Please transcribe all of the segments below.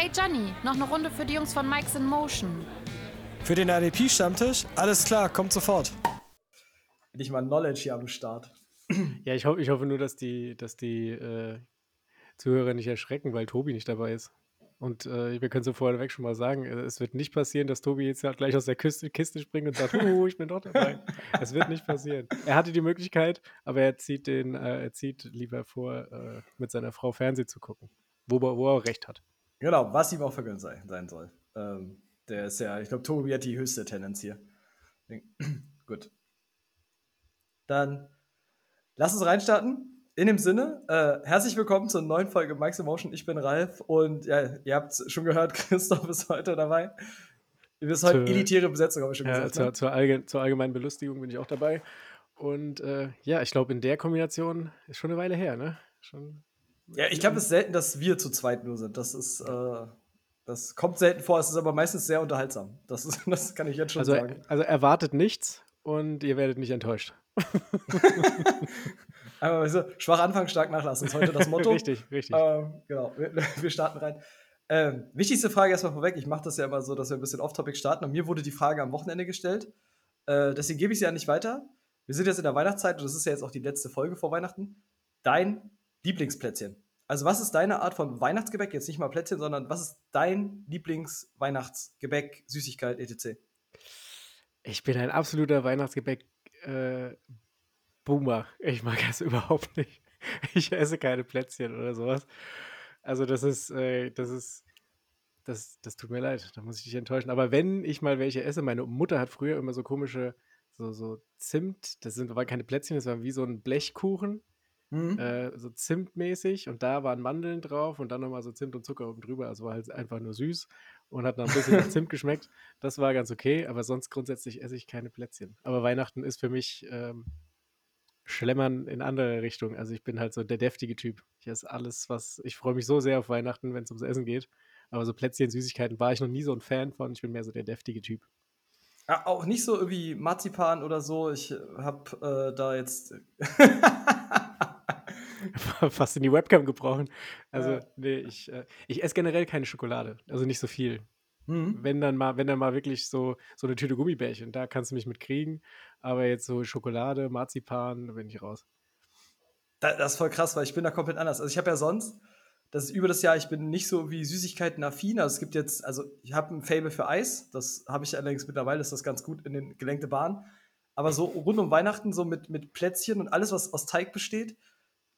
Hey Johnny, noch eine Runde für die Jungs von Mike's in Motion. Für den RDP-Stammtisch? Alles klar, kommt sofort. Bin ich mal Knowledge hier am Start. Ja, ich, ho ich hoffe nur, dass die, dass die äh, Zuhörer nicht erschrecken, weil Tobi nicht dabei ist. Und äh, wir können so vorneweg schon mal sagen, äh, es wird nicht passieren, dass Tobi jetzt halt gleich aus der Küste, Kiste springt und sagt, uh, ich bin doch dabei. Es wird nicht passieren. Er hatte die Möglichkeit, aber er zieht, den, äh, er zieht lieber vor, äh, mit seiner Frau Fernsehen zu gucken, wo, wo er recht hat. Genau, was ihm auch vergönnt sei, sein soll. Ähm, der ist ja, ich glaube, Tobi hat die höchste Tendenz hier. Gut. Dann lass uns reinstarten. In dem Sinne, äh, herzlich willkommen zur neuen Folge Mike's Emotion. Ich bin Ralf und ja, ihr habt es schon gehört, Christoph ist heute dabei. Wir sind heute elitäre Besetzung, habe ich schon ja, gesagt. Zur, ne? zur, allge zur, allgemeinen Belustigung bin ich auch dabei. Und äh, ja, ich glaube, in der Kombination ist schon eine Weile her, ne? Schon ja, ich glaube, es ist selten, dass wir zu zweit nur sind. Das ist, äh, das kommt selten vor, es ist aber meistens sehr unterhaltsam. Das, ist, das kann ich jetzt schon also, sagen. Also erwartet nichts und ihr werdet nicht enttäuscht. Aber so, schwach Anfang, stark nachlassen ist heute das Motto. richtig, richtig. Ähm, genau, wir, wir, starten rein. Ähm, wichtigste Frage erstmal vorweg. Ich mache das ja immer so, dass wir ein bisschen off-topic starten. Und mir wurde die Frage am Wochenende gestellt. Äh, deswegen gebe ich sie ja nicht weiter. Wir sind jetzt in der Weihnachtszeit und das ist ja jetzt auch die letzte Folge vor Weihnachten. Dein Lieblingsplätzchen. Also, was ist deine Art von Weihnachtsgebäck? Jetzt nicht mal Plätzchen, sondern was ist dein Lieblingsweihnachtsgebäck, Süßigkeit, etc.? Ich bin ein absoluter Weihnachtsgebäck. Äh. Ich mag das überhaupt nicht. Ich esse keine Plätzchen oder sowas. Also das ist, äh, das ist, das, das tut mir leid, da muss ich dich enttäuschen. Aber wenn ich mal welche esse, meine Mutter hat früher immer so komische, so, so Zimt, das sind, waren keine Plätzchen, das war wie so ein Blechkuchen, mhm. äh, so Zimtmäßig und da waren Mandeln drauf und dann nochmal so Zimt und Zucker oben drüber. Also war halt einfach nur süß und hat noch ein bisschen nach Zimt geschmeckt. Das war ganz okay, aber sonst grundsätzlich esse ich keine Plätzchen. Aber Weihnachten ist für mich ähm, Schlemmern in andere Richtung. Also ich bin halt so der deftige Typ. Ich esse alles, was. Ich freue mich so sehr auf Weihnachten, wenn es ums Essen geht. Aber so Plätzchen, Süßigkeiten war ich noch nie so ein Fan von. Ich bin mehr so der deftige Typ. Ja, auch nicht so irgendwie Marzipan oder so. Ich habe äh, da jetzt. Fast in die Webcam gebrochen. Also, ja. nee, ich, äh, ich esse generell keine Schokolade. Also nicht so viel. Mhm. Wenn dann mal, wenn dann mal wirklich so, so eine Tüte Gummibärchen, da kannst du mich mit kriegen. Aber jetzt so Schokolade, Marzipan, da bin ich raus. Das, das ist voll krass, weil ich bin da komplett anders. Also ich habe ja sonst, das ist über das Jahr, ich bin nicht so wie Süßigkeiten affin. Also es gibt jetzt, also ich habe ein Fable für Eis, das habe ich allerdings mittlerweile, ist das ganz gut in den gelenkte Bahn. Aber so rund um Weihnachten, so mit, mit Plätzchen und alles, was aus Teig besteht,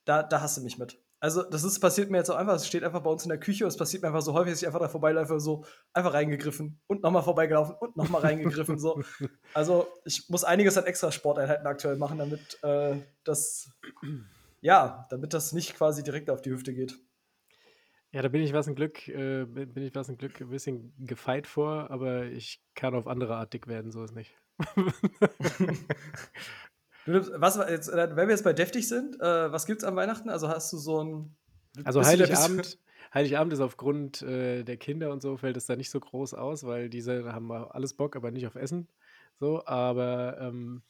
da, da hasse mich mit. Also, das ist, passiert mir jetzt auch einfach, es steht einfach bei uns in der Küche und es passiert mir einfach so häufig, dass ich einfach da vorbeiläufe, so einfach reingegriffen und nochmal vorbeigelaufen und nochmal reingegriffen. so. Also, ich muss einiges an extra Sporteinheiten aktuell machen, damit äh, das, ja, damit das nicht quasi direkt auf die Hüfte geht. Ja, da bin ich was ein Glück, äh, bin ich was ein Glück ein bisschen gefeit vor, aber ich kann auf andere Art dick werden, so ist nicht. was, jetzt, äh, wenn wir jetzt bei deftig sind, äh, was gibt's an Weihnachten? Also hast du so ein. Also Heiligabend, Heiligabend ist aufgrund äh, der Kinder und so fällt es da nicht so groß aus, weil diese haben alles Bock, aber nicht auf Essen. So, aber ähm,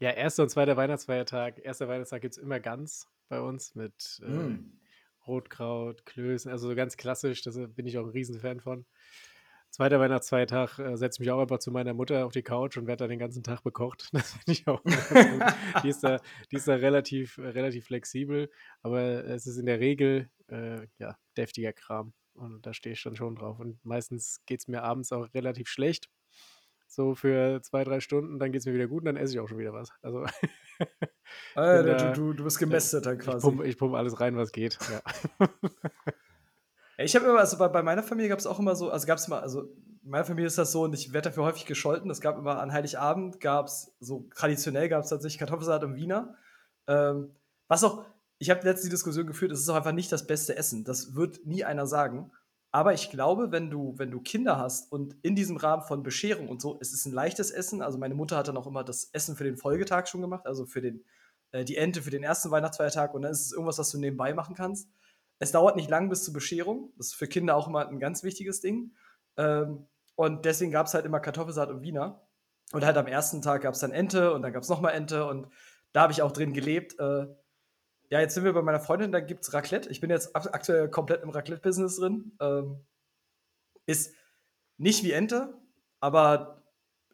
ja, erster und zweiter Weihnachtsfeiertag. Erster Weihnachtstag gibt es immer ganz bei uns mit äh, mm. Rotkraut, Klößen, also so ganz klassisch, da bin ich auch ein Riesenfan von. Zweiter Weihnachtsfeiertag äh, setze ich mich auch einfach zu meiner Mutter auf die Couch und werde da den ganzen Tag bekocht. Das finde ich auch die, ist da, die ist da relativ, äh, relativ flexibel, aber es ist in der Regel äh, ja, deftiger Kram. Und da stehe ich dann schon drauf. Und meistens geht es mir abends auch relativ schlecht. So für zwei, drei Stunden, dann geht es mir wieder gut und dann esse ich auch schon wieder was. Also. ah, da, du, du, bist gemästet dann quasi. Ich pumpe pump alles rein, was geht. Ja. Ich habe immer, also bei, bei meiner Familie gab es auch immer so, also gab es mal, also in meiner Familie ist das so und ich werde dafür häufig gescholten. Es gab immer an Heiligabend, gab es so traditionell gab es tatsächlich Kartoffelsalat und Wiener. Ähm, was auch, ich habe letzte die Diskussion geführt, es ist auch einfach nicht das beste Essen. Das wird nie einer sagen. Aber ich glaube, wenn du, wenn du Kinder hast und in diesem Rahmen von Bescherung und so, es ist ein leichtes Essen. Also meine Mutter hat dann auch immer das Essen für den Folgetag schon gemacht, also für den, äh, die Ente für den ersten Weihnachtsfeiertag und dann ist es irgendwas, was du nebenbei machen kannst. Es dauert nicht lang bis zur Bescherung. Das ist für Kinder auch immer ein ganz wichtiges Ding. Ähm, und deswegen gab es halt immer Kartoffelsalat und Wiener. Und halt am ersten Tag gab es dann Ente und dann gab es nochmal Ente und da habe ich auch drin gelebt. Äh, ja, jetzt sind wir bei meiner Freundin, da gibt es Raclette. Ich bin jetzt aktuell komplett im Raclette-Business drin. Ähm, ist nicht wie Ente, aber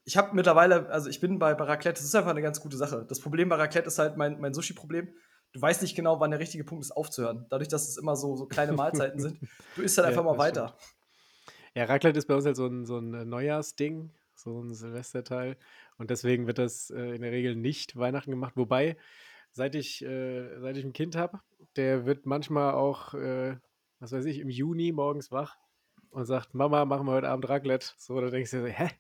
ich habe mittlerweile, also ich bin bei, bei Raclette, das ist einfach eine ganz gute Sache. Das Problem bei Raclette ist halt mein, mein Sushi-Problem. Du weißt nicht genau, wann der richtige Punkt ist, aufzuhören. Dadurch, dass es immer so, so kleine Mahlzeiten sind. Du isst halt Ja, einfach mal das weiter. stimmt. Ja, Raclette ist bei uns halt so ein, so ein äh, Neujahrsding, so ein Silvesterteil. Und deswegen wird das äh, in der Regel nicht Weihnachten gemacht. Wobei, seit ich, äh, seit ich ein Kind habe, der wird manchmal auch, äh, was weiß ich, im Juni morgens wach und sagt, Mama, machen wir heute Abend Raclette. So, da denkst du dir so, hä?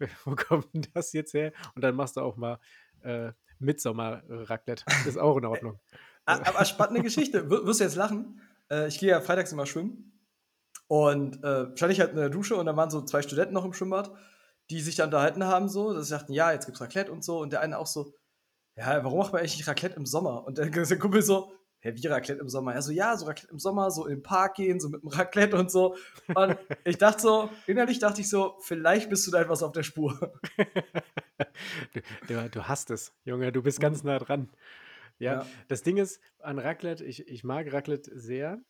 Wo kommt denn das jetzt her? Und dann machst du auch mal äh, Mitsommer-Raclette. Ist auch in Ordnung. Aber spannende Geschichte. Wir- Wirst du jetzt lachen? Äh, ich gehe ja freitags immer schwimmen. Und äh, stand ich halt in der Dusche und da waren so zwei Studenten noch im Schwimmbad, die sich da unterhalten haben, so, dass sie sagten, ja, jetzt gibt's Raclette und so. Und der eine auch so, ja, warum macht man eigentlich nicht Raclette im Sommer? Und der, der Kumpel so, hä, wie Raclette im Sommer? Er so, ja, so Raclette im Sommer, so in den Park gehen, so mit dem Raclette und so. Und ich dachte so, innerlich dachte ich so, vielleicht bist du da etwas auf der Spur. Du, du, du hast es, Junge, du bist ganz nah dran. Ja, Ja. das Ding ist an Raclette, ich, ich mag Raclette sehr.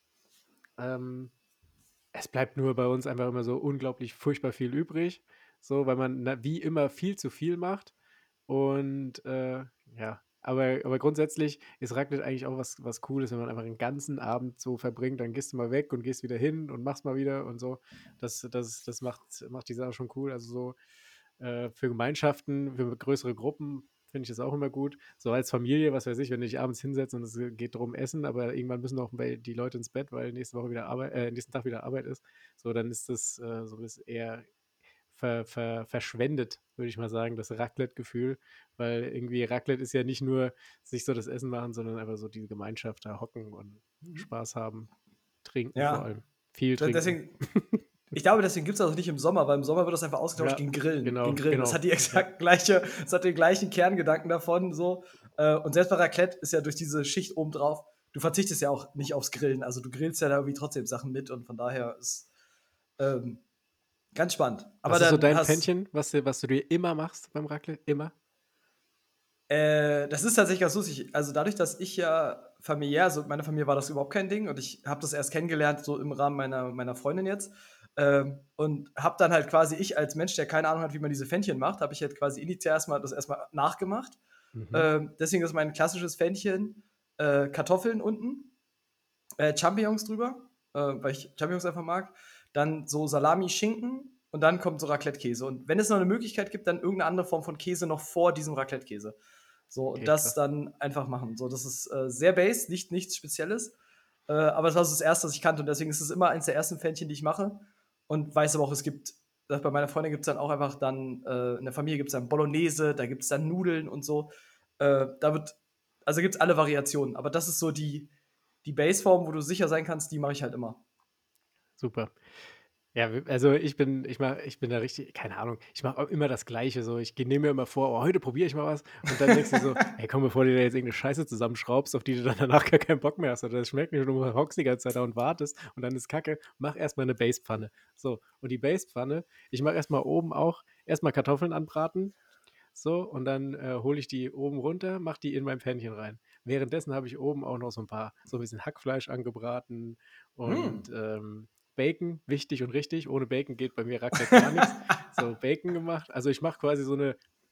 Ähm, es bleibt nur bei uns einfach immer so unglaublich furchtbar viel übrig. So, weil man na, wie immer viel zu viel macht. Und äh, ja, aber, aber grundsätzlich ist Raclette eigentlich auch was, was Cooles, wenn man einfach den ganzen Abend so verbringt, dann gehst du mal weg und gehst wieder hin und machst mal wieder und so. Das, das, das macht, macht die Sache schon cool. Also so äh, für Gemeinschaften, für größere Gruppen finde ich das auch immer gut. So als Familie, was weiß ich, wenn du dich abends hinsetzt und es geht darum Essen, aber irgendwann müssen auch die Leute ins Bett, weil nächste Woche wieder Arbeit, äh, nächsten Tag wieder Arbeit ist. So, dann ist das äh, so bisschen eher ver, ver, verschwendet, würde ich mal sagen, das Raclette-Gefühl, weil irgendwie Raclette ist ja nicht nur sich so das Essen machen, sondern einfach so diese Gemeinschaft da hocken und Spaß haben, trinken Ja. vor allem. Viel trinken. Deswegen, ich glaube, deswegen gibt es das auch nicht im Sommer, weil im Sommer wird das einfach ausgetauscht Ja, gegen Grillen. genau, gegen Grillen. genau. Das hat die exakt gleiche, das hat den gleichen Kerngedanken davon. So. Äh, Und selbst bei Raclette ist ja durch diese Schicht obendrauf, du verzichtest ja auch nicht aufs Grillen. Also du grillst ja da irgendwie trotzdem Sachen mit und von daher ist ähm, ganz spannend. Aber was ist so dein hast- Pännchen, was, du- was du dir immer machst beim Raclette? Immer? Äh, das ist tatsächlich ganz lustig. Also dadurch, dass ich ja familiär, also meine Familie war das überhaupt kein Ding und ich habe das erst kennengelernt, so im Rahmen meiner, meiner Freundin jetzt. Ähm, und habe dann halt quasi ich als Mensch, der keine Ahnung hat, wie man diese Fännchen macht, habe ich halt quasi initial erstmal das erstmal nachgemacht. Mhm. Ähm, deswegen ist mein klassisches Fännchen äh, Kartoffeln unten, äh, Champignons drüber, äh, weil ich Champignons einfach mag. Dann so Salami, Schinken und dann kommt so Raclette-Käse. Und wenn es noch eine Möglichkeit gibt, dann irgendeine andere Form von Käse noch vor diesem Raclette-Käse. So, und Okay, das krass. dann einfach machen. So, das ist äh, sehr base, nicht, nichts Spezielles. Äh, aber es war so das erste, was ich kannte. Und deswegen ist es immer eins der ersten Fännchen, die ich mache. Und weiß aber auch, es gibt, äh, bei meiner Freundin gibt es dann auch einfach dann, äh, in der Familie gibt es dann Bolognese, da gibt es dann Nudeln und so. Äh, da wird, also gibt es alle Variationen. Aber das ist so die, die Baseform, wo du sicher sein kannst, die mache ich halt immer. Super. Ja, also ich bin, ich mach, ich bin da richtig, keine Ahnung, ich mache immer das Gleiche. So, ich nehme mir immer vor, oh, heute probiere ich mal was. Und dann denkst du so, ey, komm, bevor du dir jetzt irgendeine Scheiße zusammenschraubst, auf die du dann danach gar keinen Bock mehr hast. Oder das schmeckt nicht, und du hockst die ganze Zeit da und wartest und dann ist Kacke, mach erstmal eine Basepfanne. So, und die Basepfanne, ich mache erstmal oben auch, erstmal Kartoffeln anbraten. So, und dann äh, hole ich die oben runter, mache die in mein Pfännchen rein. Währenddessen habe ich oben auch noch so ein paar, so ein bisschen Hackfleisch angebraten und ähm, Bacon, wichtig und richtig. Ohne Bacon geht bei mir Raclette gar nichts. So, Bacon gemacht. Also ich mache quasi so eine,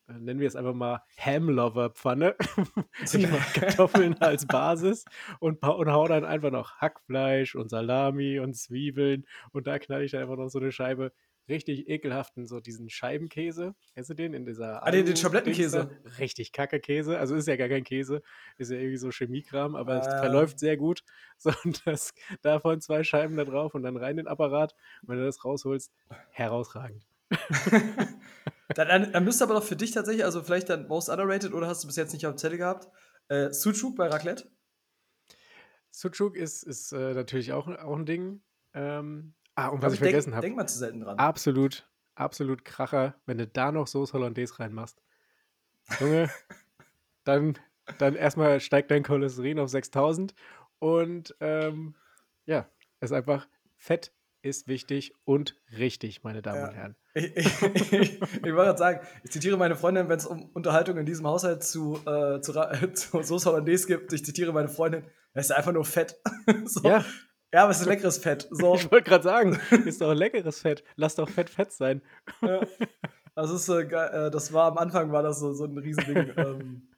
äh, nennen wir es einfach mal Ham-Lover-Pfanne. ich mache Kartoffeln als Basis und, und hau dann einfach noch Hackfleisch und Salami und Zwiebeln und da knall ich dann einfach noch so eine Scheibe richtig ekelhaften, so diesen Scheibenkäse. Kennst du den in dieser Ah, den- den Schablettenkäse. Richtig kacke Käse. Also ist ja gar kein Käse, ist ja irgendwie so Chemiekram, aber es Ah. verläuft sehr gut. So, und das, davon zwei Scheiben da drauf und dann rein in den Apparat. Und wenn du das rausholst, herausragend. Dann, dann, dann müsste aber doch für dich tatsächlich, also vielleicht dann most underrated oder hast du bis jetzt nicht auf dem Zettel gehabt, äh, Sucuk bei Raclette? Sucuk ist, ist äh, natürlich auch, auch ein Ding. Ähm, ah, und was Aber ich denk- vergessen habe. Denkt man zu selten dran. Absolut, absolut Kracher, wenn du da noch Soße Hollandaise reinmachst. Junge, dann, dann erstmal steigt dein Cholesterin auf 6000 und ähm, ja, es ist einfach Fett ist wichtig und richtig, meine Damen Ja. und Herren. Ich, ich, ich, ich wollte gerade sagen, ich zitiere meine Freundin, wenn es um Unterhaltung in diesem Haushalt zu, äh, zu, Ra- zu Soße Hollandaise gibt. Ich zitiere meine Freundin, es ist einfach nur Fett. so. Ja, Ja, aber es ist leckeres Fett. So. Ich wollte gerade sagen, ist doch ein leckeres Fett. Lass doch Fett Fett sein. Ja. Das ist äh, äh, das war am Anfang war das so, so ein Riesending. ähm,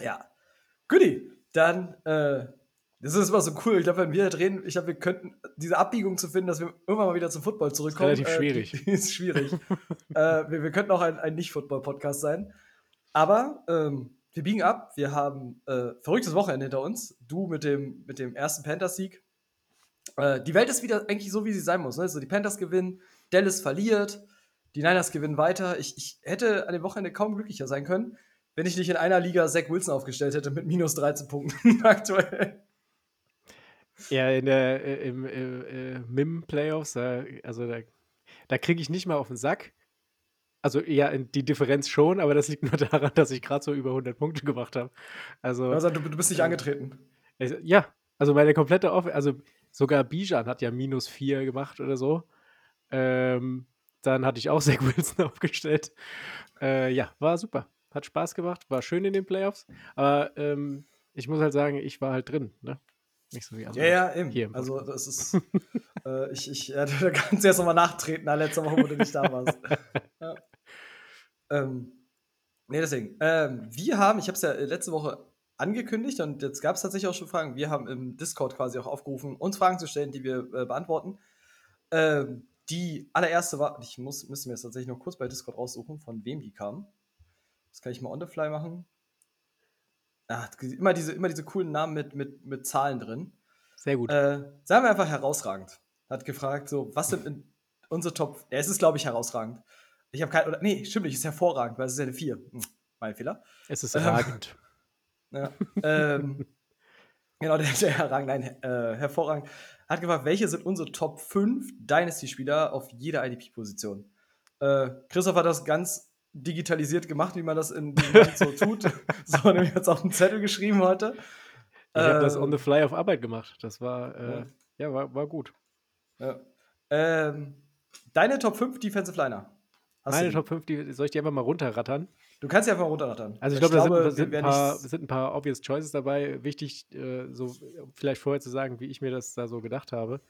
ja. Guti, dann, äh, das ist immer so cool. Ich glaube, wenn wir reden, ich glaube, wir könnten diese Abbiegung zu finden, dass wir irgendwann mal wieder zum Football zurückkommen. relativ äh, schwierig. Ist schwierig. äh, wir, wir könnten auch ein, ein Nicht-Football-Podcast sein. Aber ähm, wir biegen ab. Wir haben äh, verrücktes Wochenende hinter uns. Du mit dem, mit dem ersten Panthers-Sieg. Äh, die Welt ist wieder eigentlich so, wie sie sein muss. Ne? Also die Panthers gewinnen, Dallas verliert, die Niners gewinnen weiter. Ich, ich hätte an dem Wochenende kaum glücklicher sein können, wenn ich nicht in einer Liga Zach Wilson aufgestellt hätte mit minus 13 Punkten aktuell. Ja, in der äh, im äh, äh, MIM-Playoffs, äh, also da, da kriege ich nicht mal auf den Sack. Also ja, die Differenz schon, aber das liegt nur daran, dass ich gerade so über 100 Punkte gemacht habe. Also, Also, du, du bist nicht äh, angetreten. ja, also meine komplette Off also sogar Bijan hat ja minus 4 gemacht oder so. Ähm, dann hatte ich auch Zach Wilson aufgestellt. Äh, ja, war super. Hat Spaß gemacht, war schön in den Playoffs. Aber ähm, ich muss halt sagen, ich war halt drin, ne? Nicht so wie andere. Ja, ja, eben. Also, das ist. äh, ich, ich, ja, da kannst du jetzt nochmal nachtreten, na, letzte Woche, wo du nicht da warst. ja. ähm, nee, deswegen. Ähm, wir haben, ich habe es ja letzte Woche angekündigt und jetzt gab es tatsächlich auch schon Fragen. Wir haben im Discord quasi auch aufgerufen, uns Fragen zu stellen, die wir äh, beantworten. Ähm, die allererste war, ich muss, müsste mir jetzt tatsächlich noch kurz bei Discord raussuchen, von wem die kam. Das kann ich mal on the fly machen. Ah, immer, diese, immer diese coolen Namen mit, mit, mit Zahlen drin. Sehr gut. Äh, sagen wir einfach herausragend. Hat gefragt, so, was sind in unsere Top. Ja, es ist, glaube ich, herausragend. Ich habe kein. Oder, nee, stimmt nicht, ist hervorragend, weil es ist ja eine 4. Hm, mein Fehler. es ist ähm, ragend. Ja. ähm, genau, der, der herragend, nein, äh, hervorragend. Hat gefragt, welche sind unsere Top 5 Dynasty-Spieler auf jeder IDP-Position? Äh, Christoph hat das ganz digitalisiert gemacht, wie man das in so tut. so, nämlich jetzt auf den Zettel geschrieben heute. Ich habe das ähm, on the fly auf Arbeit gemacht. Das war, äh, Ja. ja, war, war gut. Ja. Ähm, deine Top 5 Defensive Liner. Hast Meine? Top 5, die, soll ich die einfach mal runterrattern? Du kannst ja einfach runterrattern. Also ich Weil glaube, da sind, da sind, ein paar, sind ein paar obvious choices dabei. Wichtig, äh, so vielleicht vorher zu sagen, wie ich mir das da so gedacht habe.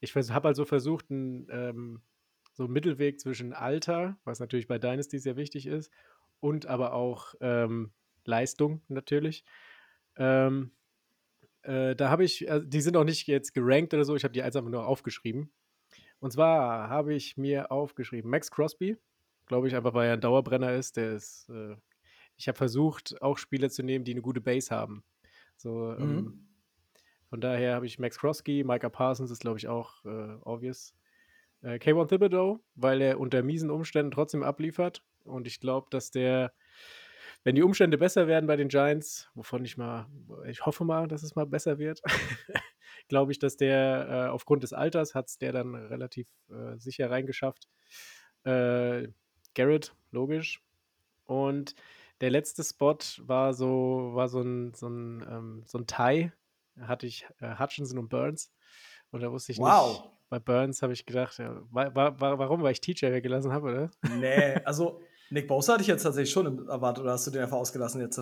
Ich habe halt so versucht, einen, ähm, so einen Mittelweg zwischen Alter, was natürlich bei Dynasty sehr wichtig ist, und aber auch ähm, Leistung natürlich. Ähm, äh, da habe ich, also die sind auch nicht jetzt gerankt oder so, ich habe die einfach nur aufgeschrieben. Und zwar habe ich mir aufgeschrieben, Max Crosby, glaube ich, einfach weil er ein Dauerbrenner ist, der ist, äh, ich habe versucht, auch Spieler zu nehmen, die eine gute Base haben. So, ähm, Mhm. von daher habe ich Max Crosby, Micah Parsons ist, glaube ich, auch äh, obvious. Äh, Kayvon Thibodeau, weil er unter miesen Umständen trotzdem abliefert. Und ich glaube, dass der, wenn die Umstände besser werden bei den Giants, wovon ich mal, ich hoffe mal, dass es mal besser wird, glaube ich, dass der äh, aufgrund des Alters hat es der dann relativ äh, sicher reingeschafft. Äh, Garrett, logisch. Und der letzte Spot war so, war so ein, so ein, ähm, so ein Tie. Da hatte ich äh, Hutchinson und Burns. Und da wusste ich Wow. nicht, bei Burns habe ich gedacht, ja, wa wa wa warum? Weil ich TJ weggelassen habe, oder? Nee, also Nick Bosa hatte ich jetzt tatsächlich schon erwartet, oder hast du den einfach ausgelassen jetzt?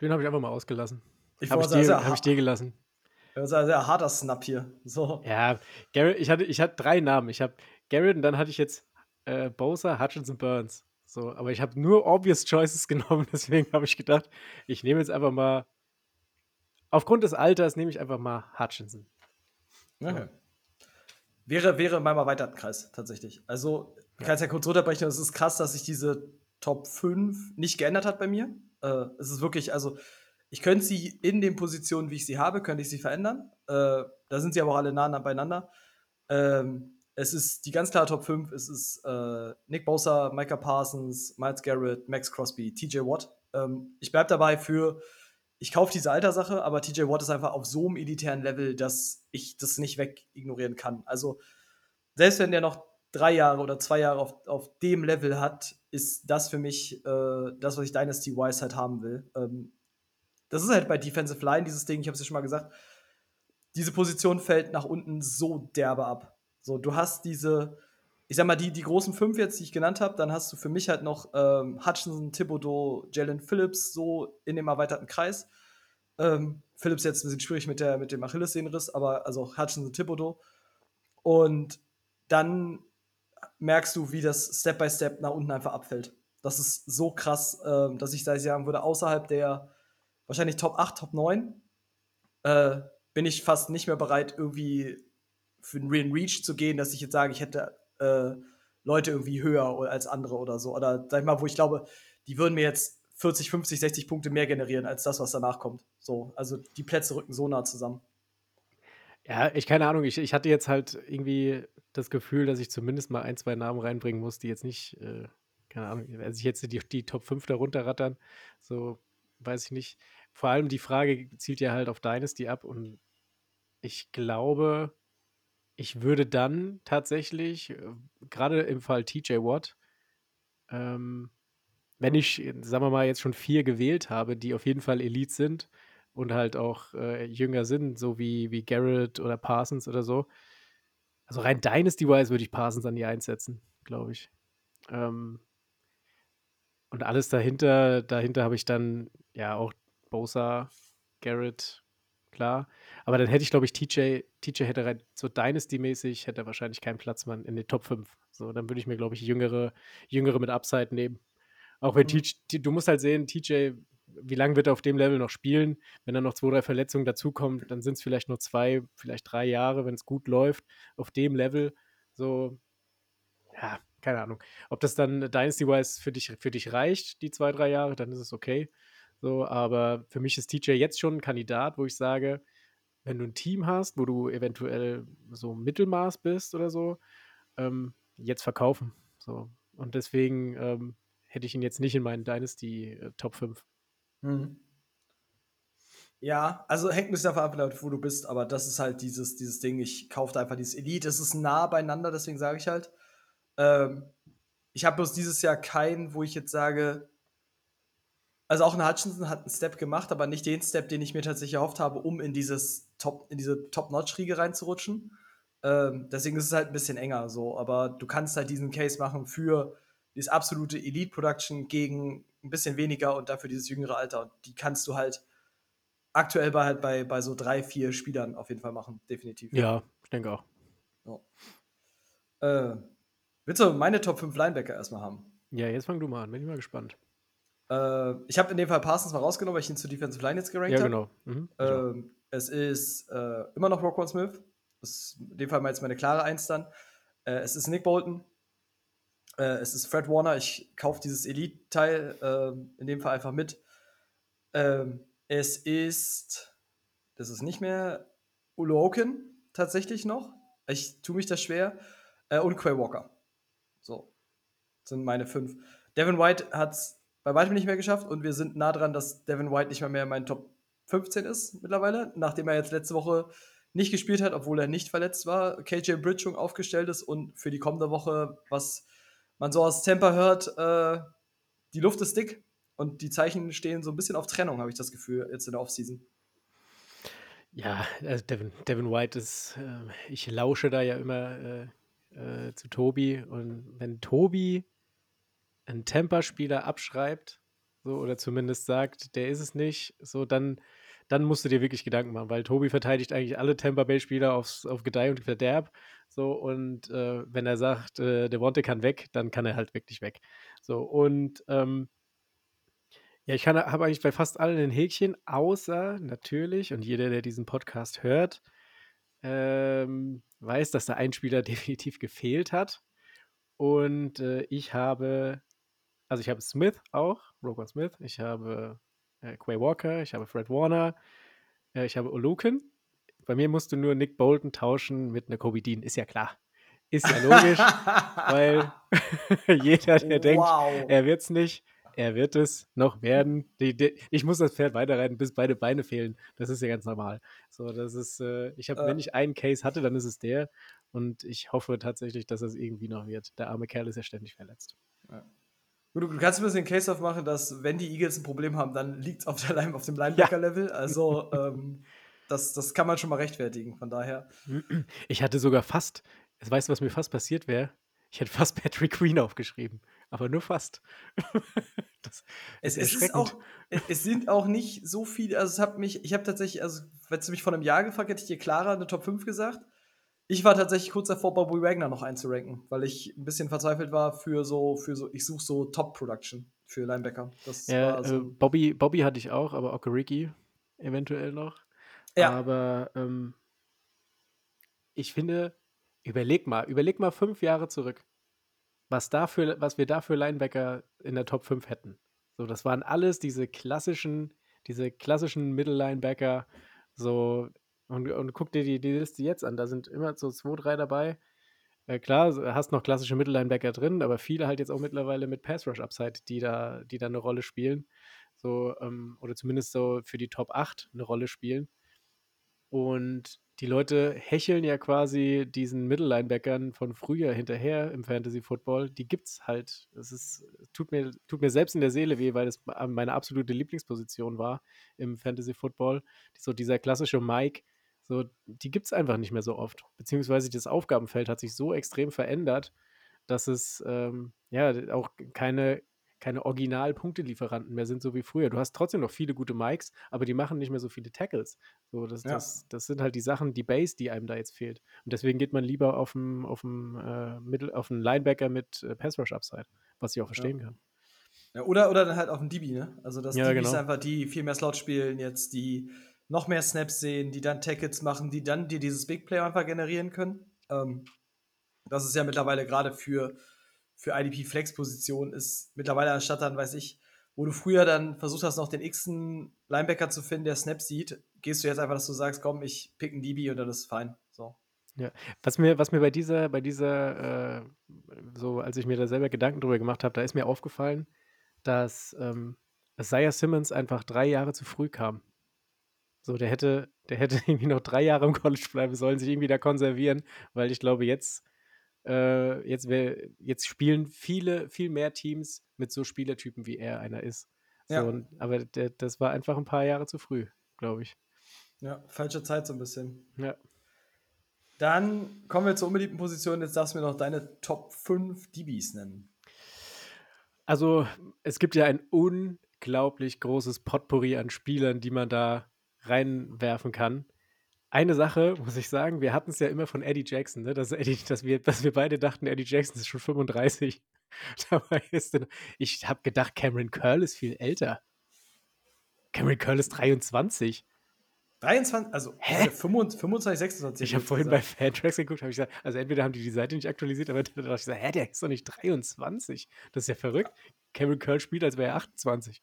Den habe ich einfach mal ausgelassen. Ich Habe war ich, dir- sehr, hab ich dir gelassen. sehr, sehr, sehr harter Snap hier. So. Ja, Garrett, ich hatte, ich hatte drei Namen. Ich habe Garrett und dann hatte ich jetzt äh, Bosa, Hutchinson, Burns. So, aber ich habe nur obvious choices genommen, deswegen habe ich gedacht, ich nehme jetzt einfach mal, aufgrund des Alters nehme ich einfach mal Hutchinson. Okay. Wäre, wäre mein erweiterten Kreis, tatsächlich. Also, ich kann es ja kurz runterbrechen. Es ist krass, dass sich diese Top 5 nicht geändert hat bei mir. Äh, es ist wirklich, also, ich könnte sie in den Positionen, wie ich sie habe, könnte ich sie verändern. Äh, da sind sie aber auch alle nah beieinander. Ähm, es ist die ganz klare Top 5. Es ist äh, Nick Bosa, Micah Parsons, Miles Garrett, Max Crosby, TJ Watt. Ähm, ich bleibe dabei für, ich kaufe diese Altersache, aber TJ Watt ist einfach auf so einem elitären Level, dass ich das nicht weg ignorieren kann. Also, selbst wenn der noch drei Jahre oder zwei Jahre auf, auf dem Level hat, ist das für mich äh, das, was ich Dynasty Wise halt haben will. Ähm, das ist halt bei Defensive Line dieses Ding, ich habe es ja schon mal gesagt, diese Position fällt nach unten so derbe ab. So, du hast diese, ich sag mal, die, die großen fünf jetzt, die ich genannt habe, dann hast du für mich halt noch ähm, Hutchinson, Thibodeau, Jalen Phillips so in dem erweiterten Kreis. Ähm, Phillips jetzt ein bisschen schwierig mit, der, mit dem Achillessehnenriss, aber also Hutchinson, Thibodeau. Und dann merkst du, wie das Step by Step nach unten einfach abfällt. Das ist so krass, äh, dass ich da sagen würde, außerhalb der wahrscheinlich Top 8, Top 9, äh, bin ich fast nicht mehr bereit, irgendwie für Real Reach zu gehen, dass ich jetzt sage, ich hätte äh, Leute irgendwie höher als andere oder so. Oder sag ich mal, wo ich glaube, die würden mir jetzt 40, 50, 60 Punkte mehr generieren als das, was danach kommt. So, also die Plätze rücken so nah zusammen. Ja, ich keine Ahnung. Ich, ich hatte jetzt halt irgendwie das Gefühl, dass ich zumindest mal ein, zwei Namen reinbringen muss, die jetzt nicht, äh, keine Ahnung, also ich jetzt die, die Top 5 darunter rattern. So, weiß ich nicht. Vor allem die Frage zielt ja halt auf Dynasty ab und ich glaube, ich würde dann tatsächlich, äh, gerade im Fall TJ Watt, ähm, wenn ich, sagen wir mal, jetzt schon vier gewählt habe, die auf jeden Fall Elite sind und halt auch äh, jünger sind, so wie, wie Garrett oder Parsons oder so. Also rein Dynasty-wise würde ich Parsons an die einsetzen, glaube ich. Ähm, und alles dahinter, dahinter habe ich dann ja auch Bosa, Garrett, klar. Aber dann hätte ich, glaube ich, TJ, TJ hätte rein so Dynasty-mäßig, hätte er wahrscheinlich keinen Platz mehr in den Top 5. So, dann würde ich mir, glaube ich, jüngere, jüngere mit Upside nehmen. Auch wenn mhm. TJ, du musst halt sehen, TJ, wie lange wird er auf dem Level noch spielen? Wenn dann noch zwei, drei Verletzungen dazukommen, dann sind es vielleicht nur zwei, vielleicht drei Jahre, wenn es gut läuft, auf dem Level. So, ja, keine Ahnung. Ob das dann Dynasty-wise für dich, für dich reicht, die zwei, drei Jahre, dann ist es okay. So, aber für mich ist TJ jetzt schon ein Kandidat, wo ich sage, wenn du ein Team hast, wo du eventuell so Mittelmaß bist oder so, ähm, jetzt verkaufen. So. Und deswegen ähm, hätte ich ihn jetzt nicht in meinen Dynasty äh, Top 5. Mhm. Ja, also hängt ein bisschen davon ab, wo du bist, aber das ist halt dieses, dieses Ding, ich kaufe einfach dieses Elite, es ist nah beieinander, deswegen sage ich halt. Ähm, ich habe bloß dieses Jahr keinen, wo ich jetzt sage, also auch ein Hutchinson hat einen Step gemacht, aber nicht den Step, den ich mir tatsächlich erhofft habe, um in dieses Top, in diese Top-Notch-Riege reinzurutschen. Ähm, deswegen ist es halt ein bisschen enger so, aber du kannst halt diesen Case machen für dieses absolute Elite-Production gegen ein bisschen weniger und dafür dieses jüngere Alter. Und die kannst du halt aktuell bei, halt bei, bei so drei, vier Spielern auf jeden Fall machen, definitiv. Ja, ich denke auch. Ja. Äh, willst du meine Top 5 Linebacker erstmal haben? Ja, jetzt fang du mal an, bin ich mal gespannt. Äh, ich habe in dem Fall Parsons mal rausgenommen, weil ich ihn zu Defensive Line jetzt gerankt habe. Ja, genau. Mhm, äh, es ist äh, immer noch Rockwell Smith. Ist in dem Fall mal jetzt meine klare Eins dann. Äh, es ist Nick Bolton. Äh, es ist Fred Warner. Ich kaufe dieses Elite-Teil ähm, in dem Fall einfach mit. Ähm, es ist, das ist nicht mehr Uloken tatsächlich noch. Ich tue mich das schwer. Äh, und Quay Walker. So. Das sind meine fünf. Devin White hat es bei weitem nicht mehr geschafft und wir sind nah dran, dass Devin White nicht mal mehr in meinen Top 15 ist mittlerweile, nachdem er jetzt letzte Woche nicht gespielt hat, obwohl er nicht verletzt war, KJ Bridging aufgestellt ist und für die kommende Woche, was man so aus Tampa hört, äh, die Luft ist dick und die Zeichen stehen so ein bisschen auf Trennung, habe ich das Gefühl, jetzt in der Offseason. Ja, also Devin, Devin White ist, äh, ich lausche da ja immer äh, äh, zu Tobi und wenn Tobi einen Temper-Spieler abschreibt, so, oder zumindest sagt, der ist es nicht, so, dann, dann musst du dir wirklich Gedanken machen, weil Tobi verteidigt eigentlich alle Tampa Bay-Spieler auf Gedeih und Verderb. So, und äh, wenn er sagt, äh, der Wonte kann weg, dann kann er halt wirklich weg. So, und ähm, ja, ich habe eigentlich bei fast allen ein Häkchen, außer natürlich, und jeder, der diesen Podcast hört, ähm, weiß, dass da ein Spieler definitiv gefehlt hat. Und äh, ich habe also ich habe Smith auch, Roquan Smith, ich habe äh, Quay Walker, ich habe Fred Warner, äh, ich habe Olukin. Bei mir musst du nur Nick Bolton tauschen mit einer Kobe Dean, ist ja klar. Ist ja logisch, weil jeder, der wow. denkt, er wird es nicht, er wird es noch werden. Die, die, ich muss das Pferd weiterreiten, bis beide Beine fehlen. Das ist ja ganz normal. So, das ist, äh, ich habe, äh. wenn ich einen Case hatte, dann ist es der. Und ich hoffe tatsächlich, dass es irgendwie noch wird. Der arme Kerl ist ja ständig verletzt. Ja. Du, du kannst ein bisschen Case aufmachen, dass wenn die Eagles ein Problem haben, dann liegt es auf, auf dem Linebacker-Level. Ja. Also ähm, das, das kann man schon mal rechtfertigen, von daher. Ich hatte sogar fast, weißt du, was mir fast passiert wäre? Ich hätte fast Patrick Queen aufgeschrieben. aber nur fast. es, ist es, ist auch, es sind auch nicht so viele, also es hat mich, ich habe tatsächlich, also wenn du mich vor einem Jahr gefragt hätte ich dir klarer eine Top 5 gesagt. Ich war tatsächlich kurz davor, Bobby Wagner noch einzuranken, weil ich ein bisschen verzweifelt war für so, für so, ich suche so Top-Production für Linebacker. Das ja, so. äh, Bobby, Bobby hatte ich auch, aber Okereke eventuell noch. Ja. Aber ähm, ich finde, überleg mal, überleg mal fünf Jahre zurück, was, dafür, was wir da für Linebacker in der Top 5 hätten. So, das waren alles diese klassischen, diese klassischen Mittellinebacker. So, und, und guck dir die, die Liste jetzt an. Da sind immer so zwei, drei dabei. Äh, klar, hast noch klassische Mittellinebacker drin, aber viele halt jetzt auch mittlerweile mit Pass Rush Upside, die da, die da eine Rolle spielen. So, ähm, oder zumindest so für die Top 8 eine Rolle spielen. Und die Leute hecheln ja quasi diesen Mittellinebackern von früher hinterher im Fantasy Football. Die gibt's halt. Es ist, tut mir, tut mir selbst in der Seele weh, weil es meine absolute Lieblingsposition war im Fantasy Football. So dieser klassische Mike, so, die gibt's einfach nicht mehr so oft. Beziehungsweise das Aufgabenfeld hat sich so extrem verändert, dass es ähm, ja auch keine keine Original-Punktelieferanten mehr sind, so wie früher. Du hast trotzdem noch viele gute Mikes, aber die machen nicht mehr so viele Tackles. So, das, ja. das, das sind halt die Sachen, die Base, die einem da jetzt fehlt. Und deswegen geht man lieber auf einen auf äh, Mittel, auf einen Linebacker mit äh, Pass Rush Upside, was ich auch verstehen ja. kann. Ja, oder, oder dann halt auf einen DB, ne? Also dass ja, DBs genau. einfach die viel mehr Slot spielen jetzt, die noch mehr Snaps sehen, die dann Tackles machen, die dann dir dieses Big Play einfach generieren können. Ähm, das ist ja mittlerweile gerade für für IDP-Flex-Position ist mittlerweile anstatt dann, weiß ich, wo du früher dann versucht hast, noch den x-ten Linebacker zu finden, der Snap sieht, gehst du jetzt einfach, dass du sagst, komm, ich pick einen DB und dann ist fein. So. Ja, was mir, was mir bei dieser, bei dieser, äh, so als ich mir da selber Gedanken drüber gemacht habe, da ist mir aufgefallen, dass ähm, Isaiah Simmons einfach drei Jahre zu früh kam. So, der hätte, der hätte irgendwie noch drei Jahre im College bleiben sollen, sich irgendwie da konservieren, weil ich glaube, jetzt äh, jetzt, wär, jetzt spielen viele, viel mehr Teams mit so Spielertypen, wie er einer ist. So, ja. und, aber der, das war einfach ein paar Jahre zu früh, glaube ich. Ja, falsche Zeit so ein bisschen. Ja. Dann kommen wir zur unbeliebten Position. Jetzt darfst du mir noch deine Top 5 DBs nennen. Also, es gibt ja ein unglaublich großes Potpourri an Spielern, die man da reinwerfen kann eine Sache muss ich sagen, wir hatten es ja immer von Eddie Jackson, ne? dass, Eddie, dass, wir, dass wir beide dachten, Eddie Jackson ist schon 35. Dabei ist dann, ich habe gedacht, Cameron Curl ist viel älter. Cameron Curl ist 23. 23, also Hä? 25, 25 26. Ich habe vorhin bei Fantracks geguckt, habe ich gesagt, also entweder haben die die Seite nicht aktualisiert, aber dann dachte ich so, hä, der ist doch nicht 23. Das ist ja verrückt. Cameron Curl spielt, als wäre er 28.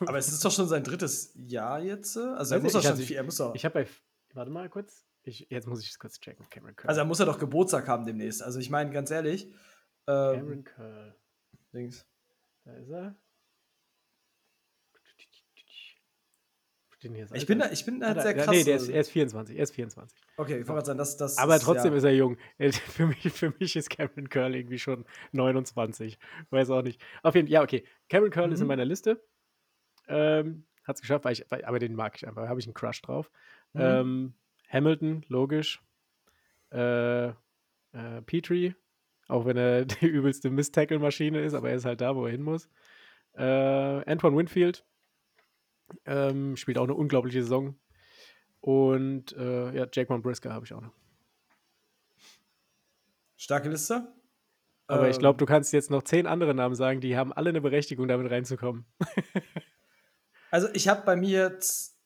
Aber es ist doch schon sein drittes Jahr jetzt. Äh? Also er muss doch schon, also ich, er muss doch. Ich habe bei Warte mal kurz. Ich, jetzt muss ich es kurz checken. Cameron Curl. Also er muss ja doch Geburtstag haben demnächst. Also ich meine, ganz ehrlich. Ähm, Cameron Curl. Links. Da ist er. ich bin da, ich bin halt sehr krass. Nee, der ist, er ist 24. Er ist 24. Okay, ich wollte gerade sagen, das, das Aber trotzdem ja. ist er jung. Für mich, für mich ist Cameron Curl irgendwie schon 29. Weiß auch nicht. Auf jeden Fall, ja, okay. Cameron Curl mhm. ist in mhm. meiner Liste. Ähm, Hat es geschafft, weil ich, weil, aber den mag ich einfach. Da habe ich einen Crush drauf. Mhm. Ähm, Hamilton, logisch. Äh, äh, Petrie, auch wenn er die übelste Miss-Tackle-Maschine ist, aber er ist halt da, wo er hin muss. Äh, Antoine Winfield ähm, spielt auch eine unglaubliche Saison. Und äh, ja, Jaquan Brisker habe ich auch noch. Starke Liste. Aber ähm, ich glaube, du kannst jetzt noch zehn andere Namen sagen, die haben alle eine Berechtigung, damit reinzukommen. also ich habe bei mir jetzt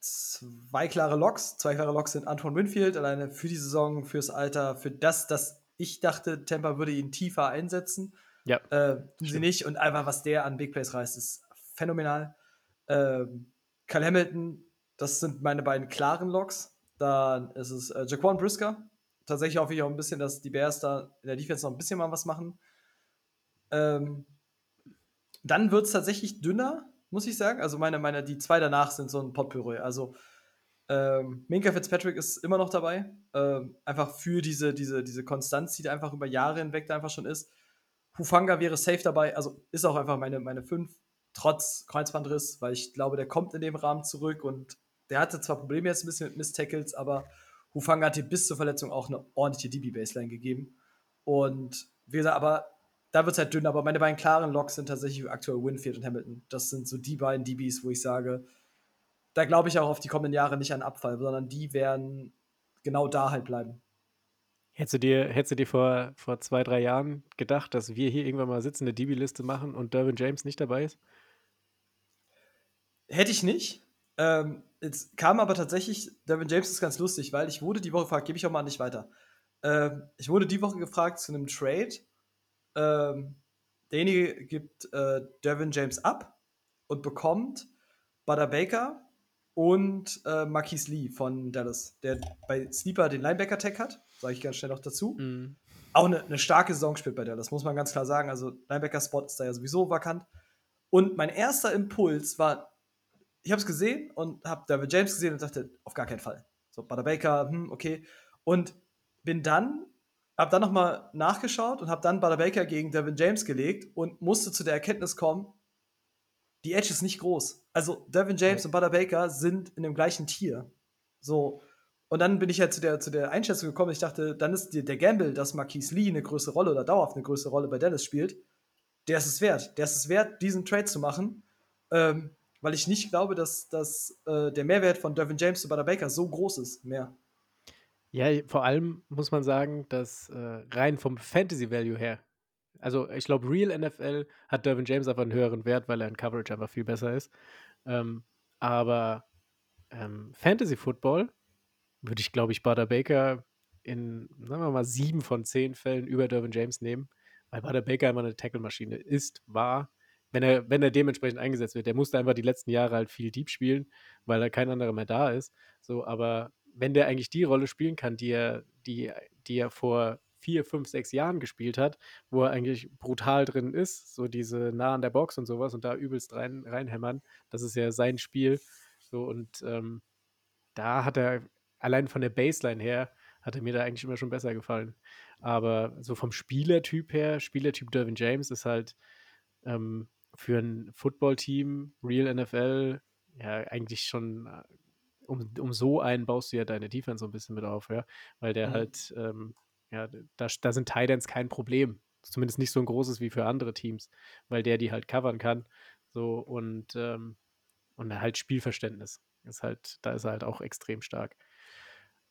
zwei klare Loks. Zwei klare Loks sind Anton Winfield, alleine für die Saison, fürs Alter, für das, dass ich dachte, Tampa würde ihn tiefer einsetzen. Ja. Äh, sie nicht. Und einfach, was der an Big Plays reißt, ist phänomenal. Ähm, Kyle Hamilton, das sind meine beiden klaren Loks. Dann ist es äh, Jaquan Brisker. Tatsächlich hoffe ich auch ein bisschen, dass die Bears da in der Defense noch ein bisschen mal was machen. Ähm, dann wird es tatsächlich dünner muss ich sagen. Also meine, meine, die zwei danach sind so ein Potpourri. Also ähm, Minka Fitzpatrick ist immer noch dabei. Ähm, einfach für diese, diese, diese Konstanz, die da einfach über Jahre hinweg da einfach schon ist. Hufanga wäre safe dabei, also ist auch einfach meine, meine fünf, trotz Kreuzbandriss, weil ich glaube, der kommt in dem Rahmen zurück und der hatte zwar Probleme jetzt ein bisschen mit Miss-Tackles, aber Hufanga hat dir bis zur Verletzung auch eine ordentliche DB-Baseline gegeben. Und wie gesagt, aber da wird es halt dünn, aber meine beiden klaren Locks sind tatsächlich aktuell Winfield und Hamilton. Das sind so die beiden DBs, wo ich sage, da glaube ich auch auf die kommenden Jahre nicht an Abfall, sondern die werden genau da halt bleiben. Hättest du dir, hättest du dir vor, vor zwei, drei Jahren gedacht, dass wir hier irgendwann mal sitzen, eine DB-Liste machen und Derwin James nicht dabei ist? Hätte ich nicht. Ähm, jetzt kam aber tatsächlich, Derwin James ist ganz lustig, weil ich wurde die Woche gefragt, gebe ich auch mal nicht weiter. Ähm, ich wurde die Woche gefragt zu einem Trade. Ähm, derjenige gibt äh, Derwin James ab und bekommt Butter Baker und äh, Marquise Lee von Dallas, der bei Sleeper den Linebacker-Tag hat, sage ich ganz schnell noch dazu. Mhm. Auch eine, eine, starke Saison spielt bei Dallas, muss man ganz klar sagen. Also Linebacker-Spot ist da ja sowieso vakant. Und mein erster Impuls war, ich habe es gesehen und habe David James gesehen und dachte, auf gar keinen Fall. So, Butter Baker, hm, okay. Und bin dann, habe dann nochmal nachgeschaut und habe dann Butter Baker gegen Devin James gelegt und musste zu der Erkenntnis kommen, die Edge ist nicht groß. Also Devin James okay. und Butter Baker sind in dem gleichen Tier. So. Und dann bin ich halt zu der, zu der Einschätzung gekommen, ich dachte, dann ist der Gamble, dass Marquise Lee eine größere Rolle oder dauerhaft eine größere Rolle bei Dallas spielt, der ist es wert. Der ist es wert, diesen Trade zu machen, ähm, weil ich nicht glaube, dass, dass äh, der Mehrwert von Devin James und Butter Baker so groß ist mehr. Ja, vor allem muss man sagen, dass äh, rein vom Fantasy Value her also ich glaube, Real NFL hat Dervin James einfach einen höheren Wert, weil er in Coverage einfach viel besser ist. Ähm, aber ähm, Fantasy Football würde ich, glaube ich, Butter Baker in, sagen wir mal, sieben von zehn Fällen über Dervin James nehmen, weil Butter Baker immer eine Tackle-Maschine ist, war, wenn er, wenn er dementsprechend eingesetzt wird. Der musste einfach die letzten Jahre halt viel Deep spielen, weil da kein anderer mehr da ist. So, aber wenn der eigentlich die Rolle spielen kann, die er, die, die er vor vier, fünf, sechs Jahren gespielt hat, wo er eigentlich brutal drin ist, so diese nah an der Box und sowas und da übelst rein, reinhämmern. Das ist ja sein Spiel. So und ähm, da hat er allein von der Baseline her hat er mir da eigentlich immer schon besser gefallen. Aber so vom Spielertyp her, Spielertyp Dervin James ist halt ähm, für ein Footballteam, Real NFL, ja, eigentlich schon, äh, um, um so einen baust du ja deine Defense so ein bisschen mit auf, ja, weil der mhm. halt ähm, ja, da, da sind Titans kein Problem. Zumindest nicht so ein großes wie für andere Teams, weil der die halt covern kann. So und, ähm, und halt Spielverständnis. Ist halt, da ist er halt auch extrem stark.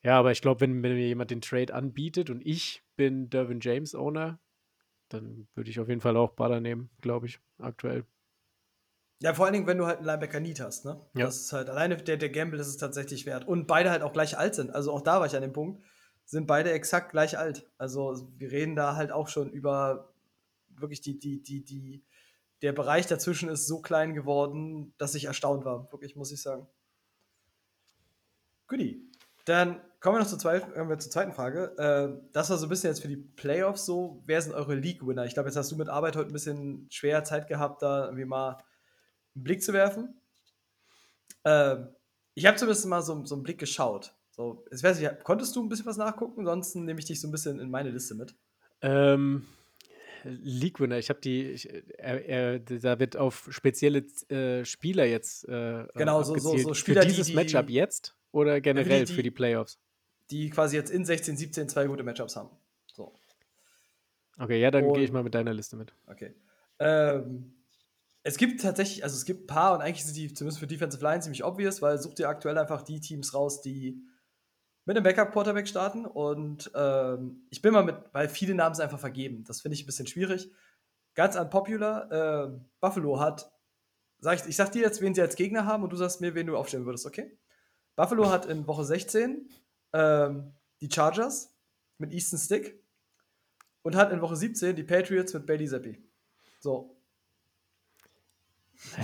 Ja, aber ich glaube, wenn, wenn mir jemand den Trade anbietet und ich bin Dervin James Owner, dann würde ich auf jeden Fall auch Baller nehmen, glaube ich, aktuell. Ja, vor allen Dingen, wenn du halt einen Linebacker Need hast, ne? Ja. Das ist halt alleine der, der Gamble ist es tatsächlich wert. Und beide halt auch gleich alt sind. Also auch da war ich an dem Punkt sind beide exakt gleich alt. Also wir reden da halt auch schon über wirklich die, die, die, die, der Bereich dazwischen ist so klein geworden, dass ich erstaunt war. Wirklich, muss ich sagen. Guti. Dann kommen wir noch zur zweiten, kommen wir zur zweiten Frage. Äh, das war so ein bisschen jetzt für die Playoffs so. Wer sind eure League-Winner? Ich glaube, jetzt hast du mit Arbeit heute ein bisschen schwer Zeit gehabt, da irgendwie mal einen Blick zu werfen. Äh, ich habe zumindest mal so, so einen Blick geschaut. So, ich weiß nicht, konntest du ein bisschen was nachgucken? Ansonsten nehme ich dich so ein bisschen in meine Liste mit. Ähm, League Winner, ich habe die, ich, er, er, da wird auf spezielle äh, Spieler jetzt äh, genau, so, so, so Spieler, Für dieses die, Matchup jetzt oder generell die, für die Playoffs? Die quasi jetzt in 16, 17 zwei gute Matchups haben. So. Okay, ja, dann gehe ich mal mit deiner Liste mit. Okay. Ähm, es gibt tatsächlich, also es gibt ein paar und eigentlich sind die zumindest für Defensive Line ziemlich obvious, weil sucht ihr aktuell einfach die Teams raus, die mit einem Backup-Quarterback starten. Und ähm, ich bin mal mit, weil viele Namen sind einfach vergeben. Das finde ich ein bisschen schwierig. Ganz unpopular. Äh, Buffalo hat, sag ich, ich sag dir jetzt, wen sie als Gegner haben und du sagst mir, wen du aufstellen würdest, okay? Buffalo hat in Woche 16 ähm, die Chargers mit Easton Stick und hat in Woche 17 die Patriots mit Bailey Zappi. So,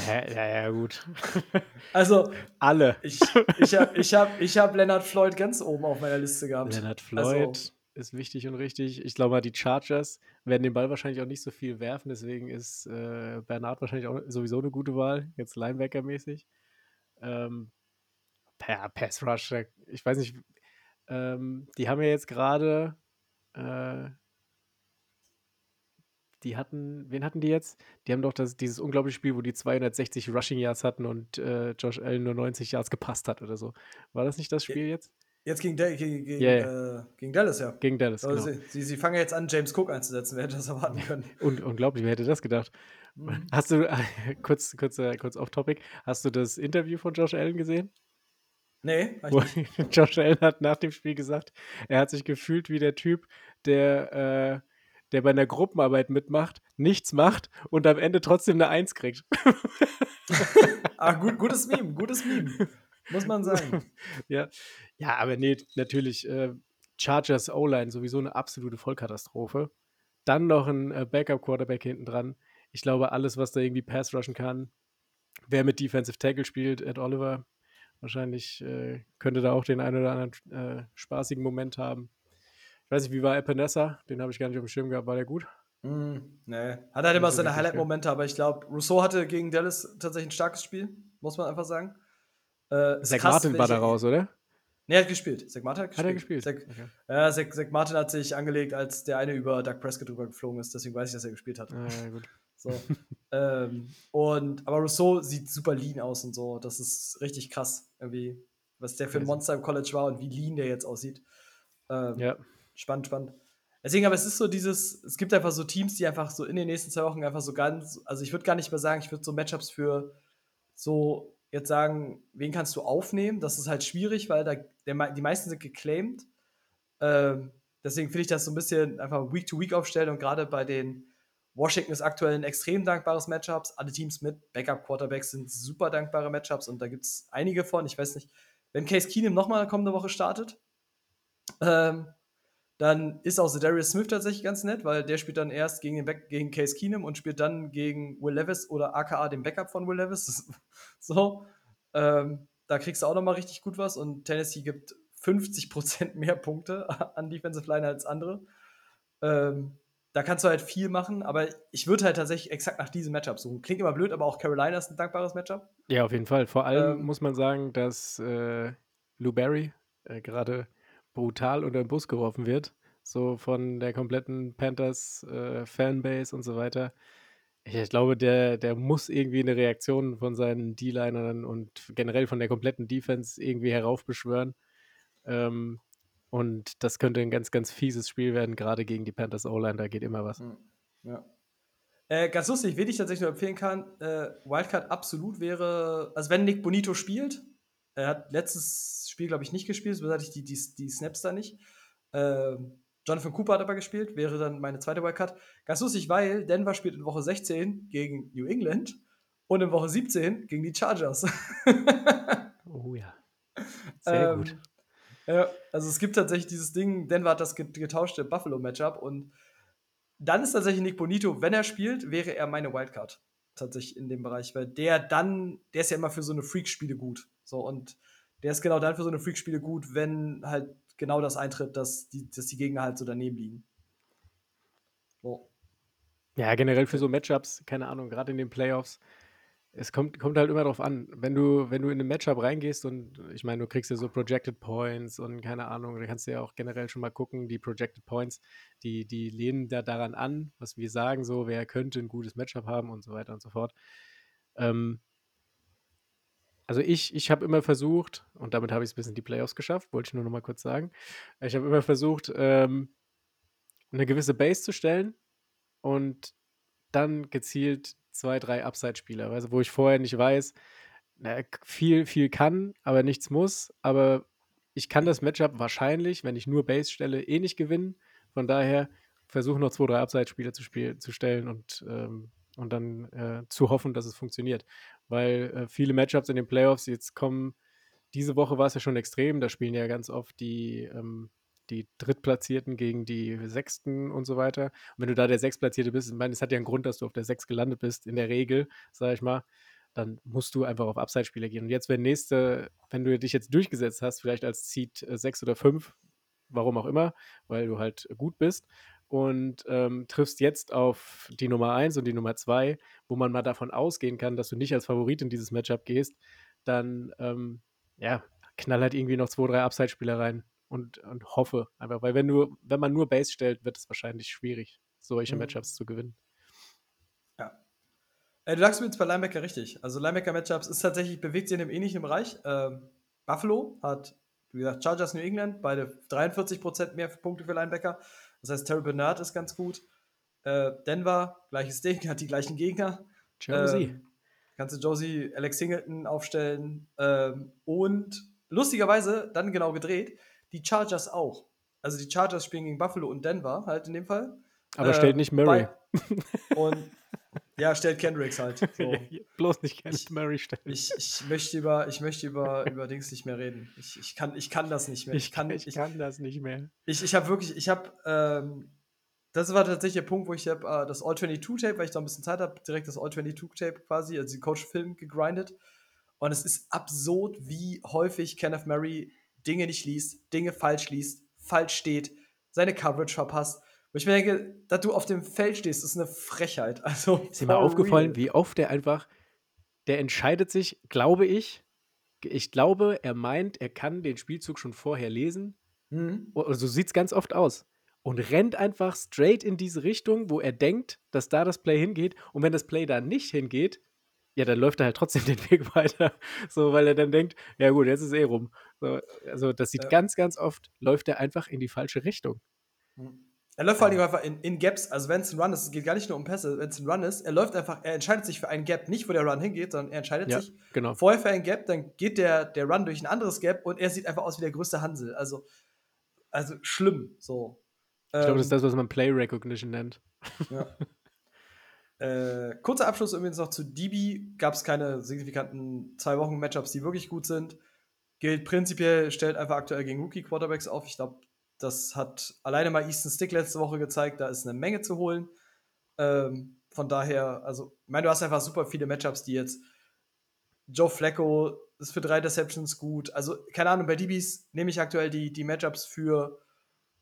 ja, ja, gut. Also, alle. Ich, ich habe ich hab, ich hab Leonard Floyd ganz oben auf meiner Liste gehabt. Leonard also Floyd also, ist wichtig und richtig. Ich glaube mal, die Chargers werden den Ball wahrscheinlich auch nicht so viel werfen, deswegen ist äh, Bernard wahrscheinlich auch sowieso eine gute Wahl, jetzt Linebacker-mäßig. Ähm, per Pass Rush, ich weiß nicht, ähm, die haben ja jetzt gerade äh, die hatten, wen hatten die jetzt? Die haben doch das, dieses unglaubliche Spiel, wo die 260 Rushing Yards hatten und äh, Josh Allen nur 90 Yards gepasst hat oder so. War das nicht das Spiel jetzt? Jetzt gegen, Dal- gegen, ja. Äh, gegen Dallas, ja. Gegen Dallas, Also genau. sie, sie, sie fangen jetzt an, James Cook einzusetzen. Wer hätte das erwarten können? Und, unglaublich, wer hätte das gedacht? Mhm. Hast du, kurz, kurz, äh, kurz off-topic, hast du das Interview von Josh Allen gesehen? Nee, Wo. Josh Allen hat nach dem Spiel gesagt, er hat sich gefühlt wie der Typ, der, äh, der bei einer Gruppenarbeit mitmacht, nichts macht und am Ende trotzdem eine Eins kriegt. Ah, gut, gutes Meme, gutes Meme. Muss man sagen. ja. ja, aber nee, natürlich, äh, Chargers O-Line sowieso eine absolute Vollkatastrophe. Dann noch ein äh, Backup-Quarterback hinten dran. Ich glaube, alles, was da irgendwie Pass rushen kann, wer mit Defensive Tackle spielt, Ed Oliver, wahrscheinlich äh, könnte da auch den einen oder anderen äh, spaßigen Moment haben. Ich weiß nicht, wie war Epinesa? Den habe ich gar nicht auf dem Schirm gehabt. War der gut? Mm, nee. Hat halt immer seine Highlight-Momente, aber ich glaube, Rousseau hatte gegen Dallas tatsächlich ein starkes Spiel, muss man einfach sagen. Äh, Zach krass, Martin war da raus, oder? Nee, er hat gespielt. Zach Martin hat Hat er gespielt. gespielt? Zach, Okay. ja, Zach, Zach Martin hat sich angelegt, als der eine über Doug Prescott drüber geflogen ist, deswegen weiß ich, dass er gespielt hat. Ah, ja, gut. So. ähm, und, aber Rousseau sieht super lean aus und so. Das ist richtig krass, irgendwie, was der für ein. Monster im College war und wie lean der jetzt aussieht. Ähm, Ja. Spannend, spannend. Deswegen, aber es ist so dieses, es gibt einfach so Teams, die einfach so in den nächsten zwei Wochen einfach so ganz, also ich würde gar nicht mehr sagen, ich würde so Matchups für so jetzt sagen, wen kannst du aufnehmen? Das ist halt schwierig, weil da der, die meisten sind geclaimed. Ähm, deswegen finde ich das so ein bisschen einfach Week-to-Week aufstellen und gerade bei den Washington ist aktuell ein extrem dankbares Matchups. Alle Teams mit Backup-Quarterbacks sind super dankbare Matchups und da gibt es einige von. Ich weiß nicht, wenn Case Keenum nochmal kommende Woche startet, ähm, dann ist auch Darius Smith tatsächlich ganz nett, weil der spielt dann erst gegen, den Back gegen Case Keenum und spielt dann gegen Will Levis oder aka den Backup von Will Levis. so, ähm, da kriegst du auch nochmal richtig gut was und Tennessee gibt 50% mehr Punkte an Defensive Line als andere. Ähm, da kannst du halt viel machen, aber ich würde halt tatsächlich exakt nach diesem Matchup suchen. Klingt immer blöd, aber auch Carolina ist ein dankbares Matchup. Ja, auf jeden Fall. Vor allem Ähm, muss man sagen, dass äh, Lou Barry äh, gerade brutal unter den Bus geworfen wird. So von der kompletten Panthers äh, und so weiter. Ich, ich glaube, der, der muss irgendwie eine Reaktion von seinen D-Linern und generell von der kompletten Defense irgendwie heraufbeschwören. Ähm, und das könnte ein ganz, ganz fieses Spiel werden, gerade gegen die Panthers O-Line. Da geht immer was. Ja. Äh, ganz lustig, wen ich tatsächlich nur empfehlen kann, äh, Wildcard absolut wäre, also wenn Nick Bonito spielt, er hat letztes Spiel, glaube ich, nicht gespielt, so hatte ich die, die, die Snaps da nicht. Ähm, Jonathan Cooper hat aber gespielt, wäre dann meine zweite Wildcard. Ganz lustig, weil Denver spielt in Woche 16 gegen New England und in Woche 17 gegen die Chargers. Oh ja. Sehr Ähm, gut. Ja, also es gibt tatsächlich dieses Ding, Denver hat das get- getauschte Buffalo-Matchup und dann ist tatsächlich Nick Bonito, wenn er spielt, wäre er meine Wildcard. Tatsächlich in dem Bereich, weil der dann, der ist ja immer für so eine Freak-Spiele gut. So, und der ist genau dann für so eine Freak-Spiele gut, wenn halt genau das eintritt, dass die, dass die Gegner halt so daneben liegen. So. Ja, generell für so Matchups, keine Ahnung, gerade in den Playoffs, es kommt, kommt halt immer drauf an, wenn du, wenn du in ein Matchup reingehst und ich meine, du kriegst ja so Projected Points und keine Ahnung, da kannst du ja auch generell schon mal gucken, die Projected Points, die, die lehnen da daran an, was wir sagen, so, wer könnte ein gutes Matchup haben und so weiter und so fort. Ähm, also ich, ich habe immer versucht, und damit habe ich es bis in die Playoffs geschafft, wollte ich nur noch mal kurz sagen, ich habe immer versucht, ähm, eine gewisse Base zu stellen und dann gezielt zwei, drei Upside-Spieler, also wo ich vorher nicht weiß, na, viel, viel kann, aber nichts muss. Aber ich kann das Matchup wahrscheinlich, wenn ich nur Base stelle, eh nicht gewinnen. Von daher versuche noch zwei, drei Upside-Spieler zu, spiel zu stellen und, ähm, und dann äh, zu hoffen, dass es funktioniert. Weil äh, viele Matchups in den Playoffs jetzt kommen, diese Woche war es ja schon extrem, da spielen ja ganz oft die, ähm, die Drittplatzierten gegen die Sechsten und so weiter. Und wenn du da der Sechstplatzierte bist, ich meine, es hat ja einen Grund, dass du auf der Sechs gelandet bist, in der Regel, sage ich mal, dann musst du einfach auf Upside-Spieler gehen. Und jetzt, wenn nächste, wenn du dich jetzt durchgesetzt hast, vielleicht als Seed 6 oder 5, warum auch immer, weil du halt gut bist, und ähm, triffst jetzt auf die Nummer 1 und die Nummer 2, wo man mal davon ausgehen kann, dass du nicht als Favorit in dieses Matchup gehst, dann ähm, ja, knall halt irgendwie noch zwei, drei Upside-Spieler rein und, und hoffe einfach, weil wenn du, wenn man nur Base stellt, wird es wahrscheinlich schwierig, solche Mhm. Matchups zu gewinnen. Ja. Äh, du sagst mir jetzt bei Linebacker richtig. Also Linebacker-Matchups ist tatsächlich, bewegt sich in einem ähnlichen Bereich. Ähm, Buffalo hat Wie gesagt, Chargers New England, beide 43% mehr Punkte für Linebacker. Das heißt, Terry Bernard ist ganz gut. Äh, Denver, gleiches Ding, hat die gleichen Gegner. Josie. Ähm, kannst du Josie, Alex Singleton aufstellen. Ähm, und lustigerweise, dann genau gedreht, die Chargers auch. Also die Chargers spielen gegen Buffalo und Denver halt in dem Fall. Aber Äh, stellt nicht Murray. Und ja, stellt Kendricks halt. So. Bloß nicht Kenneth Ich- Murray stellen. Ich, ich möchte über, ich möchte über, über Dings nicht mehr reden. Ich, ich, kann, ich kann das nicht mehr. Ich kann, ich ich, kann das nicht mehr. ich, ich habe wirklich, ich habe, ähm, das war tatsächlich der Punkt, wo ich hab, äh, das All-22-Tape, weil ich da ein bisschen Zeit habe, direkt das All-22-Tape quasi, also den Coach-Film gegrindet. Und es ist absurd, wie häufig Kenneth Murray Dinge nicht liest, Dinge falsch liest, falsch steht, seine Coverage verpasst. Wo ich mir denke, dass du auf dem Feld stehst, ist eine Frechheit. Also, Ist dir mal aufgefallen, real. wie oft der einfach, der entscheidet sich, glaube ich, ich glaube, er meint, er kann den Spielzug schon vorher lesen. Hm? Oder so sieht es ganz oft aus. Und rennt einfach straight in diese Richtung, wo er denkt, dass da das Play hingeht. Und wenn das Play da nicht hingeht, ja, dann läuft er halt trotzdem den Weg weiter. So, weil er dann denkt, ja gut, jetzt ist eh rum. So, also das sieht Ja. ganz, ganz oft, läuft er einfach in die falsche Richtung. Er läuft vor allem einfach in, in Gaps, also wenn es ein Run ist, es geht gar nicht nur um Pässe, wenn es ein Run ist, er läuft einfach, er entscheidet sich für einen Gap, nicht wo der Run hingeht, sondern er entscheidet Ja, sich genau. vorher für einen Gap, dann geht der, der Run durch ein anderes Gap und er sieht einfach aus wie der größte Hansel. Also, also schlimm, so. Ich glaube, das ist Ähm, das, was man Play Recognition nennt. ja. äh, kurzer Abschluss übrigens noch zu DB. Gab es keine signifikanten zwei Wochen Matchups, die wirklich gut sind. Gilt prinzipiell, stellt einfach aktuell gegen Rookie-Quarterbacks auf. Ich glaube, das hat alleine mal Easton Stick letzte Woche gezeigt, da ist eine Menge zu holen. Ähm, von daher, also, ich meine, du hast einfach super viele Matchups, die jetzt Joe Flacco ist für drei Deceptions gut. Also, keine Ahnung, bei DBs nehme ich aktuell die, die Matchups für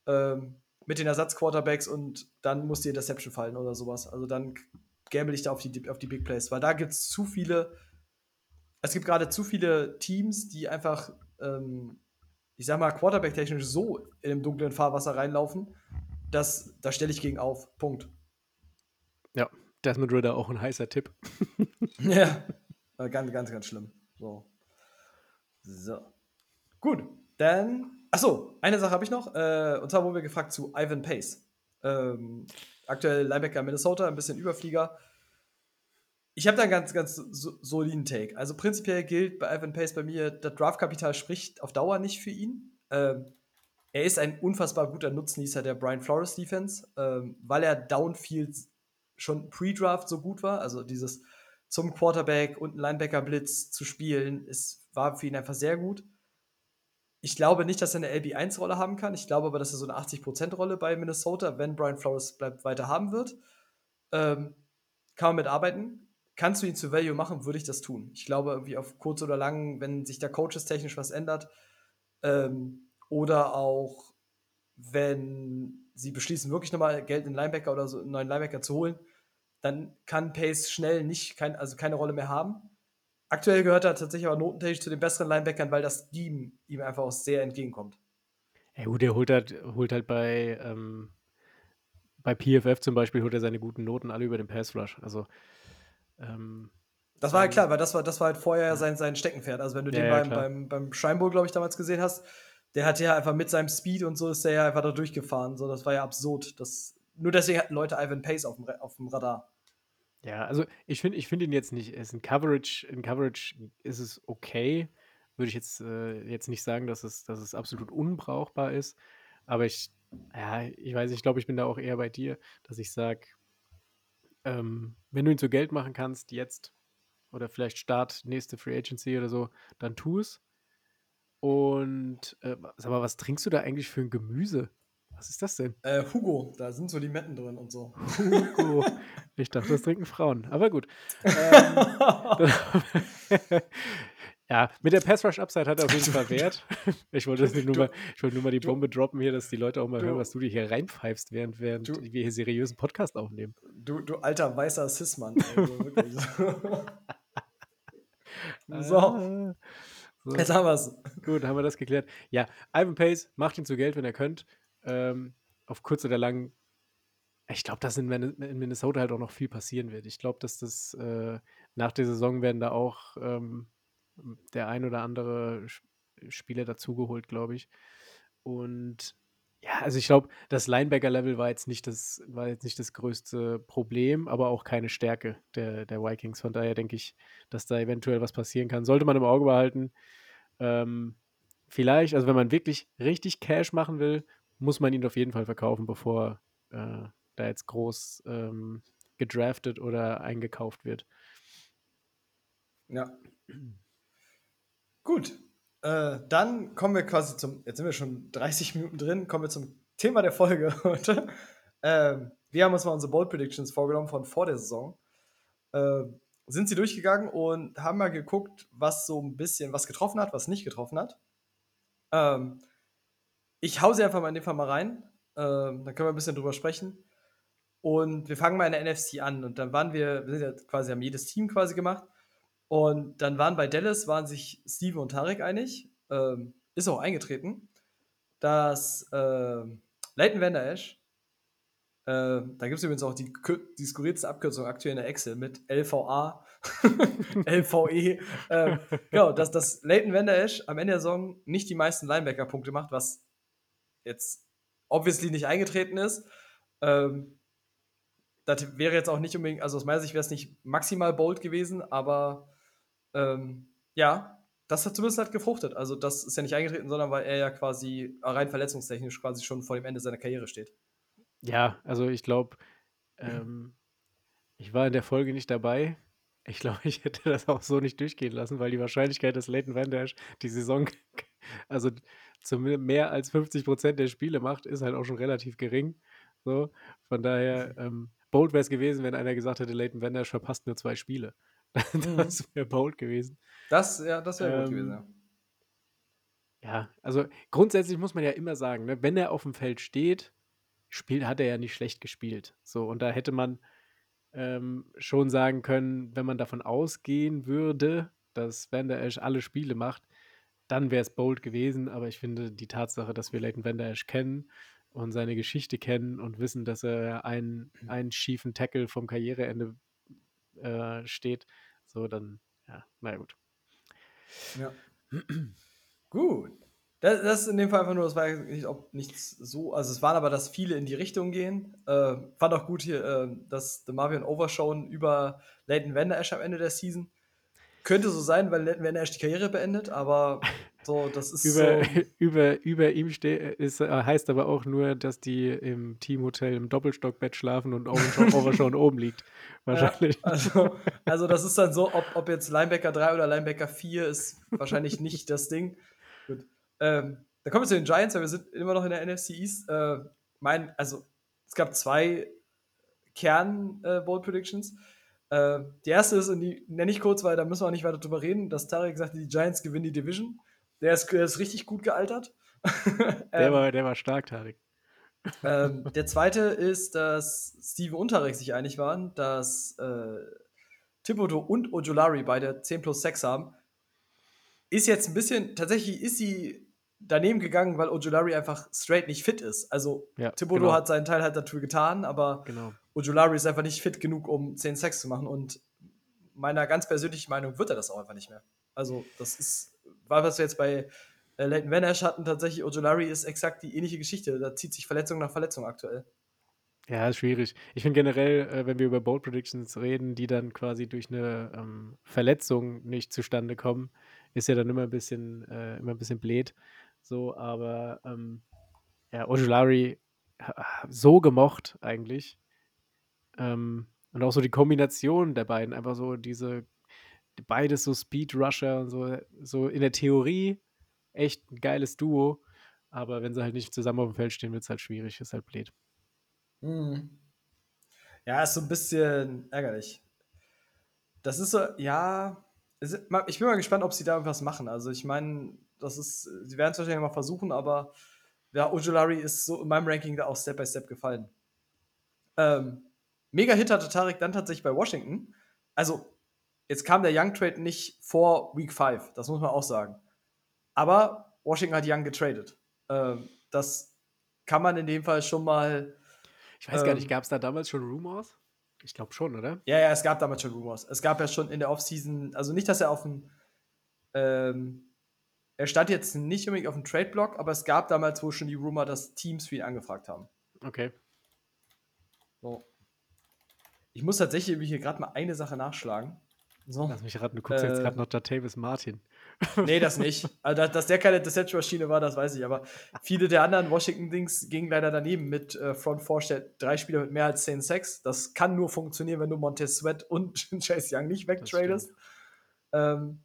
ähm, mit den Ersatzquarterbacks und dann muss die Interception fallen oder sowas. Also dann gamble ich da auf die, auf die Big Plays, weil da gibt es zu viele, es gibt gerade zu viele Teams, die einfach, ähm, ich sag mal, Quarterback-technisch so in dem dunklen Fahrwasser reinlaufen, dass da stelle ich gegen auf. Punkt. Ja, Desmond Ritter auch ein heißer Tipp. Ja. Ganz, ganz, ganz schlimm. So. So. Gut, dann. Achso, eine Sache habe ich noch. Äh, und zwar wurden wir gefragt zu Ivan Pace. Ähm, aktuell Linebacker Minnesota, ein bisschen Überflieger. Ich habe da einen ganz, ganz so, soliden Take. Also prinzipiell gilt bei Ivan Pace bei mir, das Draftkapital spricht auf Dauer nicht für ihn. Ähm, er ist ein unfassbar guter Nutznießer der Brian Flores Defense, ähm, weil er Downfield schon pre-Draft so gut war. Also dieses zum Quarterback und Linebacker-Blitz zu spielen, ist, war für ihn einfach sehr gut. Ich glaube nicht, dass er eine LB1-Rolle haben kann. Ich glaube aber, dass er so eine 80%-Rolle bei Minnesota, wenn Brian Flores bleibt, weiter haben wird. Ähm, kann man mitarbeiten. Kannst du ihn zu Value machen, würde ich das tun. Ich glaube, irgendwie auf kurz oder lang, wenn sich da Coaches technisch was ändert, ähm, oder auch wenn sie beschließen, wirklich nochmal Geld in Linebacker oder so einen neuen Linebacker zu holen, dann kann Pace schnell nicht, kein, also keine Rolle mehr haben. Aktuell gehört er tatsächlich aber notentechnisch zu den besseren Linebackern, weil das Scheme ihm einfach auch sehr entgegenkommt. Ja gut, der holt halt, holt halt bei, ähm, bei PFF zum Beispiel, holt er seine guten Noten alle über den Pass Rush. Also, ähm, Das war halt klar, weil das war, das war halt vorher sein, sein Steckenpferd. Also wenn du Ja, den ja, beim, beim, beim Bowl, glaube ich, damals gesehen hast, der hat ja einfach mit seinem Speed und so ist der ja einfach da durchgefahren. So, das war ja absurd. Das, nur deswegen hatten Leute Ivan Pace auf dem, auf dem Radar. ja, also ich finde ich find ihn jetzt nicht, ist ein Coverage, in Coverage ist es okay. Würde ich jetzt, äh, jetzt nicht sagen, dass es, dass es absolut unbrauchbar ist. Aber ich, ja, ich weiß, ich glaube, ich bin da auch eher bei dir, dass ich sage, ähm, wenn du ihn zu Geld machen kannst, jetzt oder vielleicht Start nächste Free Agency oder so, dann tu es. Und äh, sag mal, was trinkst du da eigentlich für ein Gemüse? Was ist das denn? Äh, Hugo, da sind so Limetten drin und so. Hugo. Ich dachte, das trinken Frauen. Aber gut. Ähm, ja, mit der Pass Rush Upside hat er auf jeden Fall Wert. Ich wollte, nicht nur Du- mal, ich wollte nur mal die du- Bombe droppen hier, dass die Leute auch mal du- hören, was du dir hier reinpfeifst, während, während Du- wir hier seriösen Podcast aufnehmen. Du, du alter weißer Cis-Mann. Also wirklich. so, Ah, so. jetzt haben wir es. Gut, haben wir das geklärt. Ja, Ivan Pace macht ihn zu Geld, wenn er könnt. Ähm, auf kurz oder lang. Ich glaube, dass in, in Minnesota halt auch noch viel passieren wird. Ich glaube, dass das äh, nach der Saison werden da auch ähm, der ein oder andere Spieler dazugeholt, glaube ich. Und ja, also ich glaube, das Linebacker-Level war jetzt nicht das, war jetzt nicht das größte Problem, aber auch keine Stärke der, der Vikings. Von daher denke ich, dass da eventuell was passieren kann. Sollte man im Auge behalten. Ähm, vielleicht, also wenn man wirklich richtig Cash machen will, muss man ihn auf jeden Fall verkaufen, bevor äh, da jetzt groß ähm, gedraftet oder eingekauft wird. Ja. Gut. Äh, dann kommen wir quasi zum, jetzt sind wir schon 30 Minuten drin, kommen wir zum Thema der Folge heute. Ähm, wir haben uns mal unsere Bold Predictions vorgenommen von vor der Saison. Äh, sind sie durchgegangen und haben mal geguckt, was so ein bisschen, was getroffen hat, was nicht getroffen hat. Ähm, ich hau sie einfach mal in dem Fall mal rein. Ähm, dann können wir ein bisschen drüber sprechen. Und wir fangen mal in der NFC an. Und dann waren wir, wir sind ja quasi, haben jedes Team quasi gemacht. Und dann waren bei Dallas, waren sich Steven und Tarek einig, ähm, ist auch eingetreten, dass äh, Leighton Van Der Esch, äh, da gibt es übrigens auch die, die skurrilste Abkürzung aktuell in der Excel mit LVA, LVE, äh, genau, dass, dass Leighton Van Der Esch am Ende der Saison nicht die meisten Linebacker-Punkte macht, was jetzt obviously nicht eingetreten ist. Ähm, das wäre jetzt auch nicht unbedingt, also aus meiner Sicht wäre es nicht maximal bold gewesen, aber ähm, ja, das hat zumindest halt gefruchtet. Also das ist ja nicht eingetreten, sondern weil er ja quasi rein verletzungstechnisch quasi schon vor dem Ende seiner Karriere steht. Ja, also ich glaube, ähm, ich war in der Folge nicht dabei. Ich glaube, ich hätte das auch so nicht durchgehen lassen, weil die Wahrscheinlichkeit, dass Leighton Van Der die Saison, also zumindest mehr als 50 Prozent der Spiele macht, ist halt auch schon relativ gering. So, von daher, ähm, bold wäre es gewesen, wenn einer gesagt hätte, Leighton Van Der verpasst nur zwei Spiele. Mhm. das wäre bold gewesen. Das, ja, das wäre Ähm, gut gewesen, ja. Ja, also grundsätzlich muss man ja immer sagen, ne, wenn er auf dem Feld steht, spielt, hat er ja nicht schlecht gespielt. So, und da hätte man ähm, schon sagen können, wenn man davon ausgehen würde, dass Van Der Esch alle Spiele macht, dann wäre es bold gewesen. Aber ich finde die Tatsache, dass wir Leighton Van Der Esch kennen und seine Geschichte kennen und wissen, dass er einen, einen schiefen Tackle vom Karriereende äh, steht, so dann, ja, naja gut. Ja. Gut. Das, das ist in dem Fall einfach nur, das war nicht, ob nichts so, also es waren aber, dass viele in die Richtung gehen. Äh, fand auch gut hier, äh, dass The Marvion Overshown über Leighton Van Der Esch am Ende der Season. Könnte so sein, weil Leighton Van Der Esch die Karriere beendet, aber so, das ist Über, so. über, über ihm ist, äh, heißt aber auch nur, dass die im Teamhotel im Doppelstockbett schlafen und Overshown, Overshown oben liegt. Wahrscheinlich. Ja, also, also das ist dann so, ob, ob jetzt Linebacker 3 oder Linebacker 4 ist wahrscheinlich nicht das Ding. Gut. Ähm, dann kommen wir zu den Giants, weil wir sind immer noch in der NFC East. Äh, mein, also es gab zwei Kern-Bold Predictions. Äh, die erste ist, und die nenne ich kurz, weil da müssen wir auch nicht weiter drüber reden, dass Tarek sagte, die Giants gewinnen die Division. Der ist, der ist richtig gut gealtert. Der Ähm, war, der war stark, Tarek. ähm, der zweite ist, dass Steve und Tarek sich einig waren, dass äh, Thibodeau und Ojolari beide 10 plus 6 haben. Ist jetzt ein bisschen, tatsächlich ist sie daneben gegangen, weil Ojolari einfach straight nicht fit ist. Also Ja, Thibodeau genau. hat seinen Teil halt dafür getan, aber Genau. Ojolari ist einfach nicht fit genug, um 10 Sacks zu machen. Und meiner ganz persönlichen Meinung wird er das auch einfach nicht mehr. Also, das ist, war was wir jetzt bei äh, Leighton Van Ash hatten, tatsächlich, Ojolari ist exakt die ähnliche Geschichte. Da zieht sich Verletzung nach Verletzung aktuell. Ja, ist schwierig. Ich finde generell, äh, wenn wir über Bold Predictions reden, die dann quasi durch eine ähm, Verletzung nicht zustande kommen, ist ja dann immer ein bisschen, äh, immer ein bisschen blöd. So, aber ähm, ja, Ojulari so gemocht eigentlich. Ähm, und auch so die Kombination der beiden, einfach so diese, beides so Speed Rusher und so, so in der Theorie echt ein geiles Duo. Aber wenn sie halt nicht zusammen auf dem Feld stehen, wird es halt schwierig, ist halt blöd. Mhm. Ja, ist so ein bisschen ärgerlich. Das ist so, ja. ist- Ich bin mal gespannt, ob sie da was machen. Also, ich meine, das ist, sie werden es wahrscheinlich mal versuchen, aber ja, Ojolari ist so in meinem Ranking da auch Step by Step gefallen. Ähm, mega Hit hatte Tarek dann tatsächlich bei Washington. Also, jetzt kam der Young Trade nicht vor Week 5, das muss man auch sagen. Aber Washington hat Young getradet. Ähm, das kann man in dem Fall schon mal Ich weiß gar nicht, Ähm, gab es da damals schon Rumors? Ich glaube schon, oder? Ja, ja, es gab damals schon Rumors. Es gab ja schon in der Offseason, also nicht, dass er auf dem, ähm, er stand jetzt nicht unbedingt auf dem Trade-Block, aber es gab damals wohl schon die Rumor, dass Teams für ihn angefragt haben. Okay. So. Ich muss tatsächlich hier gerade mal eine Sache nachschlagen. So. Lass mich raten, du guckst jetzt Äh. gerade noch Jatavis Martin. Nee, das nicht. Also, dass, dass der keine Deception-Maschine war, das weiß ich. Aber viele der anderen Washington-Dings gingen leider daneben mit äh, Front Four steht drei Spieler mit mehr als 10 Sacks. Das kann nur funktionieren, wenn du Montez Sweat und Chase Young nicht wegtradest. Ähm,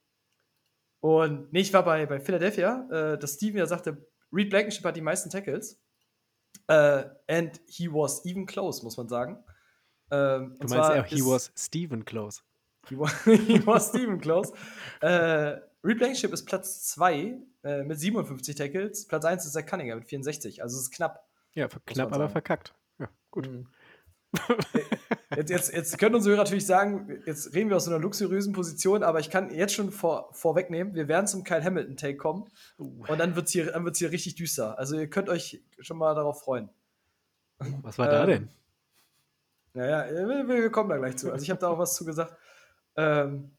und nee, ich war bei, bei Philadelphia, äh, dass Steven ja sagte, Reed Blankenship hat die meisten Tackles. Äh, and he was even close, muss man sagen. Ähm, Du meinst, er, he was Steven Close. He was, he was Steven Close. äh, Reed Blankenship ist Platz 2 äh, mit 57 Tackles. Platz 1 ist der Cunningham mit 64. Also es ist knapp. Ja, knapp, aber verkackt. Ja, gut. Mhm. Jetzt, jetzt, jetzt können unsere Hörer natürlich sagen, jetzt reden wir aus so einer luxuriösen Position, aber ich kann jetzt schon vor, vorwegnehmen, wir werden zum Kyle Hamilton-Take kommen Uh, und dann wird es hier, dann wird's hier richtig düster. Also ihr könnt euch schon mal darauf freuen. was war da ähm, denn? Naja, wir, wir kommen da gleich zu. Also ich habe da auch was zu gesagt. Ähm,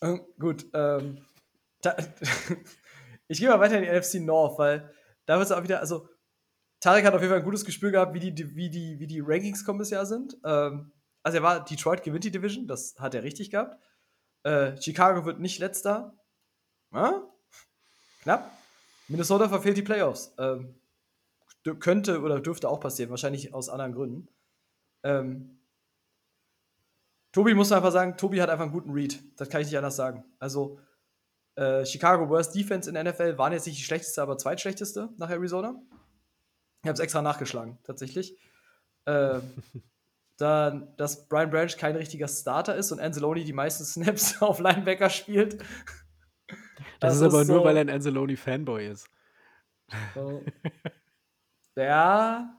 äh, gut, ähm, da, ich gehe mal weiter in die NFC North, weil da wird es auch wieder, also Tarek hat auf jeden Fall ein gutes Gespür gehabt, wie die, wie die, wie die Rankings kommen bisher sind. Ähm, also er war, Detroit gewinnt die Division, das hat er richtig gehabt. Äh, Chicago wird nicht letzter. Ja? Knapp. Minnesota verfehlt die Playoffs. Ähm, könnte oder dürfte auch passieren, wahrscheinlich aus anderen Gründen. Ähm, Tobi muss einfach sagen, Tobi hat einfach einen guten Read. Das kann ich nicht anders sagen. Also, äh, Chicago Worst Defense in der NFL waren jetzt nicht die schlechteste, aber zweitschlechteste nach Arizona. Ich habe es extra nachgeschlagen, tatsächlich. Ähm, dann, dass Brian Branch kein richtiger Starter ist und Anzalone die meisten Snaps auf Linebacker spielt. Das, ist aber nur, so- weil er ein Anzalone-Fanboy ist. so. Ja,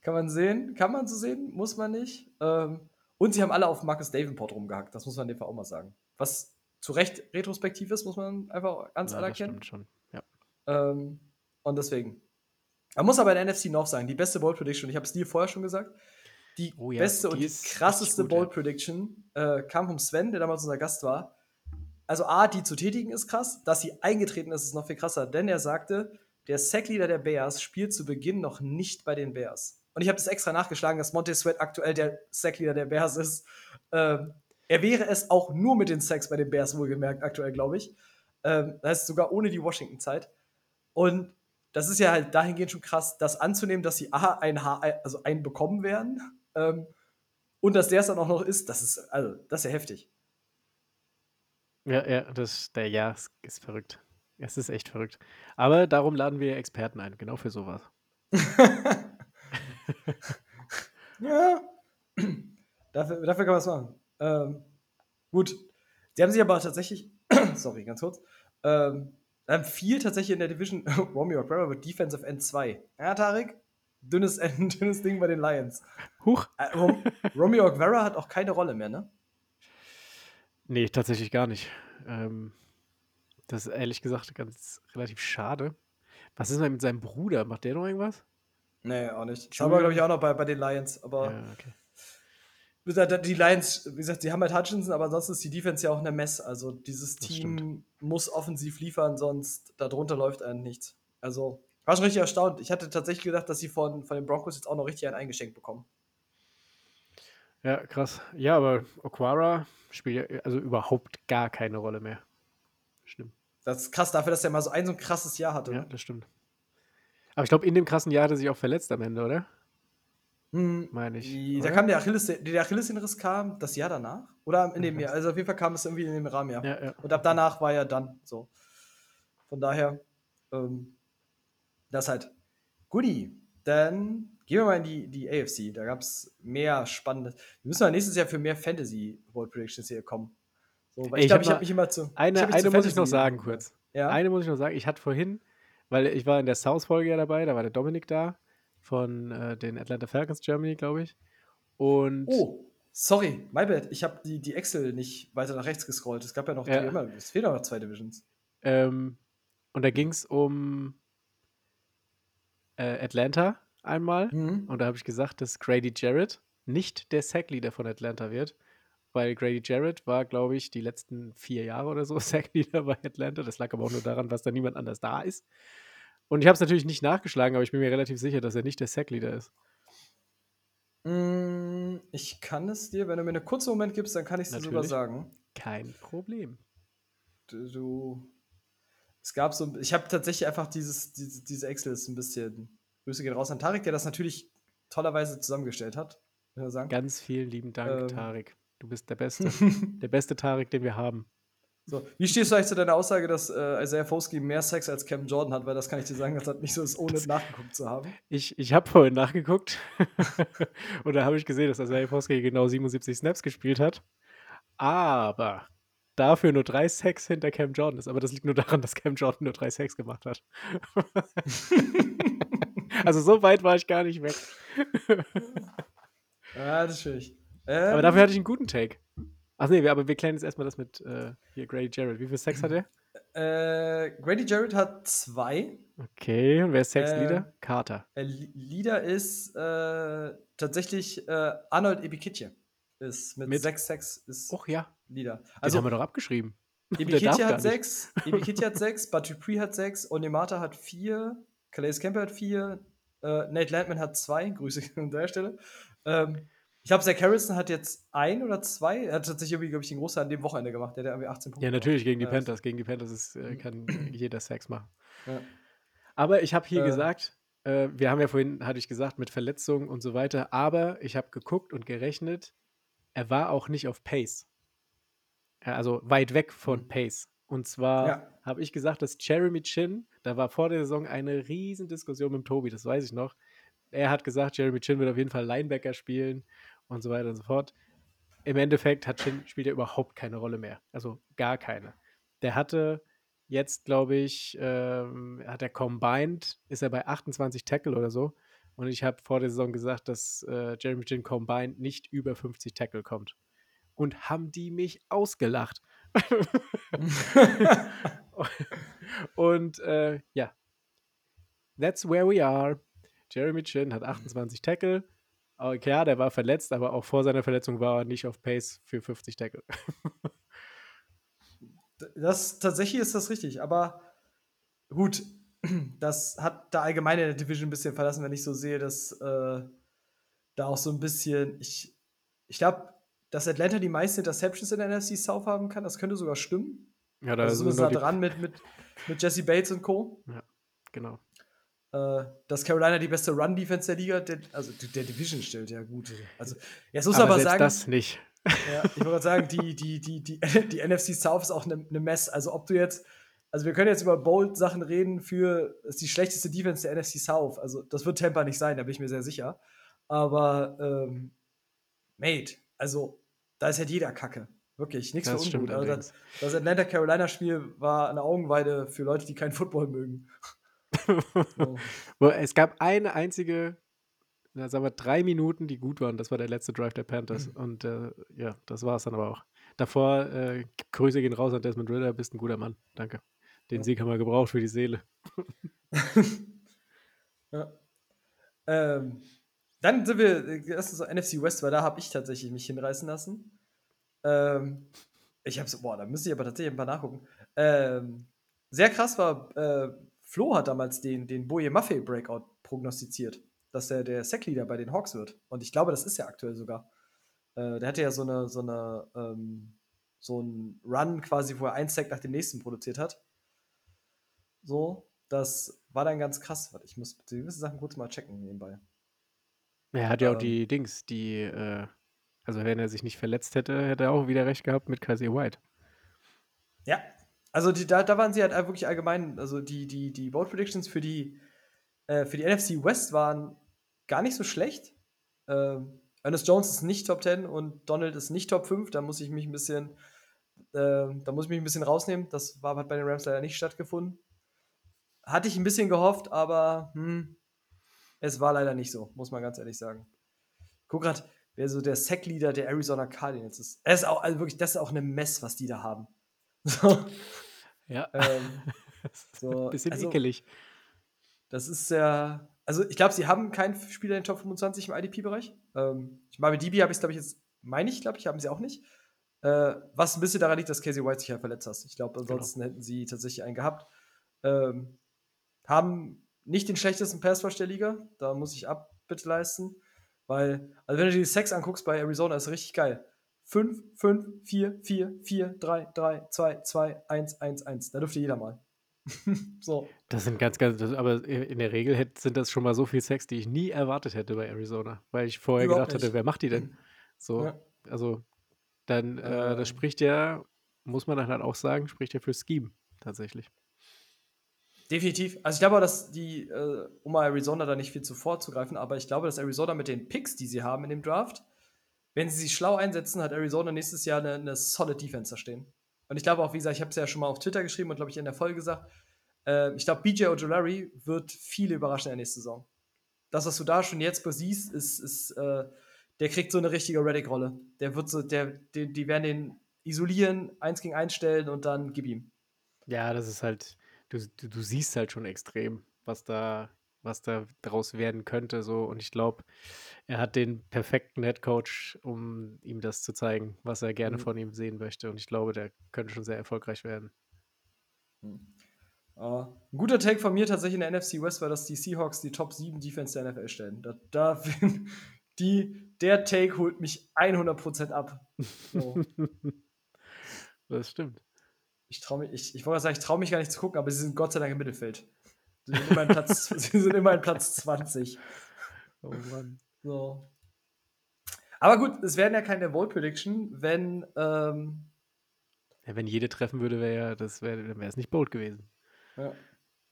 kann man sehen, kann man so sehen, muss man nicht. Ähm, und sie haben alle auf Marcus Davenport rumgehackt, das muss man in dem Fall auch mal sagen. Was zu Recht retrospektiv ist, muss man einfach ganz Ja, das anerkennen. stimmt schon. Ja. Ähm, und deswegen. Man muss aber in der NFC North sagen, die beste Bold Prediction, ich habe es dir vorher schon gesagt, die Oh ja, beste die und die krasseste gut, Bold. Prediction äh, kam vom Sven, der damals unser Gast war. Also A, die zu tätigen ist krass, dass sie eingetreten ist, ist noch viel krasser, denn er sagte, der Sackleader der Bears spielt zu Beginn noch nicht bei den Bears. Und ich habe das extra nachgeschlagen, dass Monte Sweat aktuell der Sackleader der Bears ist. Ähm, er wäre es auch nur mit den Sacks bei den Bears wohlgemerkt, aktuell, glaube ich. Ähm, das heißt sogar ohne die Washington-Zeit. Und das ist ja halt dahingehend schon krass, das anzunehmen, dass sie A, ein Haar, also einen bekommen werden. Ähm, und dass der es dann auch noch ist, das ist, also, das ist ja heftig. Ja, ja, das, der, ja, ist verrückt. Es ist echt verrückt. Aber darum laden wir Experten ein, genau für sowas. Ja. dafür, dafür kann man es machen. Ähm, gut. Sie haben sich aber tatsächlich, sorry, ganz kurz, ähm, haben viel tatsächlich in der Division Romeo Aguero mit Defensive End 2. Ja, Tarek? Dünnes, End, dünnes Ding bei den Lions. Huch! Äh, Rom Romeo Aguero hat auch keine Rolle mehr, ne? Nee, tatsächlich gar nicht. Ähm, das ist ehrlich gesagt ganz relativ schade. Was ist denn mit seinem Bruder? Macht der noch irgendwas? Nee, auch nicht. Das Julian? haben wir, glaube ich, auch noch bei, bei den Lions. Aber Ja, okay. wie gesagt, die Lions, wie gesagt, die haben halt Hutchinson, aber sonst ist die Defense ja auch eine Mess. Also dieses Das Team muss offensiv liefern, sonst darunter läuft einem nichts. Also, ich war schon richtig erstaunt. Ich hatte tatsächlich gedacht, dass sie von, von den Broncos jetzt auch noch richtig einen eingeschenkt bekommen. Ja, krass. Ja, aber Okwara spielt ja also überhaupt gar keine Rolle mehr. Stimmt. Das ist krass dafür, dass er mal so ein so ein krasses Jahr hatte. Ja, ne? das stimmt. Aber ich glaube, in dem krassen Jahr hat er sich auch verletzt am Ende, oder? Hm, Meine ich. die- da kam der Achilles, der Achillessehnenriss kam das Jahr danach? Oder in dem Jahr? Also auf jeden Fall kam es irgendwie in dem Rahmen, ja. Ja, ja. Und ab danach war er dann so. Von daher, ähm, das halt. Guti, dann gehen wir mal in die, die AFC. Da gab es mehr spannende. Wir müssen ja nächstes Jahr für mehr Fantasy World Predictions hier kommen. So, weil Ey, ich glaube, ich mal habe mich immer zu. Eine, ich eine zu muss ich noch sagen kurz. Ja. Eine muss ich noch sagen. Ich hatte vorhin, weil ich war in der South-Folge ja dabei, da war der Dominik da von äh, den Atlanta Falcons Germany, glaube ich. Und Oh, sorry, my bad. Ich habe die, die Excel nicht weiter nach rechts gescrollt. Es gab ja noch Ja. Immer, es fehlen noch zwei Divisions. Ähm, und da ging es um äh, Atlanta einmal. Mhm. Und da habe ich gesagt, dass Grady Jarrett nicht der Sackleader von Atlanta wird. Weil Grady Jarrett war, glaube ich, die letzten vier Jahre oder so Sackleader bei Atlanta. Das lag aber auch nur daran, dass da niemand anders da ist. Und ich habe es natürlich nicht nachgeschlagen, aber ich bin mir relativ sicher, dass er nicht der Sackleader ist. Mm, ich kann es dir, wenn du mir einen kurzen Moment gibst, dann kann ich es dir sogar sagen. Kein Problem. Du, es gab so, ich habe tatsächlich einfach dieses, diese, diese Excel ist ein bisschen, Grüße gehen raus an Tarek, der das natürlich tollerweise zusammengestellt hat, sagen. Ganz vielen lieben Dank, Ähm. Tarek. Du bist der Beste. der beste Tarek, den wir haben. So, wie stehst du eigentlich zu deiner Aussage, dass äh, Isaiah Foskey mehr Sex als Cam Jordan hat? Weil das kann ich dir sagen, das hat nicht so ist, ohne Das- nachgeguckt zu haben. Ich, ich habe vorhin nachgeguckt und da habe ich gesehen, dass Isaiah Foskey genau 77 Snaps gespielt hat. Aber dafür nur drei Sacks hinter Cam Jordan ist. Aber das liegt nur daran, dass Cam Jordan nur drei Sacks gemacht hat. also so weit war ich gar nicht weg. Ja, das ist schwierig. Aber Ähm, dafür hatte ich einen guten Take. Ach nee, wir- aber wir klären jetzt erstmal das mit äh, hier Grady Jarrett. Wie viel Sex hat er? äh, Grady Jarrett hat zwei. Okay, und wer ist Sex Äh, Leader? Carter. Äh, Li- Leader ist äh, tatsächlich äh, Arnold Ebikitje. Ist mit, Mit? sechs Sex ist Och ja, Leader. also Also haben wir doch abgeschrieben. Ebikitje hat sechs, Ebikitje hat sechs, Dupree hat sechs, Onemata hat vier, Calais Campbell hat vier, äh, Nate Landman hat zwei, Grüße an der Stelle. Ähm, ich glaube, Zach Harrison hat jetzt ein oder zwei. Er hat tatsächlich irgendwie, glaube ich, den Großteil an dem Wochenende gemacht. Der hat irgendwie 18 Punkte Ja, natürlich gegen die. Panthers. Gegen die Panthers ist, äh, kann jeder Sex machen. Ja. Aber ich habe hier Äh. gesagt, äh, wir haben ja vorhin, hatte ich gesagt, mit Verletzungen und so weiter, aber ich habe geguckt und gerechnet, er war auch nicht auf Pace. Also weit weg von Mhm. Pace. Und zwar Ja. habe ich gesagt, dass Jeremy Chin, da war vor der Saison eine riesen Diskussion mit Tobi, das weiß ich noch. Er hat gesagt, Jeremy Chin wird auf jeden Fall Linebacker spielen und so weiter und so fort. Im Endeffekt hat Chin, spielt er überhaupt keine Rolle mehr. Also gar keine. Der hatte jetzt, glaube ich, ähm, hat er combined, ist er bei 28 Tackle oder so. Und ich habe vor der Saison gesagt, dass äh, Jeremy Chin combined nicht über 50 Tackle kommt. Und haben die mich ausgelacht. Und äh, ja, that's where we are. Jeremy Chin hat 28 Tackle. Okay, ja, der war verletzt, aber auch vor seiner Verletzung war er nicht auf Pace für 50 Tackle. Das tatsächlich ist das richtig, aber gut, das hat da allgemein in der Division ein bisschen verlassen, wenn ich so sehe, dass äh, da auch so ein bisschen, ich, ich glaube, dass Atlanta die meisten Interceptions in der NFC South haben kann, das könnte sogar stimmen. Ja, da Also sind wir da dran mit, mit, mit Jesse Bates und Co. Genau. Äh, dass Carolina die beste Run-Defense der Liga, der, also der Division stellt, ja gut. Also, jetzt muss aber aber, sagen, das nicht. ja, ich wollte sagen, die, die, die, die, die NFC South ist auch eine ne Mess. Also, ob du jetzt, also wir können jetzt über Bold-Sachen reden für ist die schlechteste Defense der NFC South. Also, das wird Tampa nicht sein, da bin ich mir sehr sicher. Aber, ähm, mate, also, da ist halt jeder Kacke. Wirklich, nichts für ungut. Also, das, das Atlanta-Carolina-Spiel war eine Augenweide für Leute, die keinen Football mögen. Wo- es gab eine einzige, na, sagen wir, drei Minuten, die gut waren. Das war der letzte Drive der Panthers. Mhm. Und äh, ja, das war es dann aber auch. Davor, äh, Grüße gehen raus an Desmond Ritter, bist ein guter Mann. Danke. Den Ja. Sieg haben wir gebraucht für die Seele. Ja. Ähm, dann sind wir, das ist so NFC West, weil da habe ich tatsächlich mich hinreißen lassen. Ähm, ich habe so, boah, da müsste ich aber tatsächlich ein paar nachgucken. Ähm, sehr krass war, äh, Flo hat damals den, den Boje Maffei Breakout prognostiziert, dass er der Sackleader bei den Hawks wird. Und ich glaube, das ist ja aktuell sogar. Äh, der hatte ja so eine, so eine, ähm, so einen Run quasi, wo er einen Sack nach dem nächsten produziert hat. So, das war dann ganz krass. Warte, ich muss gewisse Sachen kurz mal checken nebenbei. Er hat ja auch Ähm. die Dings, die, äh, also wenn er sich nicht verletzt hätte, hätte er auch wieder recht gehabt mit Kaiser White. Ja, also die, da, da waren sie halt wirklich allgemein, also die, die, die Vote Predictions für die, äh, für die NFC West waren gar nicht so schlecht. Ähm, Ernest Jones ist nicht Top 10 und Donald ist nicht Top 5. Da muss ich mich ein bisschen, äh, da muss ich mich ein bisschen rausnehmen. Das war, hat bei den Rams leider nicht stattgefunden. Hatte ich ein bisschen gehofft, aber hm, es war leider nicht so, muss man ganz ehrlich sagen. Guck grad, wer so der Sackleader der Arizona Cardinals ist. Es ist auch, also wirklich, das ist auch eine Mess, was die da haben. So, Ja. ähm, so, bisschen also- ekelig. das ist ja. Also, ich glaube, sie haben keinen Spieler in den Top 25 im IDP-Bereich. Ähm, ich meine, mit DB habe ich es, glaube ich, jetzt, meine ich, glaube ich, haben sie auch nicht. Äh, was ein bisschen daran liegt, dass Casey White sich ja verletzt hat. Ich glaube, Genau. ansonsten hätten sie tatsächlich einen gehabt. Ähm, haben nicht den schlechtesten Pass-Rush der Liga. Da muss ich Abbitte leisten. Weil, also wenn du dir die Sex anguckst bei Arizona, ist richtig geil. 5, 5, 4, 4, 4, 3, 3, 2, 2, 1, 1, 1. Da dürfte jeder mal. so. Das sind ganz, ganz, das, aber in der Regel hätt, sind das schon mal so viel Sex, die ich nie erwartet hätte bei Arizona, weil ich vorher Überhaupt gedacht hatte, nicht. wer macht die denn? So, Ja. also dann, äh, das Ähm. spricht ja, muss man dann halt auch sagen, spricht ja für Scheme tatsächlich. Definitiv. Also ich glaube dass die, äh, um mal Arizona da nicht viel zu vorzugreifen, aber ich glaube, dass Arizona mit den Picks, die sie haben in dem Draft, wenn sie sie schlau einsetzen, hat Arizona nächstes Jahr eine, eine solid Defense da stehen. Und ich glaube auch, wie gesagt, ich habe es ja schon mal auf Twitter geschrieben und glaube ich in der Folge gesagt, äh, ich glaube, BJ Ojolari wird viele überraschen in der nächsten Saison. Das, was du da schon jetzt siehst, ist, ist äh, der kriegt so eine richtige Reddick-Rolle. Der wird so, der, die, die werden den isolieren, eins gegen eins stellen und dann gib ihm. Ja, das ist halt, du, du, du siehst halt schon extrem, was da, was da draus werden könnte. So. Und ich glaube, er hat den perfekten Headcoach, um ihm das zu zeigen, was er gerne Mhm. von ihm sehen möchte. Und ich glaube, der könnte schon sehr erfolgreich werden. Äh, ein guter Take von mir tatsächlich in der NFC West war, dass die Seahawks die Top 7 Defense der NFL stellen. Da, da die, der Take holt mich 100% ab. So. das stimmt. ich traue mich, ich, ich wollte sagen, ich traue mich gar nicht zu gucken, aber sie sind Gott sei Dank im Mittelfeld. Sie sind immer in Platz, sie sind immer in Platz 20. Oh Mann. So. Aber gut, es werden ja keine Bold Prediction, wenn ähm, Ja, wenn jede treffen würde, wäre ja, das wäre, dann wäre es nicht bold gewesen. Ja.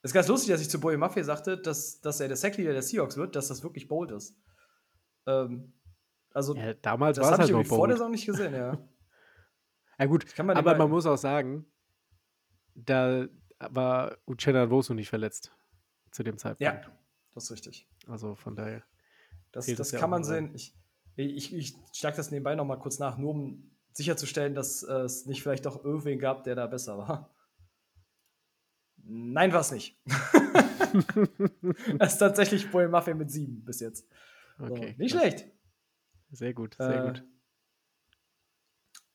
Es ist ganz lustig, dass ich zu Boye Maffei sagte, dass, dass er der Sackleader der Seahawks wird, dass das wirklich bold ist. Ähm, also, Ja, damals war es habe ich halt noch irgendwie vor der bold. Saison nicht gesehen, ja. Ja gut, man aber man muss auch sagen, da war Uchenna Nwosu nicht verletzt zu dem Zeitpunkt. ja, das ist richtig. Also von daher. Das, das das ja kann man rein. sehen. Ich, ich, ich schlage das nebenbei noch mal kurz nach, nur um sicherzustellen, dass äh, es nicht vielleicht doch irgendwen gab, der da besser war. Nein, war es nicht. Es ist tatsächlich Boye Maffei mit sieben bis jetzt. So, Okay. nicht krass. schlecht. Sehr gut, sehr Äh, gut.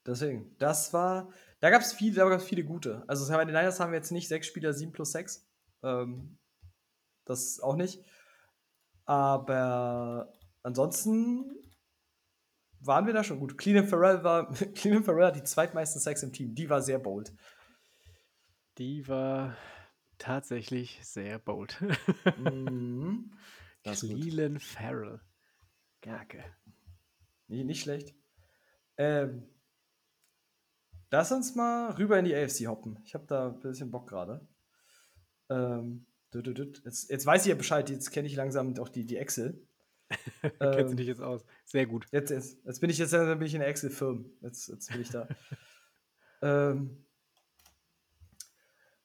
Deswegen, das war, da gab es viele, da gab's viele gute. Also bei den Niners haben wir jetzt nicht sechs Spieler, sieben plus sechs. Ähm, das auch nicht. Aber ansonsten waren wir da schon gut. Cleveland Farrell war, Cleveland Farrell hat die zweitmeisten Sacks im Team. Die war sehr bold. Die war tatsächlich sehr bold. Mhm. Cleland Farrell. Gacke. Nee, nicht schlecht. Ähm, lass uns mal rüber in die AFC hoppen. Ich habe da ein bisschen Bock gerade. Ähm. Jetzt, jetzt weiß ich ja Bescheid, jetzt kenne ich langsam auch die, die Excel. Kennst Ähm, du dich jetzt aus? Sehr gut. Jetzt, jetzt, jetzt bin ich jetzt bin ich in der Excel-Firm. Jetzt, jetzt bin ich da. ähm,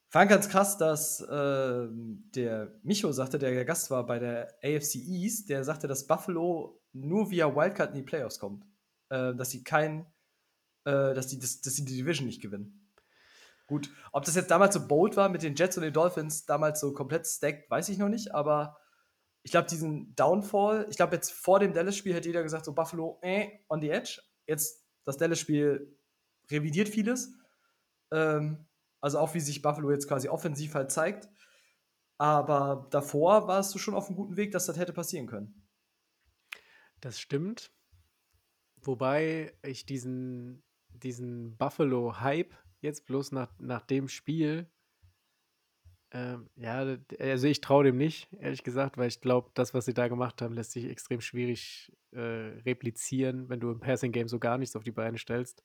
fand ganz krass, dass ähm, der Micho sagte, der der Gast war bei der AFC East, der sagte, dass Buffalo nur via Wildcard in die Playoffs kommt. Äh, dass sie kein, äh, dass, die, das, dass sie die Division nicht gewinnen. Gut, ob das jetzt damals so bold war mit den Jets und den Dolphins, damals so komplett stacked, weiß ich noch nicht, aber ich glaube, diesen Downfall, ich glaube, jetzt vor dem Dallas-Spiel hätte jeder gesagt, so Buffalo, äh, on the edge. Jetzt das Dallas-Spiel revidiert vieles. Ähm, also auch wie sich Buffalo jetzt quasi offensiv halt zeigt. Aber davor warst du schon auf einem guten Weg, dass das hätte passieren können. Das stimmt. Wobei ich diesen, diesen Buffalo-Hype jetzt bloß nach, nach dem Spiel, ähm, ja, also ich traue dem nicht, ehrlich gesagt, weil ich glaube, das, was sie da gemacht haben, lässt sich extrem schwierig äh, replizieren, wenn du im Passing-Game so gar nichts auf die Beine stellst.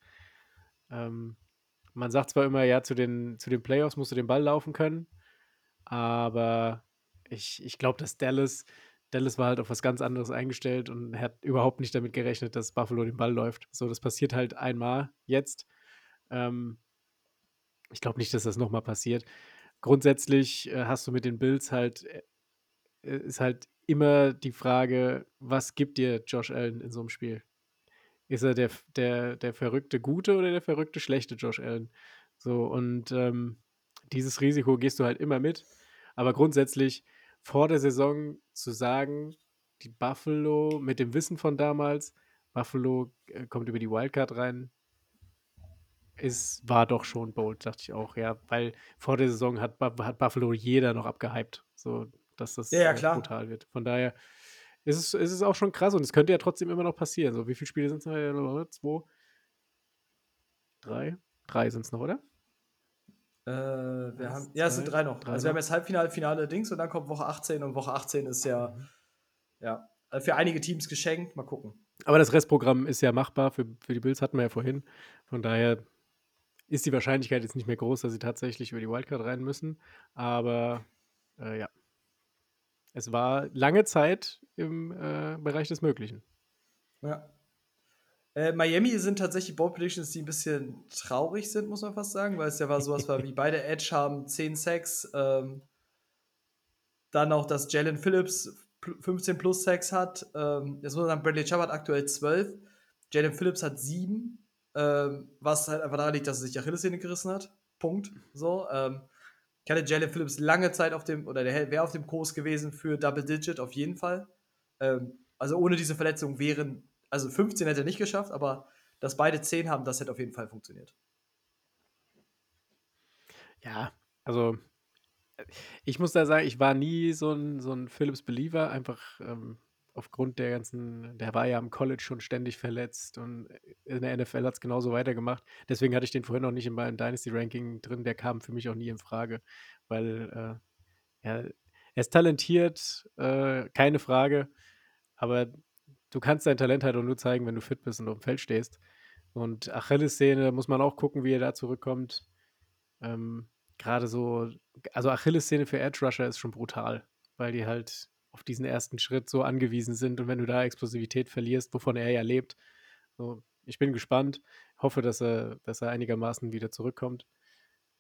Ähm, man sagt zwar immer, ja, zu den, zu den Playoffs musst du den Ball laufen können, aber ich, ich glaube, dass Dallas, Dallas war halt auf was ganz anderes eingestellt und hat überhaupt nicht damit gerechnet, dass Buffalo den Ball läuft. So, das passiert halt einmal jetzt. Ähm, ich glaube nicht, dass das nochmal passiert. Grundsätzlich äh, hast du mit den Bills halt, äh, ist halt immer die Frage, was gibt dir Josh Allen in so einem Spiel? Ist er der, der, der verrückte gute oder der verrückte schlechte Josh Allen? So, und ähm, dieses Risiko gehst du halt immer mit. Aber grundsätzlich vor der Saison zu sagen, die Buffalo mit dem Wissen von damals, Buffalo äh, kommt über die Wildcard rein, es war doch schon bold, dachte ich auch, ja. Weil vor der Saison hat, hat Buffalo jeder noch abgehypt, so dass das Ja, ja, äh, brutal wird. Von daher ist es, ist es auch schon krass und es könnte ja trotzdem immer noch passieren. So, wie viele Spiele sind es noch? Zwei? Drei? Drei sind es noch, oder? Äh, wir haben, ja, es sind drei noch. drei also wir haben jetzt Halbfinale, Finale Dings und dann kommt Woche 18 und Woche 18 ist ja, Mhm. ja, äh, für einige Teams geschenkt. Mal gucken. Aber das Restprogramm ist ja machbar. Für, für die Bills hatten wir ja vorhin. Von daher ist die Wahrscheinlichkeit jetzt nicht mehr groß, dass sie tatsächlich über die Wildcard rein müssen. Aber äh, ja. Es war lange Zeit im äh, Bereich des Möglichen. Ja. Äh, Miami sind tatsächlich Bold Predictions, die ein bisschen traurig sind, muss man fast sagen, weil es ja war sowas war wie beide Edge haben 10 Sacks, ähm, dann auch, dass Jalen Phillips pl- 15 plus Sacks hat. Ähm, jetzt muss man sagen, Bradley Chubb hat aktuell 12, Jalen Phillips hat 7, ähm, was halt einfach daran liegt, dass er sich die Achillessehne gerissen hat. Punkt. So. Ähm, ich hatte Jalen Phillips lange Zeit auf dem, oder der wäre auf dem Kurs gewesen für Double Digit, auf jeden Fall. Ähm, also ohne diese Verletzung wären, also 15 hätte er nicht geschafft, aber dass beide 10 haben, das hätte auf jeden Fall funktioniert. Ja, also äh, ich muss da sagen, ich war nie so ein, so ein Phillips-Believer, einfach ähm, aufgrund der ganzen, der war ja am College schon ständig verletzt und in der NFL hat es genauso weitergemacht. Deswegen hatte ich den vorhin noch nicht in meinem Dynasty-Ranking drin, der kam für mich auch nie in Frage, weil äh, ja, er ist talentiert, äh, keine Frage, aber du kannst dein Talent halt auch nur zeigen, wenn du fit bist und auf dem Feld stehst. Und Achillessehne muss man auch gucken, wie er da zurückkommt. Ähm, Gerade so, also Achillessehne für Edge Rusher ist schon brutal, weil die halt auf diesen ersten Schritt so angewiesen sind und wenn du da Explosivität verlierst, wovon er ja lebt. So, ich bin gespannt, hoffe, dass er, dass er einigermaßen wieder zurückkommt.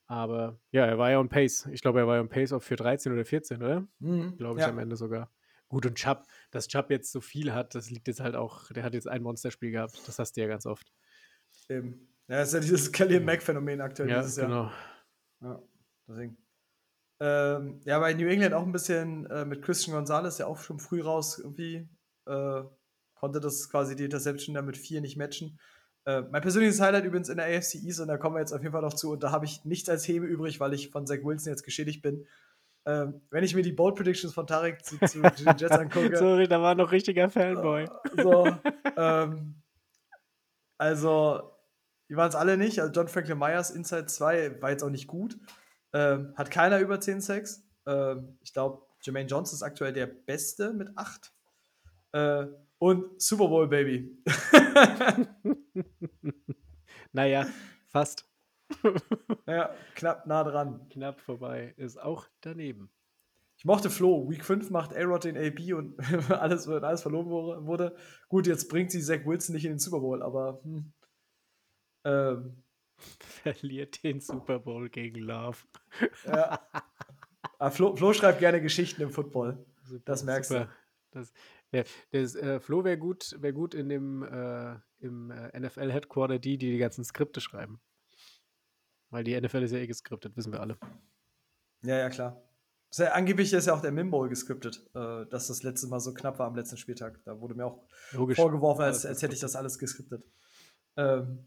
Aber ja, er war ja on Pace. Ich glaube, er war ja on Pace auch für 13 oder 14, oder? Glaube ich ja. am Ende sogar. Gut, und Chubb, dass Chubb jetzt so viel hat, das liegt jetzt halt auch, der hat jetzt ein Monsterspiel gehabt. Das hast du ja ganz oft. Eben. Ja, ist ja dieses Kelly Mac-Phänomen aktuell Ja, dieses Jahr. genau. Ja, deswegen. Ähm, ja, bei New England auch ein bisschen äh, mit Christian Gonzalez, ja auch schon früh raus irgendwie. Äh, konnte das quasi die Interception da mit vier nicht matchen. Äh, mein persönliches Highlight übrigens in der AFC East, und da kommen wir jetzt auf jeden Fall noch zu, und da habe ich nichts als Hebe übrig, weil ich von Zach Wilson jetzt geschädigt bin. Ähm, wenn ich mir die Bold Predictions von Tarek zu, zu den Jets angucke, Sorry, da war noch richtiger Fanboy. so, ähm, also, die waren es alle nicht. Also, John Franklin Myers, Inside 2, war jetzt auch nicht gut. Ähm, hat keiner über 10 Sex. Ähm, ich glaube, Jermaine Johnson ist aktuell der Beste mit 8. Äh, und Super Bowl Baby. naja, fast. ja, knapp nah dran. Knapp vorbei. Ist auch daneben. Ich mochte Flo. Week 5 macht A-Rod den AB und alles, alles verloren wurde- wurde. Gut, jetzt bringt sie Zach Wilson nicht in den Super Bowl, aber hm. ähm, Verliert den Super Bowl gegen Love. ja. Ah, Flo, Flo schreibt gerne Geschichten im Football. Super, Das merkst super. Das, ja, das, äh, Flo wäre gut, wär gut in dem äh, im äh, NFL-Headquarter die, die die ganzen Skripte schreiben. Weil die NFL ist ja eh geskriptet, wissen wir alle. Ja, ja, klar. Ist ja, angeblich ist ja auch der Mimbowl geskriptet, äh, dass das letzte Mal so knapp war am letzten Spieltag. Da wurde mir auch Logisch. vorgeworfen, als, als hätte ich das alles geskriptet. Ähm,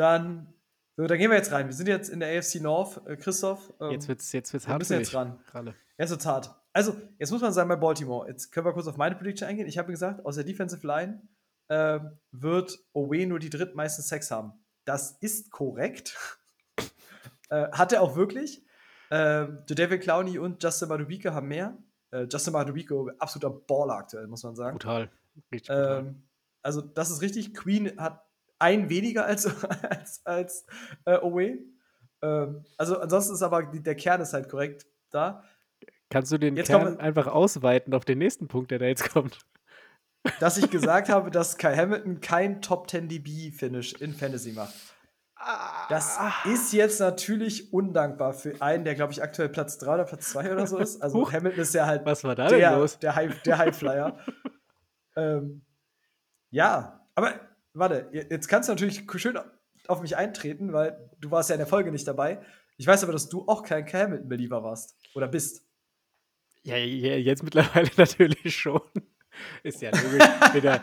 dann, so, dann gehen wir jetzt rein. Wir sind jetzt in der AFC North. Äh, Christoph, ähm, Jetzt wird's, jetzt wird's wir hart. müssen für jetzt ran. Ralle. Jetzt wird's hart. Also, jetzt muss man sagen, bei Baltimore, jetzt können wir kurz auf meine Prediction eingehen. Ich habe gesagt, aus der Defensive Line ähm, wird Owe nur die drittmeisten Sex haben. Das ist korrekt. äh, hat er auch wirklich. Ähm, David Clowney und Justin Madubike haben mehr. Äh, Justin Madubike, absoluter Baller aktuell, muss man sagen. Brutal. Richtig brutal. Ähm, also, das ist richtig. Queen hat ein weniger als, als, als äh, Owe. Ähm, also, ansonsten ist aber die, der Kern ist halt korrekt da. Kannst du den jetzt Kern wir- einfach ausweiten auf den nächsten Punkt, der da jetzt kommt? dass ich gesagt habe, dass Kai Hamilton kein Top 10 DB-Finish in Fantasy macht. Das ist jetzt natürlich undankbar für einen, der, glaube ich, aktuell Platz 3 oder Platz 2 oder so ist. Also Huch. Hamilton ist ja halt Was war da denn der, los? der, High, der Highflyer. ähm, ja, aber warte, jetzt kannst du natürlich schön auf mich eintreten, weil du warst ja in der Folge nicht dabei. Ich weiß aber, dass du auch kein Kai Hamilton-Believer warst. Oder bist. Ja, ja, jetzt mittlerweile natürlich schon. Ist ja logisch. Wieder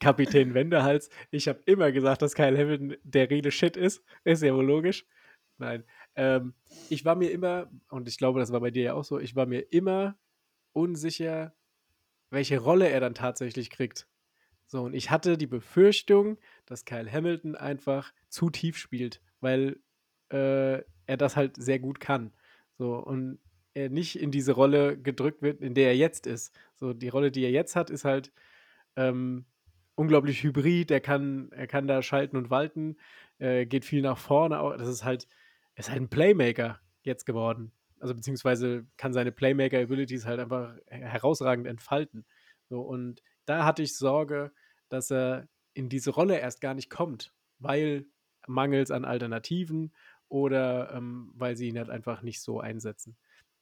Kapitän Wendehals. Ich habe immer gesagt, dass Kyle Hamilton der reale Shit ist. Ist ja wohl logisch. Nein. Ähm, ich war mir immer, und ich glaube, das war bei dir ja auch so, ich war mir immer unsicher, welche Rolle er dann tatsächlich kriegt. So, und ich hatte die Befürchtung, dass Kyle Hamilton einfach zu tief spielt, weil äh, er das halt sehr gut kann. So, und er nicht in diese Rolle gedrückt wird, in der er jetzt ist. So, die Rolle, die er jetzt hat, ist halt ähm, unglaublich hybrid. Er kann, er kann da schalten und walten, äh, geht viel nach vorne. Das ist halt, ist halt ein Playmaker jetzt geworden. Also beziehungsweise kann seine Playmaker-Abilities halt einfach herausragend entfalten. So, und da hatte ich Sorge, dass er in diese Rolle erst gar nicht kommt, weil mangels an Alternativen oder ähm, weil sie ihn halt einfach nicht so einsetzen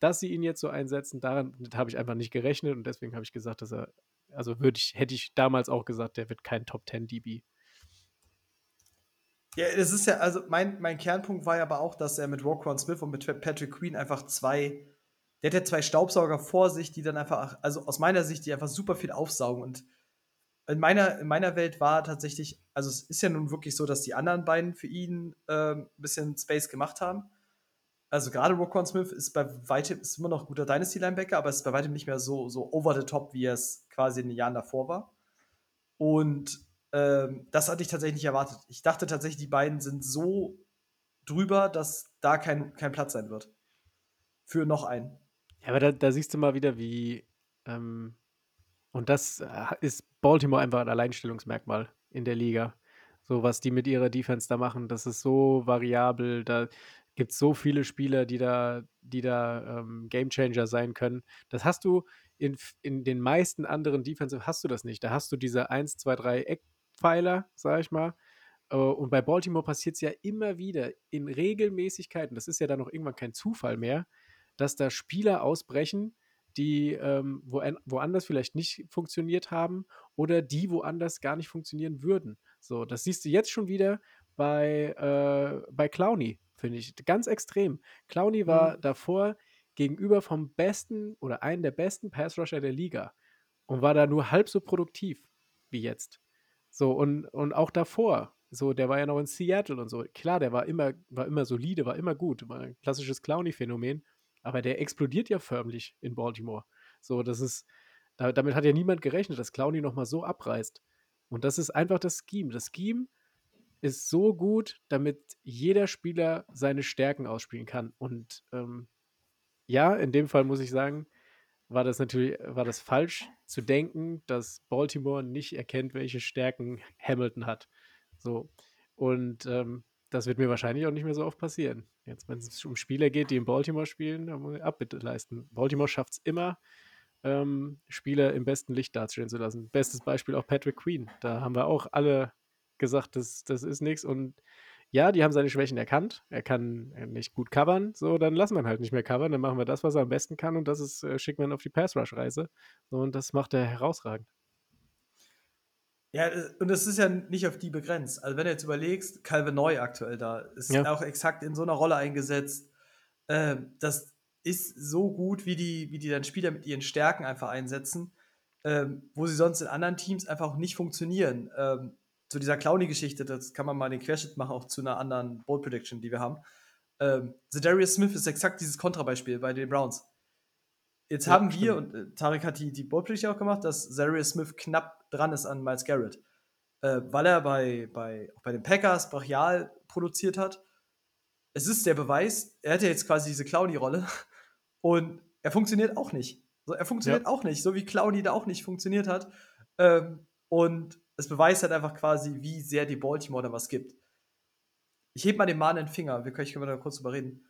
dass sie ihn jetzt so einsetzen, daran habe ich einfach nicht gerechnet und deswegen habe ich gesagt, dass er, also würde ich, hätte ich damals auch gesagt, der wird kein Top 10 DB. Ja, es ist ja, also mein, mein Kernpunkt war ja aber auch, dass er mit Roquan Smith und mit Patrick Queen einfach zwei, der hat ja zwei Staubsauger vor sich, die dann einfach, also aus meiner Sicht, die einfach super viel aufsaugen und in meiner, in meiner Welt war tatsächlich, also es ist ja nun wirklich so, dass die anderen beiden für ihn äh, ein bisschen Space gemacht haben also gerade Roquan Smith ist bei weitem ist immer noch guter Dynasty-Linebacker, aber ist bei weitem nicht mehr so, so over the top, wie er es quasi in den Jahren davor war. Und ähm, das hatte ich tatsächlich nicht erwartet. Ich dachte tatsächlich, die beiden sind so drüber, dass da kein, kein Platz sein wird. Für noch einen. Ja, aber da, da siehst du mal wieder, wie. Ähm, und das äh, ist Baltimore einfach ein Alleinstellungsmerkmal in der Liga. So, was die mit ihrer Defense da machen, das ist so variabel. Da, gibt es so viele Spieler, die da, die da ähm, Gamechanger sein können. Das hast du in, in den meisten anderen Defensive hast du das nicht. Da hast du diese 1, 2, 3 Eckpfeiler, sag ich mal. Äh, und bei Baltimore passiert es ja immer wieder in Regelmäßigkeiten, das ist ja dann noch irgendwann kein Zufall mehr, dass da Spieler ausbrechen, die ähm, wo, woanders vielleicht nicht funktioniert haben oder die woanders gar nicht funktionieren würden. So, das siehst du jetzt schon wieder bei, äh, bei Clowny finde ich. Ganz extrem. Clowney war mhm. davor gegenüber vom besten oder einen der besten Pass-Rusher der Liga und war da nur halb so produktiv wie jetzt. So, und, und auch davor, so, der war ja noch in Seattle und so. Klar, der war immer, war immer solide, war immer gut, war ein klassisches Clowny-Phänomen, aber der explodiert ja förmlich in Baltimore. So, das ist, da, damit hat ja niemand gerechnet, dass Clowny nochmal so abreißt. Und das ist einfach das Scheme. Das Scheme ist so gut, damit jeder Spieler seine Stärken ausspielen kann. Und ähm, ja, in dem Fall muss ich sagen, war das natürlich, war das falsch zu denken, dass Baltimore nicht erkennt, welche Stärken Hamilton hat. So. Und ähm, das wird mir wahrscheinlich auch nicht mehr so oft passieren. Jetzt, wenn es um Spieler geht, die in Baltimore spielen, dann muss ich Abbitte leisten. Baltimore schafft es immer, ähm, Spieler im besten Licht dastehen zu lassen. Bestes Beispiel auch Patrick Queen. Da haben wir auch alle gesagt, das, das ist nichts. Und ja, die haben seine Schwächen erkannt. Er kann äh, nicht gut covern, so dann lassen wir ihn halt nicht mehr covern. Dann machen wir das, was er am besten kann und das ist, äh, schickt man auf die Pass-Rush-Reise. So, und das macht er herausragend. Ja, und es ist ja nicht auf die begrenzt. Also, wenn du jetzt überlegst, Calvin Neu aktuell da, ist ja. auch exakt in so einer Rolle eingesetzt. Äh, das ist so gut, wie die, wie die dann Spieler mit ihren Stärken einfach einsetzen, äh, wo sie sonst in anderen Teams einfach auch nicht funktionieren. Ähm, zu dieser Clowny-Geschichte, das kann man mal den Querschnitt machen, auch zu einer anderen Bold Prediction, die wir haben. Ähm, Darius Smith ist exakt dieses Kontrabeispiel bei den Browns. Jetzt ja, haben wir, stimmt. und äh, Tarek hat die, die Bold Prediction auch gemacht, dass Darius Smith knapp dran ist an Miles Garrett. Äh, weil er bei, bei, bei den Packers brachial produziert hat. Es ist der Beweis, er hat ja jetzt quasi diese Clowny-Rolle und er funktioniert auch nicht. So, er funktioniert ja. auch nicht, so wie Clowny da auch nicht funktioniert hat. Ähm, und es beweist halt einfach quasi, wie sehr die Baltimore da was gibt. Ich heb mal den mahnenden Finger, wir können, können da kurz drüber reden.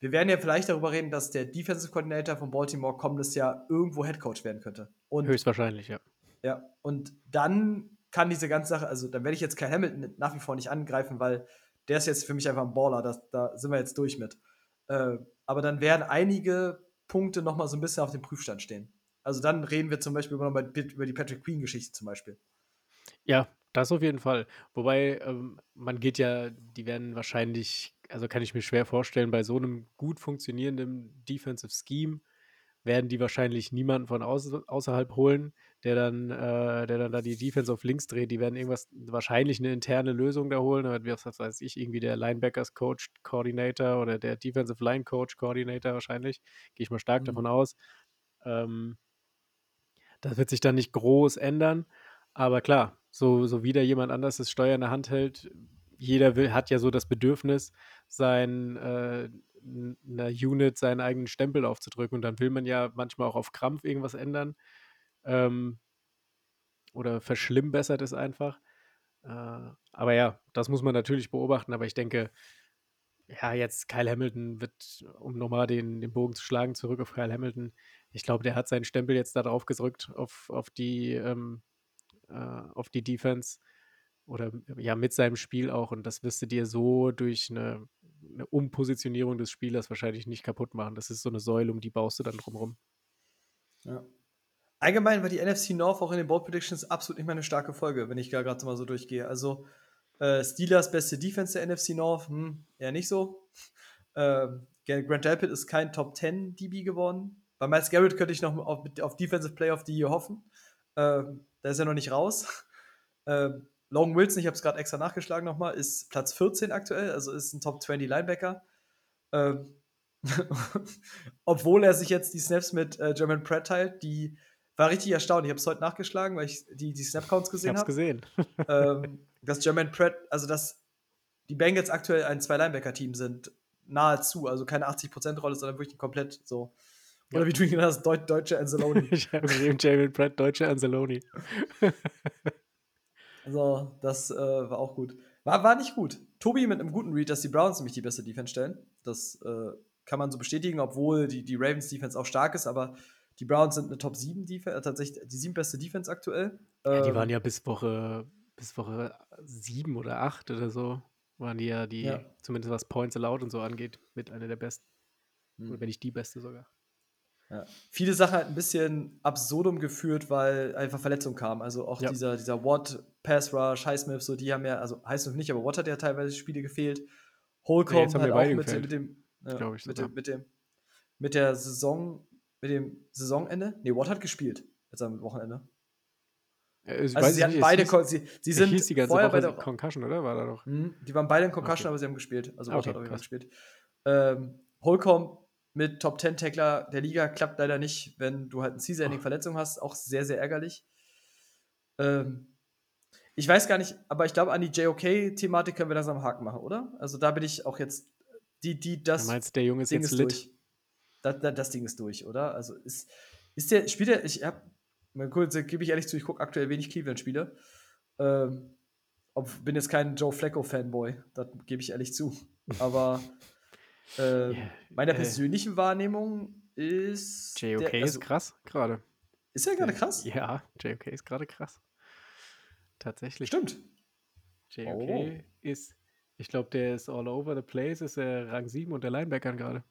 Wir werden ja vielleicht darüber reden, dass der Defensive Coordinator von Baltimore kommendes Jahr irgendwo Head Coach werden könnte. Und, Höchstwahrscheinlich, ja. Ja, und dann kann diese ganze Sache, also dann werde ich jetzt Kyle Hamilton nach wie vor nicht angreifen, weil der ist jetzt für mich einfach ein Baller, das, da sind wir jetzt durch mit. Äh, aber dann werden einige Punkte nochmal so ein bisschen auf dem Prüfstand stehen. Also dann reden wir zum Beispiel über, über die Patrick Queen-Geschichte zum Beispiel. Ja, das auf jeden Fall. Wobei, ähm, man geht ja die werden wahrscheinlich also, kann ich mir schwer vorstellen, bei so einem gut funktionierenden Defensive Scheme, werden die wahrscheinlich niemanden von außer, außerhalb holen, der dann, äh, der dann da die Defense auf links dreht. Die werden irgendwas, wahrscheinlich eine interne Lösung da holen. Was, weiß ich, irgendwie der Linebackers Coach Coordinator oder der Defensive Line Coach Coordinator wahrscheinlich. Gehe ich mal stark mhm. davon aus. Ähm, das wird sich dann nicht groß ändern. Aber klar, so, so wieder jemand anders das Steuer in der Hand hält, jeder will, hat ja so das Bedürfnis, sein, äh, einer Unit seinen eigenen Stempel aufzudrücken. Und dann will man ja manchmal auch auf Krampf irgendwas ändern. Ähm, oder verschlimmbessert es einfach. Äh, aber ja, das muss man natürlich beobachten. Aber ich denke, ja, jetzt Kyle Hamilton wird, um nochmal den, den Bogen zu schlagen, zurück auf Kyle Hamilton. Ich glaube, der hat seinen Stempel jetzt da drauf gedrückt auf, auf die, ähm, äh, auf die Defense oder ja mit seinem Spiel auch. Und das wirst du dir so durch eine, eine Umpositionierung des Spielers wahrscheinlich nicht kaputt machen. Das ist so eine Säule, um die baust du dann drumherum. Ja. Allgemein war die NFC North auch in den Board Predictions absolut nicht mehr eine starke Folge, wenn ich gerade mal so durchgehe. Also äh, Steelers beste Defense der NFC North, hm, eher nicht so. Äh, Grant Delpit ist kein Top 10 DB geworden. Bei Miles Garrett könnte ich noch auf, auf Defensive Player of the Year hoffen. Äh, da ist er noch nicht raus. Äh, Long Wilson, ich habe es gerade extra nachgeschlagen nochmal, ist Platz 14 aktuell, also ist ein Top 20 Linebacker. Ähm, obwohl er sich jetzt die Snaps mit äh, German Pratt teilt, die war richtig erstaunt. Ich habe es heute nachgeschlagen, weil ich die, die Snap-Counts gesehen habe. gesehen. ähm, dass German Pratt, also dass die Bengals aktuell ein Zwei-Linebacker-Team sind, nahezu, also keine 80%-Rolle, sondern wirklich komplett so. Oder wie du ihn genannt hast, Deut deutsche Anzalone. ich habe gesehen, German Pratt, deutsche Anzalone. Also, das äh, war auch gut. War, war nicht gut. Tobi mit einem guten Read, dass die Browns nämlich die beste Defense stellen. Das äh, kann man so bestätigen, obwohl die, die Ravens Defense auch stark ist, aber die Browns sind eine Top 7 Defense, äh, tatsächlich die sieben beste Defense aktuell. Ja, die ähm, waren ja bis Woche, bis Woche 7 oder 8 oder so, waren die ja die, ja. zumindest was Points allowed und so angeht, mit einer der besten. Mhm. Wenn nicht die beste sogar. Ja. Viele Sachen halt ein bisschen absurdum geführt, weil einfach Verletzungen kamen. Also auch ja. dieser, dieser Watt, Pass Rush, Highsmith, so die haben ja, also Highsmith nicht, aber Watt hat ja teilweise Spiele gefehlt. Holcomb ja, hat auch mit, mit, dem, ich, mit, dem, mit, dem, mit der Saison, mit dem Saisonende. Nee, Watt hat gespielt jetzt am Wochenende. Ja, also sie hatten beide, hieß, sie, sie sind hieß die ganze vorher Woche bei der Concussion, oder? War da doch? Mh, die waren beide in Concussion, okay. aber sie haben gespielt. Also Watt okay, hat auch gespielt. Ähm, Holcomb mit Top 10 Tackler der Liga klappt leider nicht, wenn du halt eine Season-Ending-Verletzung hast. Auch sehr, sehr ärgerlich. Ähm, ich weiß gar nicht, aber ich glaube, an die JOK-Thematik können wir das am Haken machen, oder? Also da bin ich auch jetzt, die, die, das. Du meinst, der Junge ist Ding jetzt ist durch. Das, das, das, Ding ist durch, oder? Also ist, ist der, spielt der, ich hab, mal kurz, gebe ich ehrlich zu, ich gucke aktuell wenig Cleveland-Spiele. Ähm, bin jetzt kein Joe Flacco-Fanboy, das gebe ich ehrlich zu. Aber äh, yeah, meiner persönlichen äh, Wahrnehmung ist. JOK der, also, ist krass gerade. Ist er gerade krass? Ja, JOK ist gerade krass. Tatsächlich. Stimmt. JOK oh. ist, ich glaube, der ist all over the place, ist er Rang 7 und der Linebacker gerade.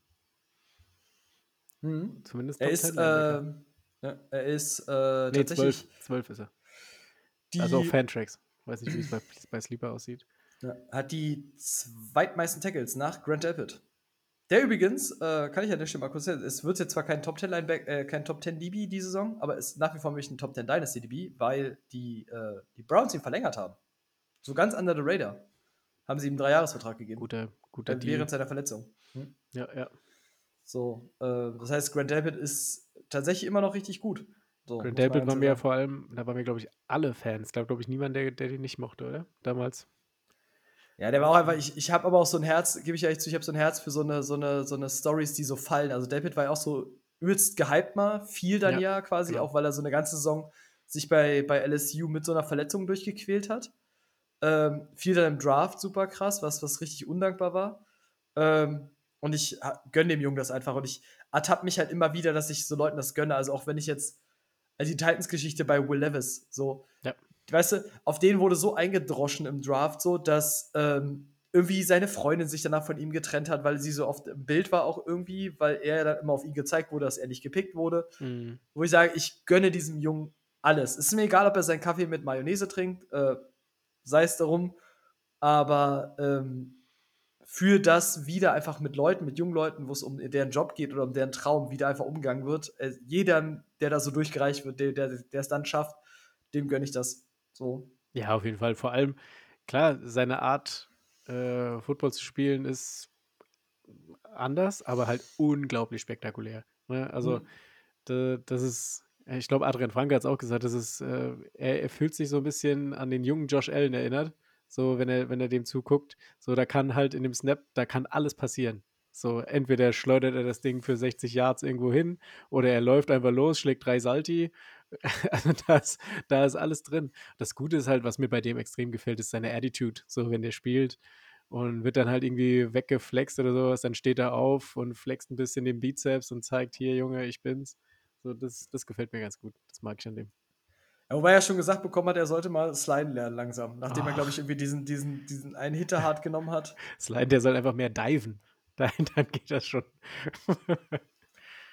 Hm. Zumindest er ist, äh, ja, er ist äh, nee, tatsächlich. 12, 12 ist er. Die, also auf Fantracks. Weiß nicht, wie es bei, bei Sleeper aussieht. Ja, hat die zweitmeisten Tackles nach Grant Delpit. Der übrigens, äh, kann ich ja nicht mal kurz sagen, es wird jetzt zwar kein Top 10 Lineback, äh, kein Top 10 DB diese Saison, aber es ist nach wie vor wirklich ein Top 10 Dynasty DB, weil die, äh, die Browns ihn verlängert haben. So ganz under the radar. Haben sie ihm einen Dreijahresvertrag gegeben. Guter, guter Deal. Während seiner Verletzung. Hm? Ja, ja. So, äh, das heißt, Grant Delpit ist tatsächlich immer noch richtig gut. So, Grant Delpit war mir ja vor allem, da waren wir, glaube ich, alle Fans. Da glaube ich, niemand, der, der den nicht mochte, oder? Damals. Ja, der war auch einfach, ich, ich habe aber auch so ein Herz, gebe ich ehrlich zu, ich habe so ein Herz für so eine, so eine, so eine Stories, die so fallen. Also David war ja auch so übelst gehypt mal, viel dann ja, ja quasi, genau. auch weil er so eine ganze Saison sich bei, bei LSU mit so einer Verletzung durchgequält hat. Ähm, viel dann im Draft super krass, was, was richtig undankbar war. Ähm, und ich gönne dem Jungen das einfach. Und ich ertappe mich halt immer wieder, dass ich so Leuten das gönne. Also auch wenn ich jetzt also die Titans-Geschichte bei Will Levis, so, ja weißt du, auf den wurde so eingedroschen im Draft, so dass ähm, irgendwie seine Freundin sich danach von ihm getrennt hat, weil sie so oft im Bild war auch irgendwie, weil er dann immer auf ihn gezeigt wurde, dass er nicht gepickt wurde. Mhm. Wo ich sage, ich gönne diesem Jungen alles. Es ist mir egal, ob er seinen Kaffee mit Mayonnaise trinkt, äh, sei es darum, aber ähm, für das wieder einfach mit Leuten, mit jungen Leuten, wo es um deren Job geht oder um deren Traum, wieder einfach umgegangen wird. Äh, jeder, der da so durchgereicht wird, der, der, der es dann schafft, dem gönne ich das. So. Ja, auf jeden Fall. Vor allem, klar, seine Art, äh, Football zu spielen, ist anders, aber halt unglaublich spektakulär. Ne? Also, Mhm. da, das ist, ich glaube, Adrian Franke hat es auch gesagt, das ist, äh, er, er fühlt sich so ein bisschen an den jungen Josh Allen erinnert. So, wenn er, wenn er dem zuguckt, so, da kann halt in dem Snap, da kann alles passieren. So, entweder schleudert er das Ding für 60 Yards irgendwo hin oder er läuft einfach los, schlägt drei Salti. Also da ist, da ist alles drin. Das Gute ist halt, was mir bei dem extrem gefällt, ist seine Attitude. So, wenn der spielt und wird dann halt irgendwie weggeflext oder sowas, dann steht er auf und flext ein bisschen den Bizeps und zeigt, hier, Junge, ich bin's. So, das, das gefällt mir ganz gut. Das mag ich an dem. Ja, wobei er schon gesagt bekommen hat, er sollte mal sliden lernen langsam, nachdem er, glaube ich, irgendwie diesen, diesen, diesen einen Hitter hart genommen hat. Slide, der soll einfach mehr diven. Dann, dann geht das schon.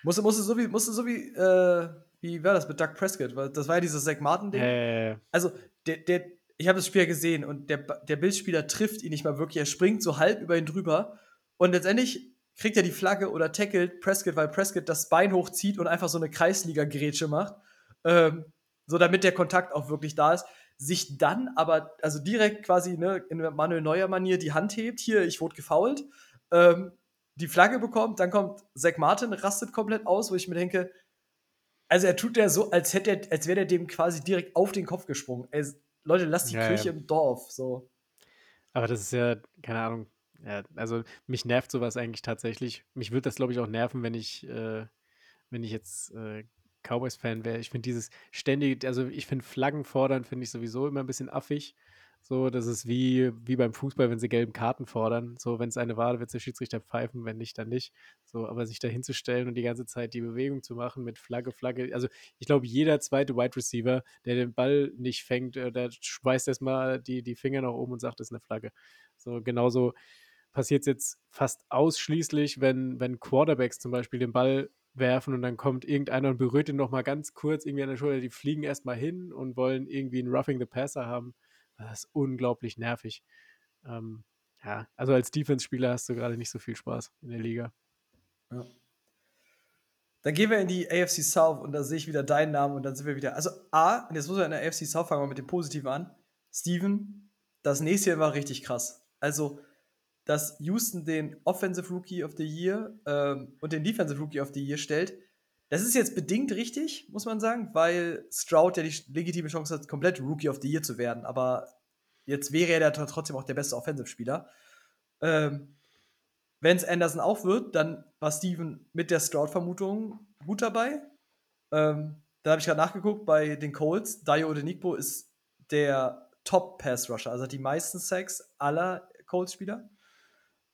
Musste, musste so wie, musste so wie, äh, wie war das mit Doug Prescott? Das war ja dieses Zach Martin-Ding. äh, Also, der, der, ich habe das Spiel ja gesehen und der, der Bildspieler trifft ihn nicht mal wirklich. Er springt so halb über ihn drüber und letztendlich kriegt er die Flagge oder tackelt Prescott, weil Prescott das Bein hochzieht und einfach so eine Kreisliga-Grätsche macht. Ähm, so damit der Kontakt auch wirklich da ist. Sich dann aber, also direkt quasi ne, in Manuel Neuer-Manier die Hand hebt, hier, ich wurde gefoult, ähm, die Flagge bekommt, dann kommt Zach Martin, rastet komplett aus, wo ich mir denke, also er tut ja so, als hätte er, als wäre der dem quasi direkt auf den Kopf gesprungen. Ey, Leute, lasst die Ja, Kirche ja. im Dorf. So. aber das ist ja, keine Ahnung. Ja, also mich nervt sowas eigentlich tatsächlich. Mich würde das, glaube ich, auch nerven, wenn ich, äh, wenn ich jetzt äh, Cowboys-Fan wäre. Ich finde dieses ständige, also ich finde Flaggen fordern, finde ich sowieso immer ein bisschen affig. So, das ist wie, wie beim Fußball, wenn sie gelben Karten fordern. So, wenn es eine war, wird der Schiedsrichter pfeifen, wenn nicht, dann nicht. So, aber sich da hinzustellen und die ganze Zeit die Bewegung zu machen mit Flagge, Flagge. Also ich glaube, jeder zweite Wide Receiver, der den Ball nicht fängt, äh, der schmeißt erstmal die, die Finger nach oben und sagt, das ist eine Flagge. So, genauso passiert es jetzt fast ausschließlich, wenn, wenn Quarterbacks zum Beispiel den Ball werfen und dann kommt irgendeiner und berührt ihn nochmal ganz kurz irgendwie an der Schulter. Die fliegen erstmal hin und wollen irgendwie einen Roughing the Passer haben. Das ist unglaublich nervig. Ähm, ja, also als Defense-Spieler hast du gerade nicht so viel Spaß in der Liga. Ja. Dann gehen wir in die AFC South und da sehe ich wieder deinen Namen und dann sind wir wieder. Also, A, und jetzt muss man in der AFC South fangen wir mit dem Positiven an. Steven, das nächste Jahr war richtig krass. Also, dass Houston den Offensive Rookie of the Year ähm, und den Defensive Rookie of the Year stellt, das ist jetzt bedingt richtig, muss man sagen, weil Stroud ja die legitime Chance hat, komplett Rookie of the Year zu werden. Aber jetzt wäre er ja trotzdem auch der beste Offensive-Spieler. Ähm, wenn es Anderson auch wird, dann war Steven mit der Stroud-Vermutung gut dabei. Ähm, da habe ich gerade nachgeguckt bei den Colts. Dayo Odenigbo ist der Top-Pass-Rusher, also hat die meisten Sacks aller Colts-Spieler.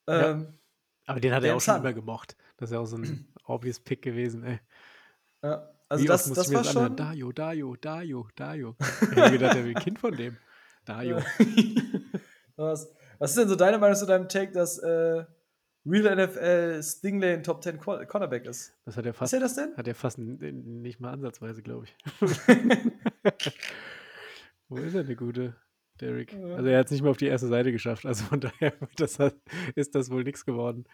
Ja. Ähm, Aber den hat er auch schon immer gemocht. Das ist ja auch so ein obvious Pick gewesen, ey. Ja, also Wie das, das war das anhören? schon. Dayo, Dayo, Dayo, Dayo. Ich habe gedacht, er will ein Kind von dem. Dayo. was, was ist denn so deine Meinung zu deinem Take, dass äh, Real NFL Stingley ein Top 10 Quar- Cornerback ist? Das hat er Ist fast, er das denn? hat er fast nicht mal ansatzweise, glaube ich. Wo ist er, der gute Derek? Ja. Also er hat es nicht mal auf die erste Seite geschafft. Also von daher das, halt- ist das wohl nichts geworden.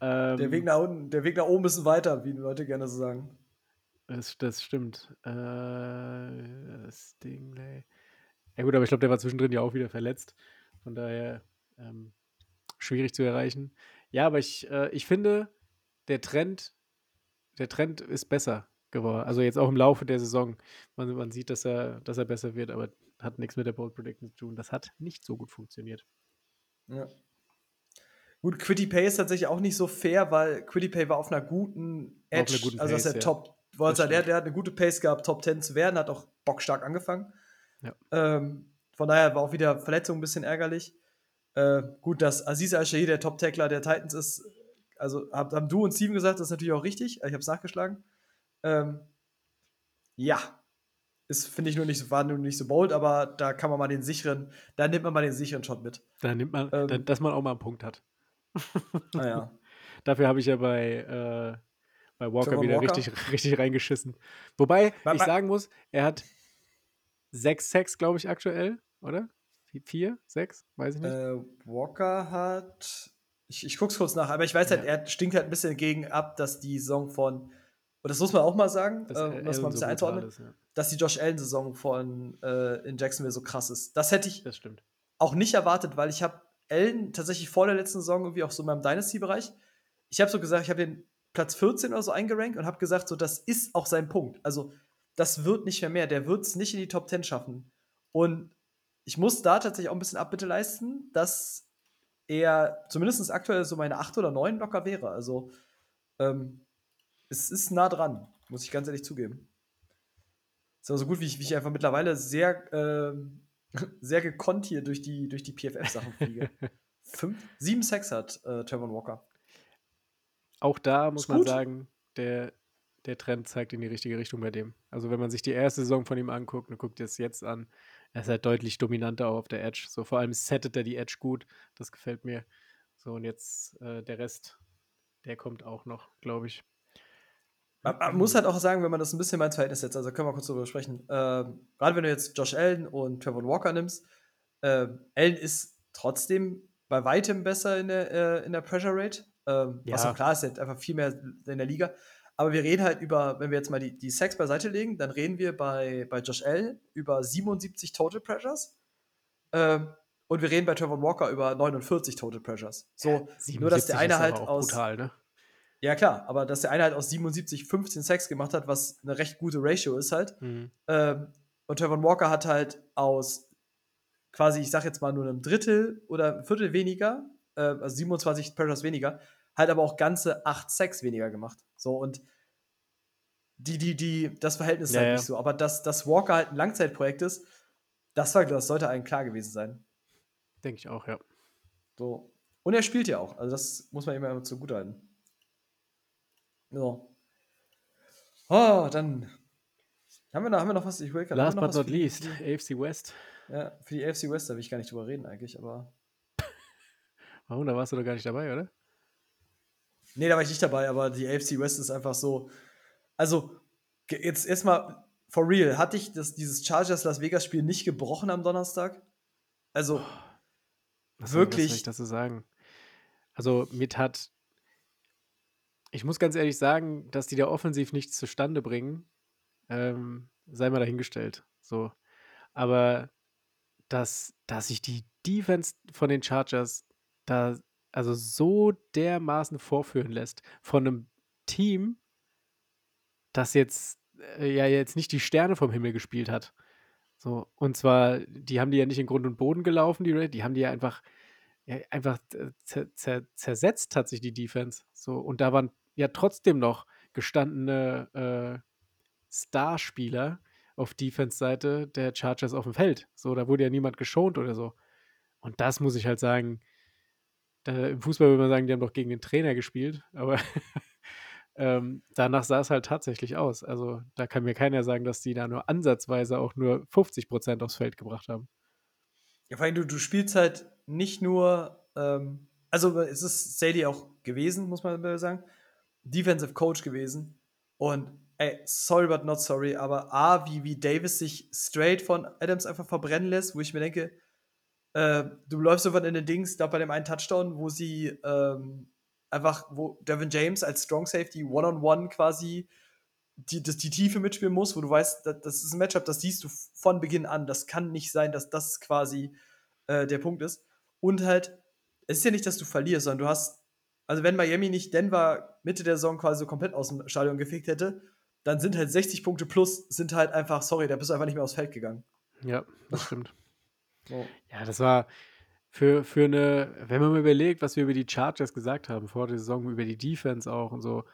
Ähm, Der Weg nach unten, der Weg nach oben ist weiter, wie die Leute gerne so sagen. Das, das stimmt. Äh, Stingley. Ja gut, aber ich glaube, der war zwischendrin ja auch wieder verletzt. Von daher ähm, schwierig zu erreichen. Ja, aber ich, äh, ich finde, der Trend, der Trend ist besser geworden. Also jetzt auch im Laufe der Saison. Man, man sieht, dass er, dass er besser wird, aber hat nichts mit der Bold Prediction zu tun. Das hat nicht so gut funktioniert. Ja. Gut, Quitty Pay ist tatsächlich auch nicht so fair, weil Quitty Pay war auf einer guten War auf Edge, einer guten also dass Pace, er ja. Top, wollte sagen, der, der hat eine gute Pace gehabt, Top 10 zu werden, hat auch bockstark angefangen. Ja. Ähm, von daher war auch wieder Verletzung ein bisschen ärgerlich. Äh, gut, dass Aziz Al-Shahir der Top-Tackler der Titans ist, also hab, haben du und Steven gesagt, das ist natürlich auch richtig, ich habe es nachgeschlagen. Ähm, ja, ist, finde ich, nur nicht, so- war nur nicht so bold, aber da kann man mal den sicheren, da nimmt man mal den sicheren Shot mit. Da nimmt man, Ähm. da, dass man auch mal einen Punkt hat. Naja. Dafür habe ich ja bei, äh, bei Walker Trevor wieder Walker? richtig, richtig reingeschissen. Wobei Wa- ich wa- sagen muss, er hat sechs Sacks, glaube ich, aktuell, oder? Vi- Vier? Sechs? Weiß ich nicht. Äh, Walker hat Ich, ich guck's kurz nach, aber ich weiß halt, Ja. er stinkt halt ein bisschen gegen ab, dass die Saison von, und das muss man auch mal sagen, Dass äh, das Allen mal ein so bisschen einzuordnen, ist, ja. dass die Josh Allen-Saison von äh, in Jacksonville so krass ist. Das hätte ich Das auch nicht erwartet, weil ich habe Allen tatsächlich vor der letzten Saison irgendwie auch so in meinem Dynasty-Bereich. Ich habe so gesagt, ich habe den Platz 14 oder so eingerankt und habe gesagt, so das ist auch sein Punkt. Also das wird nicht mehr mehr. Der wird es nicht in die Top 10 schaffen. Und ich muss da tatsächlich auch ein bisschen Abbitte leisten, dass er zumindest aktuell so meine 8 oder 9 locker wäre. Also ähm, es ist nah dran, muss ich ganz ehrlich zugeben. Ist aber so gut, wie ich, wie ich einfach mittlerweile sehr, ähm, sehr gekonnt hier durch die, durch die PFF-Sachen fliege. Fünf, sieben Sacks hat äh, Trevor Walker. Auch da muss man sagen, der, der Trend zeigt in die richtige Richtung bei dem. Also wenn man sich die erste Saison von ihm anguckt und guckt es jetzt an, er ist halt deutlich dominanter auch auf der Edge. So vor allem settet er die Edge gut. Das gefällt mir. So und jetzt äh, der Rest, der kommt auch noch, glaube ich. Man, muss halt auch sagen, wenn man das ein bisschen mal ins Verhältnis setzt, also können wir kurz darüber sprechen. Ähm, Gerade wenn du jetzt Josh Allen und Trevor Walker nimmst, ähm, Allen ist trotzdem bei weitem besser in der, äh, in der Pressure Rate. Ähm, Was Ja. auch klar ist, hat einfach viel mehr in der Liga. Aber wir reden halt über, wenn wir jetzt mal die, die Sacks beiseite legen, dann reden wir bei, bei Josh Allen über 77 Total Pressures. Ähm, und wir reden bei Trevor Walker über 49 Total Pressures. So, nur dass 77 der eine halt aus. brutal, ne? Ja, klar, aber dass der eine halt aus 77 15 Sacks gemacht hat, was eine recht gute Ratio ist halt. Mhm. Ähm, und Trevor Walker hat halt aus quasi, ich sag jetzt mal nur einem Drittel oder ein Viertel weniger, äh, also 27 Pressures weniger, halt aber auch ganze 8 Sacks weniger gemacht. So und die, die, die, das Verhältnis ist Ja, halt ja. nicht so. Aber dass, dass Walker halt ein Langzeitprojekt ist, das, war, das sollte allen klar gewesen sein. Denke ich auch, ja. So. Und er spielt ja auch. Also das muss man immer zugutehalten. So. Oh, dann haben wir noch, haben wir noch was? Ich überlege gerade, Last but not least, die- AFC West. Ja, für die AFC West, da will ich gar nicht drüber reden eigentlich, aber. Warum? Da warst du doch gar nicht dabei, oder? Nee, da war ich nicht dabei, aber die AFC West ist einfach so. Also, jetzt erstmal for real, hatte ich das, dieses Chargers Las Vegas Spiel nicht gebrochen am Donnerstag? Also, Was soll, was soll Wirklich? ich dazu sagen? Also, mir tat. Ich muss ganz ehrlich sagen, dass die da offensiv nichts zustande bringen, ähm, sei mal dahingestellt. So. Aber dass, dass sich die Defense von den Chargers da also so dermaßen vorführen lässt von einem Team, das jetzt äh, ja jetzt nicht die Sterne vom Himmel gespielt hat. So, und zwar, die haben die ja nicht in Grund und Boden gelaufen, die Raiders, die haben die ja einfach, ja, einfach zer, zer, zersetzt hat sich die Defense. So, und da waren ja trotzdem noch gestandene äh, Starspieler auf Defense-Seite der Chargers auf dem Feld. So, da wurde ja niemand geschont oder so. Und das muss ich halt sagen, da, im Fußball würde man sagen, die haben doch gegen den Trainer gespielt, aber ähm, danach sah es halt tatsächlich aus. Also da kann mir keiner sagen, dass die da nur ansatzweise auch nur 50 Prozent aufs Feld gebracht haben. ja, vor allem, du, du spielst halt nicht nur, ähm, also es ist Sadie auch gewesen, muss man sagen, Defensive Coach gewesen. Und ey, sorry but not sorry, aber A, wie, wie Davis sich straight von Adams einfach verbrennen lässt, wo ich mir denke, äh, du läufst sofort in den Dings, da bei dem einen Touchdown, wo sie ähm, einfach, wo Devin James als Strong Safety One-on-One quasi die, das, die Tiefe mitspielen muss, wo du weißt, das, das ist ein Matchup, das siehst du von Beginn an. Das kann nicht sein, dass das quasi äh, der Punkt ist. Und halt, es ist ja nicht, dass du verlierst, sondern du hast, also wenn Miami nicht Denver Mitte der Saison quasi so komplett aus dem Stadion gefegt hätte, dann sind halt 60 Punkte plus, sind halt einfach, sorry, da bist du einfach nicht mehr aufs Feld gegangen. Ja, das stimmt. So. Ja, das war für, für eine, wenn man mal überlegt, was wir über die Chargers gesagt haben vor der Saison, über die Defense auch und so.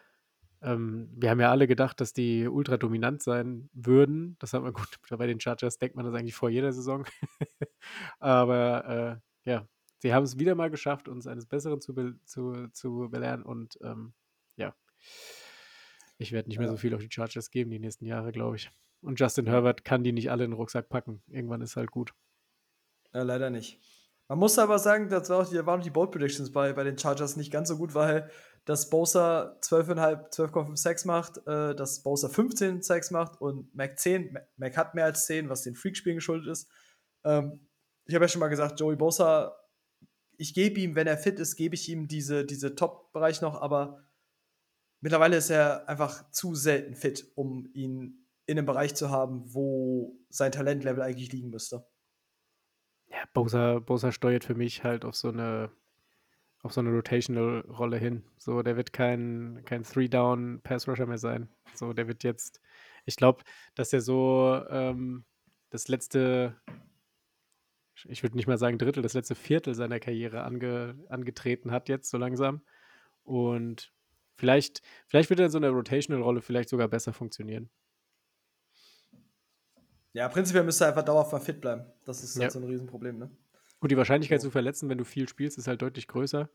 Ähm, wir haben ja alle gedacht, dass die ultra dominant sein würden. Das hat man gut, bei den Chargers denkt man das eigentlich vor jeder Saison. Aber äh, ja, sie haben es wieder mal geschafft, uns eines Besseren zu, be zu, zu belehren und ähm, ja, ich werde nicht mehr so viel auf die Chargers geben die nächsten Jahre, glaube ich. Und Justin Herbert kann die nicht alle in den Rucksack packen. Irgendwann ist halt gut. Ja, leider nicht. Man muss aber sagen, das war auch die, waren auch die Bold Predictions bei, bei den Chargers nicht ganz so gut, weil dass Bosa 12,5, 12,5 Sacks macht, äh, dass Bosa 15 Sacks macht und Mac 10. Mac- Mac hat mehr als 10, was den Freakspielen geschuldet ist. Ähm, ich habe ja schon mal gesagt, Joey Bosa ich gebe ihm, wenn er fit ist, gebe ich ihm diese, diese Top-Bereich noch, aber mittlerweile ist er einfach zu selten fit, um ihn in einem Bereich zu haben, wo sein Talentlevel eigentlich liegen müsste. Bosa, Bosa steuert für mich halt auf so eine auf so eine Rotational-Rolle hin. So, der wird kein, kein Three-Down-Pass-Rusher mehr sein. So, der wird jetzt, ich glaube, dass er so ähm, das letzte, ich würde nicht mal sagen Drittel, das letzte Viertel seiner Karriere ange, angetreten hat jetzt so langsam. Und vielleicht, vielleicht wird er in so einer Rotational-Rolle vielleicht sogar besser funktionieren. Ja, prinzipiell müsste er einfach dauerhaft mal fit bleiben. Das ist halt Ja. so ein Riesenproblem, ne? Gut, die Wahrscheinlichkeit So. zu verletzen, wenn du viel spielst, ist halt deutlich größer.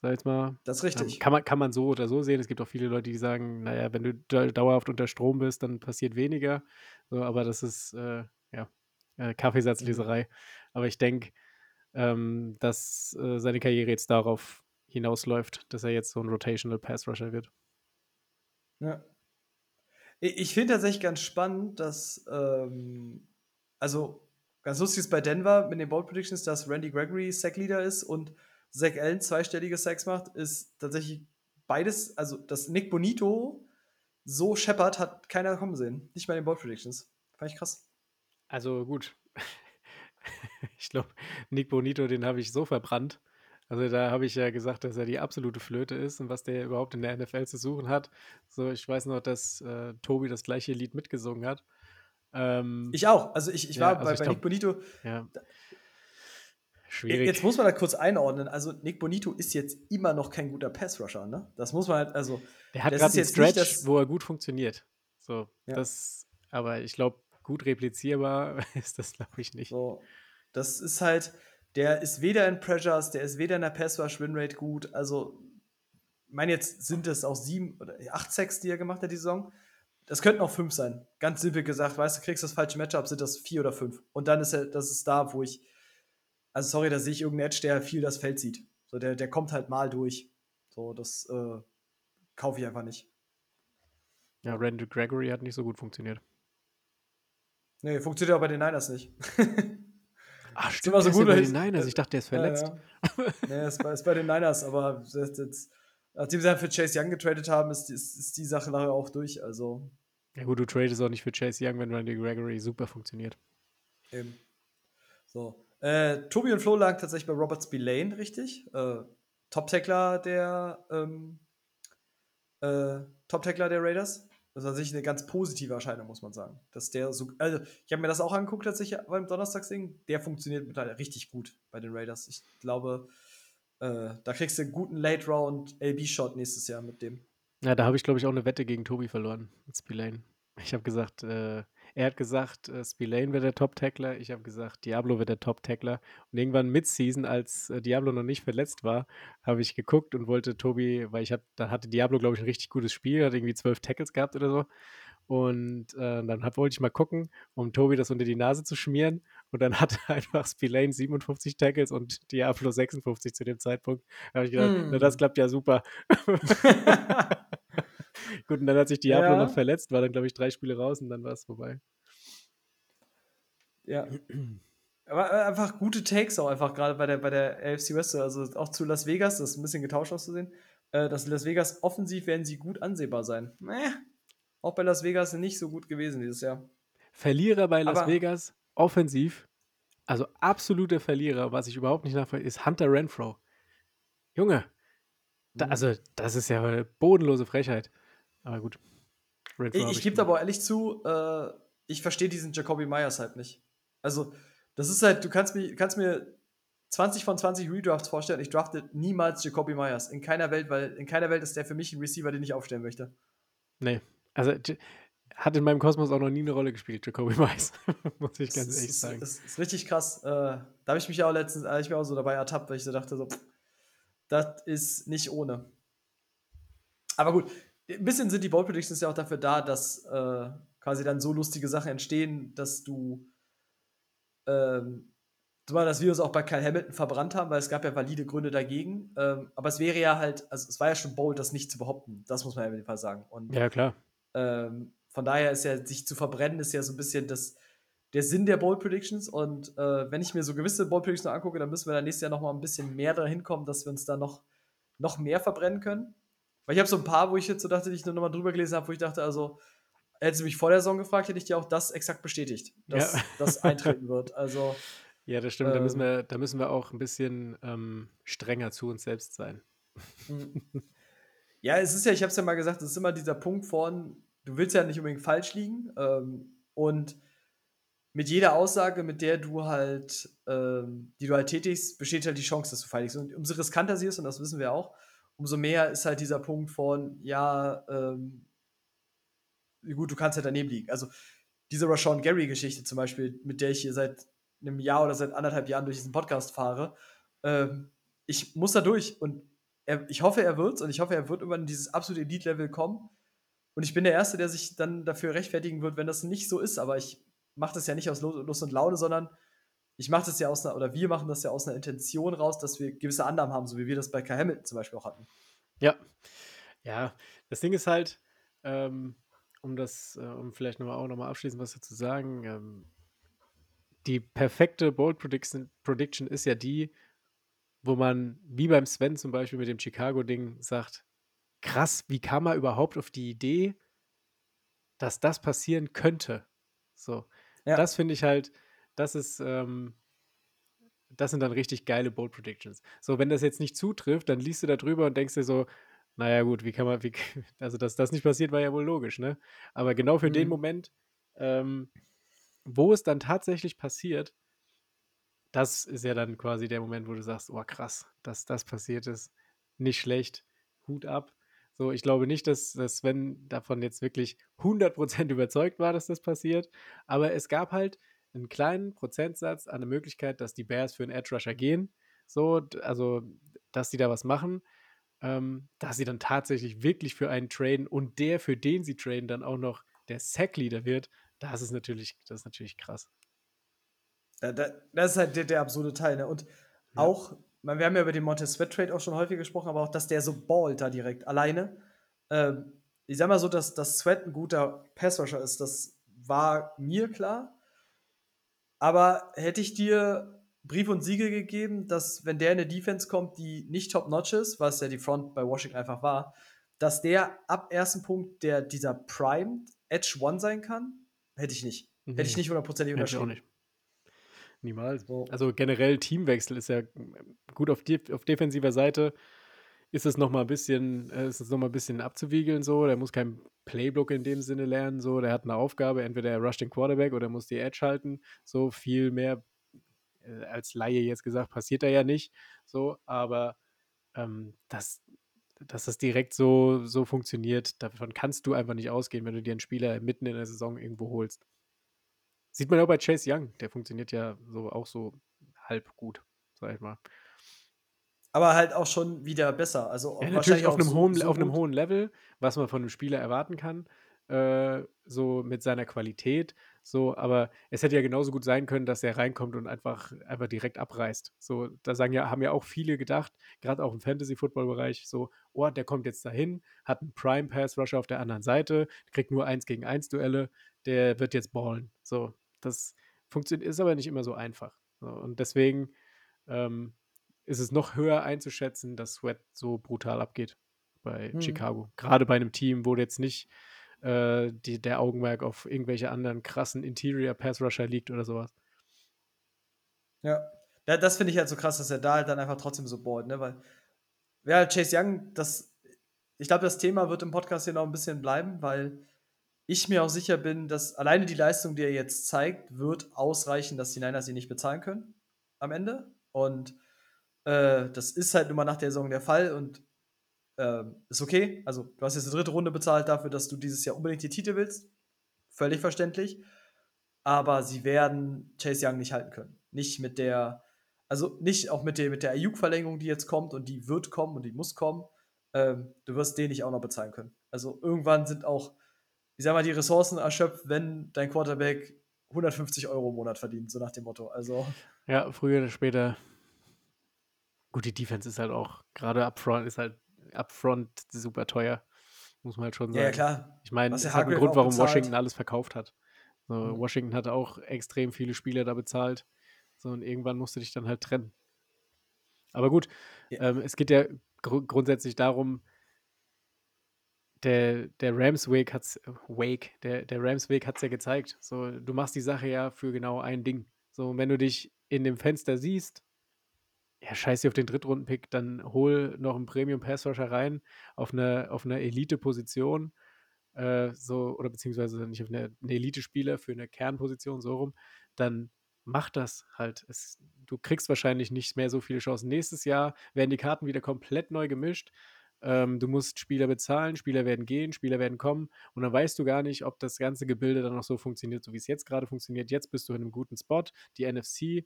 Sag jetzt mal. Das ist Ähm, richtig. kann, man, kann man so oder so sehen. Es gibt auch viele Leute, die sagen, naja, wenn du da- dauerhaft unter Strom bist, dann passiert weniger. So, aber das ist äh, ja äh, Kaffeesatzleserei. Aber ich denke, ähm, dass äh, seine Karriere jetzt darauf hinausläuft, dass er jetzt so ein Rotational Pass Rusher wird. Ja. Ich, finde tatsächlich ganz spannend, dass, ähm, also ganz lustig ist bei Denver mit den Bold Predictions, dass Randy Gregory Sack-Leader ist und Zach Allen zweistellige Sacks macht, ist tatsächlich beides, also dass Nick Bonito so scheppert, hat keiner kommen sehen. Nicht bei den Bold Predictions. Fand ich krass. Also gut. ich glaube, Nick Bonito, den habe ich so verbrannt. Also da habe ich ja gesagt, dass er die absolute Flöte ist und was der überhaupt in der NFL zu suchen hat. So, ich weiß noch, dass äh, Tobi das gleiche Lied mitgesungen hat. Ähm, Ich auch. Also ich, ich Ja, war also bei, ich bei glaub- Nick Bonito. ja. Schwierig. Jetzt muss man da kurz einordnen. Also Nick Bonito ist jetzt immer noch kein guter Pass-Rusher, ne? Das muss man halt, also der hat gerade einen jetzt nicht Stretch, das- wo er gut funktioniert. So, Ja. das, aber ich glaube, gut replizierbar ist das, glaube ich, nicht. So, das ist halt, der ist weder in Pressures, der ist weder in der Pass-Rush-Win-Rate gut. Also, ich meine, jetzt sind es auch sieben oder acht Sacks, die er gemacht hat, die Saison. Das könnten auch fünf sein. Ganz simpel gesagt, weißt du, kriegst das falsche Matchup, sind das vier oder fünf. Und dann ist er, das ist da, wo ich, also sorry, da sehe ich irgendeinen Edge, der viel das Feld sieht. So, der, der kommt halt mal durch. So, das äh, kaufe ich einfach nicht. Ja, Randall Gregory hat nicht so gut funktioniert. Nee, funktioniert auch bei den Niners nicht. Ach, stimmt, der ist ja bei den Niners. Ich dachte, der ist verletzt. Ja, ja. nee, ist bei, ist bei den Niners, aber das, das, nachdem sie dann für Chase Young getradet haben, ist, ist, ist die Sache nachher auch durch. Also Ja gut, du tradest auch nicht für Chase Young, wenn Randy Gregory super funktioniert. eben. So. Äh, Tobi und Flo lagen tatsächlich bei Robert Spillane, richtig? Äh, Top-Tackler der ähm, äh, Top-Tackler der Raiders. Das ist tatsächlich eine ganz positive Erscheinung, muss man sagen. Dass der so, also ich habe mir das auch angeguckt tatsächlich beim Donnerstagsding. Der funktioniert mittlerweile richtig gut bei den Raiders. Ich glaube, äh, da kriegst du einen guten Late-Round LB-Shot nächstes Jahr mit dem. Ja, da habe ich, glaube ich, auch eine Wette gegen Tobi verloren mit Spillane. Ich habe gesagt, äh, er hat gesagt, äh, Spillane wird der Top-Tackler. Ich habe gesagt, Diablo wird der Top-Tackler. Und irgendwann Mid-Season, als äh, Diablo noch nicht verletzt war, habe ich geguckt und wollte Tobi, weil ich hab, da hatte Diablo, glaube ich, ein richtig gutes Spiel, hat irgendwie zwölf Tackles gehabt oder so. Und äh, dann hab, wollte ich mal gucken, um Tobi das unter die Nase zu schmieren. Und dann hatte einfach Spillane 57 Tackles und Diablo 56 zu dem Zeitpunkt. Da habe ich gedacht, Hm. na, das klappt ja super. Gut, und dann hat sich Diablo Ja. noch verletzt, war dann, glaube ich, drei Spiele raus und dann war es vorbei. Ja. Aber äh, einfach gute Takes auch einfach gerade bei der, bei der AFC West, also auch zu Las Vegas, das ist ein bisschen getauscht auszusehen. Äh, dass Las Vegas offensiv werden sie gut ansehbar sein. Meh. Auch bei Las Vegas nicht so gut gewesen dieses Jahr. Verlierer bei Las Aber- Vegas, offensiv, also absoluter Verlierer, was ich überhaupt nicht nachvollziehe, ist Hunter Renfro. Junge, da, Mhm. also das ist ja eine bodenlose Frechheit. Aber gut. Renfro Ich, ich gebe aber ehrlich zu, äh, ich verstehe diesen Jacoby Myers halt nicht. Also, das ist halt, du kannst mir, kannst mir 20 von 20 Redrafts vorstellen, ich drafte niemals Jacoby Myers. In keiner Welt, weil in keiner Welt ist der für mich ein Receiver, den ich aufstellen möchte. Nee, also hat in meinem Kosmos auch noch nie eine Rolle gespielt, Jacoby Mice. Muss ich ganz ehrlich sagen. Das ist richtig krass. Äh, da habe ich mich auch letztens, ich mir auch so dabei ertappt, weil ich so dachte, so, das ist nicht ohne. Aber gut, ein bisschen sind die Bold Predictions ja auch dafür da, dass äh, quasi dann so lustige Sachen entstehen, dass du ähm, zumal das Virus auch bei Kyle Hamilton verbrannt haben, weil es gab ja valide Gründe dagegen. Ähm, aber es wäre ja halt, also es war ja schon bold, das nicht zu behaupten. Das muss man ja auf jeden Fall sagen. Und Ja, klar. ähm, von daher ist ja, sich zu verbrennen, ist ja so ein bisschen das, der Sinn der Bold Predictions. Und äh, wenn ich mir so gewisse Bold Predictions angucke, dann müssen wir dann nächstes Jahr noch mal ein bisschen mehr dahin kommen, dass wir uns da noch, noch mehr verbrennen können. Weil ich habe so ein paar, wo ich jetzt so dachte, die ich nur noch mal drüber gelesen habe, wo ich dachte, also hättest du mich vor der Saison gefragt, hätte ich dir auch das exakt bestätigt, dass Ja. das eintreten wird. Also Ja, das stimmt. Da müssen Ähm. wir, da müssen wir auch ein bisschen ähm, strenger zu uns selbst sein. Mhm. Ja, es ist ja, ich habe es ja mal gesagt, es ist immer dieser Punkt von, du willst ja nicht unbedingt falsch liegen. Ähm, und mit jeder Aussage, mit der du halt, ähm, die du halt tätigst, besteht halt die Chance, dass du falsch liegst. Und umso riskanter sie ist, und das wissen wir auch, umso mehr ist halt dieser Punkt von, ja, ähm, gut, du kannst ja daneben liegen. Also diese Rashawn Gary-Geschichte zum Beispiel, mit der ich hier seit einem Jahr oder seit anderthalb Jahren durch diesen Podcast fahre, ähm, ich muss da durch und er, ich hoffe, er wird's und ich hoffe, er wird irgendwann in dieses absolute Elite-Level kommen. Und ich bin der Erste, der sich dann dafür rechtfertigen wird, wenn das nicht so ist. Aber ich mache das ja nicht aus Lust und Laune, sondern ich mache das ja aus einer, oder wir machen das ja aus einer Intention raus, dass wir gewisse Annahmen haben, so wie wir das bei Kai Hamilton zum Beispiel auch hatten. Ja. Ja, das Ding ist halt, ähm, um das, äh, um vielleicht noch mal auch nochmal abschließend was dazu sagen, ähm, die perfekte Bold Prediction, Prediction ist ja die, wo man, wie beim Sven zum Beispiel mit dem Chicago-Ding, sagt, krass, wie kam er überhaupt auf die Idee, dass das passieren könnte? So, Ja. das finde ich halt, das ist, ähm, das sind dann richtig geile Bold Predictions. So, wenn das jetzt nicht zutrifft, dann liest du da drüber und denkst dir so, naja, gut, wie kann man, wie, also dass das nicht passiert, war ja wohl logisch, ne? Aber genau für den Mhm. Moment, ähm, wo es dann tatsächlich passiert, das ist ja dann quasi der Moment, wo du sagst, oh krass, dass das passiert ist, nicht schlecht, Hut ab. So, ich glaube nicht, dass, dass Sven davon jetzt wirklich 100% überzeugt war, dass das passiert, aber es gab halt einen kleinen Prozentsatz an der Möglichkeit, dass die Bears für einen Edge Rusher gehen, so, also, dass sie da was machen, ähm, dass sie dann tatsächlich wirklich für einen traden und der, für den sie traden, dann auch noch der Sack-Leader wird, das ist natürlich, das ist natürlich krass. Da, da, das ist halt der, der absurde Teil. Ne? Und Ja. auch, man, wir haben ja über den Montez Sweat Trade auch schon häufig gesprochen, aber auch, dass der so ballt da direkt alleine. Ähm, ich sag mal so, dass, dass Sweat ein guter Passrusher ist, das war mir klar. Aber hätte ich dir Brief und Siegel gegeben, dass, wenn der in eine Defense kommt, die nicht top-notch ist, was ja die Front bei Washington einfach war, dass der ab ersten Punkt der dieser Primed Edge One sein kann, hätte ich nicht. Hätte ich Nee. nicht hundertprozentig Hätte ich auch unterschrieben. nicht. Niemals. So. Also generell Teamwechsel ist ja gut auf, de auf defensiver Seite ist es noch mal ein bisschen, äh, ist es noch mal ein bisschen abzuwiegeln so. Der muss kein Playbook in dem Sinne lernen so. Der hat eine Aufgabe, entweder er rusht den Quarterback oder muss die Edge halten. So viel mehr äh, als Laie jetzt gesagt passiert da ja nicht. So, aber ähm, das, dass das direkt so, so funktioniert, davon kannst du einfach nicht ausgehen, wenn du dir einen Spieler mitten in der Saison irgendwo holst. Sieht man auch bei Chase Young, der funktioniert ja so auch so halb gut, sag ich mal. Aber halt auch schon wieder besser. Also Ja, wahrscheinlich natürlich auf einem, so- hohen, so auf einem hohen Level, was man von einem Spieler erwarten kann, äh, so mit seiner Qualität. So, aber es hätte ja genauso gut sein können, dass er reinkommt und einfach, einfach direkt abreißt. So, da sagen ja, haben ja auch viele gedacht, gerade auch im Fantasy-Football-Bereich, so, oh, der kommt jetzt dahin, hat einen Prime-Pass-Rusher auf der anderen Seite, kriegt nur eins gegen eins Duelle, der wird jetzt ballen. So, das funktioniert, ist aber nicht immer so einfach. So, und deswegen ähm, ist es noch höher einzuschätzen, dass Sweat so brutal abgeht bei Mhm. Chicago. Gerade bei einem Team, wo jetzt nicht äh, die, der Augenmerk auf irgendwelche anderen krassen Interior Pass Rusher liegt oder sowas. Ja. ja das finde ich halt so krass, dass er da halt dann einfach trotzdem so ballt, ne? Weil, ja, Chase Young, das, ich glaube, das Thema wird im Podcast hier noch ein bisschen bleiben, weil ich mir auch sicher bin, dass alleine die Leistung, die er jetzt zeigt, wird ausreichen, dass die Niners ihn nicht bezahlen können am Ende. Und äh, das ist halt mal nach der Saison der Fall und äh, ist okay. Also, du hast jetzt eine dritte Runde bezahlt dafür, dass du dieses Jahr unbedingt die Titel willst. Völlig verständlich. Aber sie werden Chase Young nicht halten können. Nicht mit der, also nicht auch mit der, mit der Ayuk-Verlängerung, die jetzt kommt und die wird kommen und die muss kommen. Ähm, du wirst den nicht auch noch bezahlen können. Also irgendwann sind auch, ich sag mal, die Ressourcen erschöpft, wenn dein Quarterback 150 Euro im Monat verdient, so nach dem Motto. Also, Ja, früher oder später. Gut, die Defense ist halt auch, gerade upfront, ist halt upfront super teuer. Muss man halt schon ja, ja, sagen. klar. Ich meine, der hat einen Hargrave Grund, warum. Washington alles verkauft hat. So, Mhm. Washington hatte auch extrem viele Spieler da bezahlt. So, und irgendwann musst du dich dann halt trennen. Aber gut, Ja. ähm, es geht ja gru grundsätzlich darum, der, der Rams Weg hat's, Wake, der, der Rams Weg hat's ja gezeigt. So, du machst die Sache ja für genau ein Ding. So, wenn du dich in dem Fenster siehst, ja, scheiß dir auf den Drittrunden-Pick, dann hol noch einen Premium-Pass-Rusher rein auf eine, auf eine Elite-Position, äh, so, oder beziehungsweise nicht auf eine, eine Elite-Spieler für eine Kernposition, so rum, dann mach das halt. Es, du kriegst wahrscheinlich nicht mehr so viele Chancen. Nächstes Jahr werden die Karten wieder komplett neu gemischt. Ähm, du musst Spieler bezahlen, Spieler werden gehen, Spieler werden kommen und dann weißt du gar nicht, ob das ganze Gebilde dann noch so funktioniert, so wie es jetzt gerade funktioniert. Jetzt bist du in einem guten Spot. Die NFC,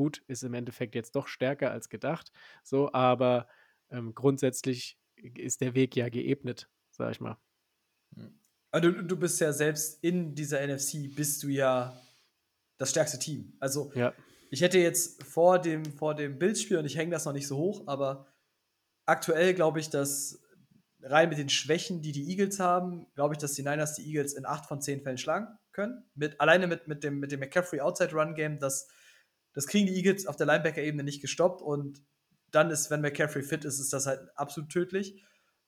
gut, ist im Endeffekt jetzt doch stärker als gedacht. So, aber ähm, grundsätzlich ist der Weg ja geebnet, sag ich mal. Also du, du bist ja selbst in dieser NFC, bist du ja das stärkste Team. Also Ja. ich hätte jetzt vor dem, vor dem Bildspiel, und ich hänge das noch nicht so hoch, aber aktuell glaube ich, dass rein mit den Schwächen, die die Eagles haben, glaube ich, dass die Niners die Eagles in acht von zehn Fällen schlagen können. Mit, alleine mit, mit, dem, mit dem McCaffrey Outside Run Game, das, das kriegen die Eagles auf der Linebacker-Ebene nicht gestoppt und dann ist, wenn McCaffrey fit ist, ist das halt absolut tödlich.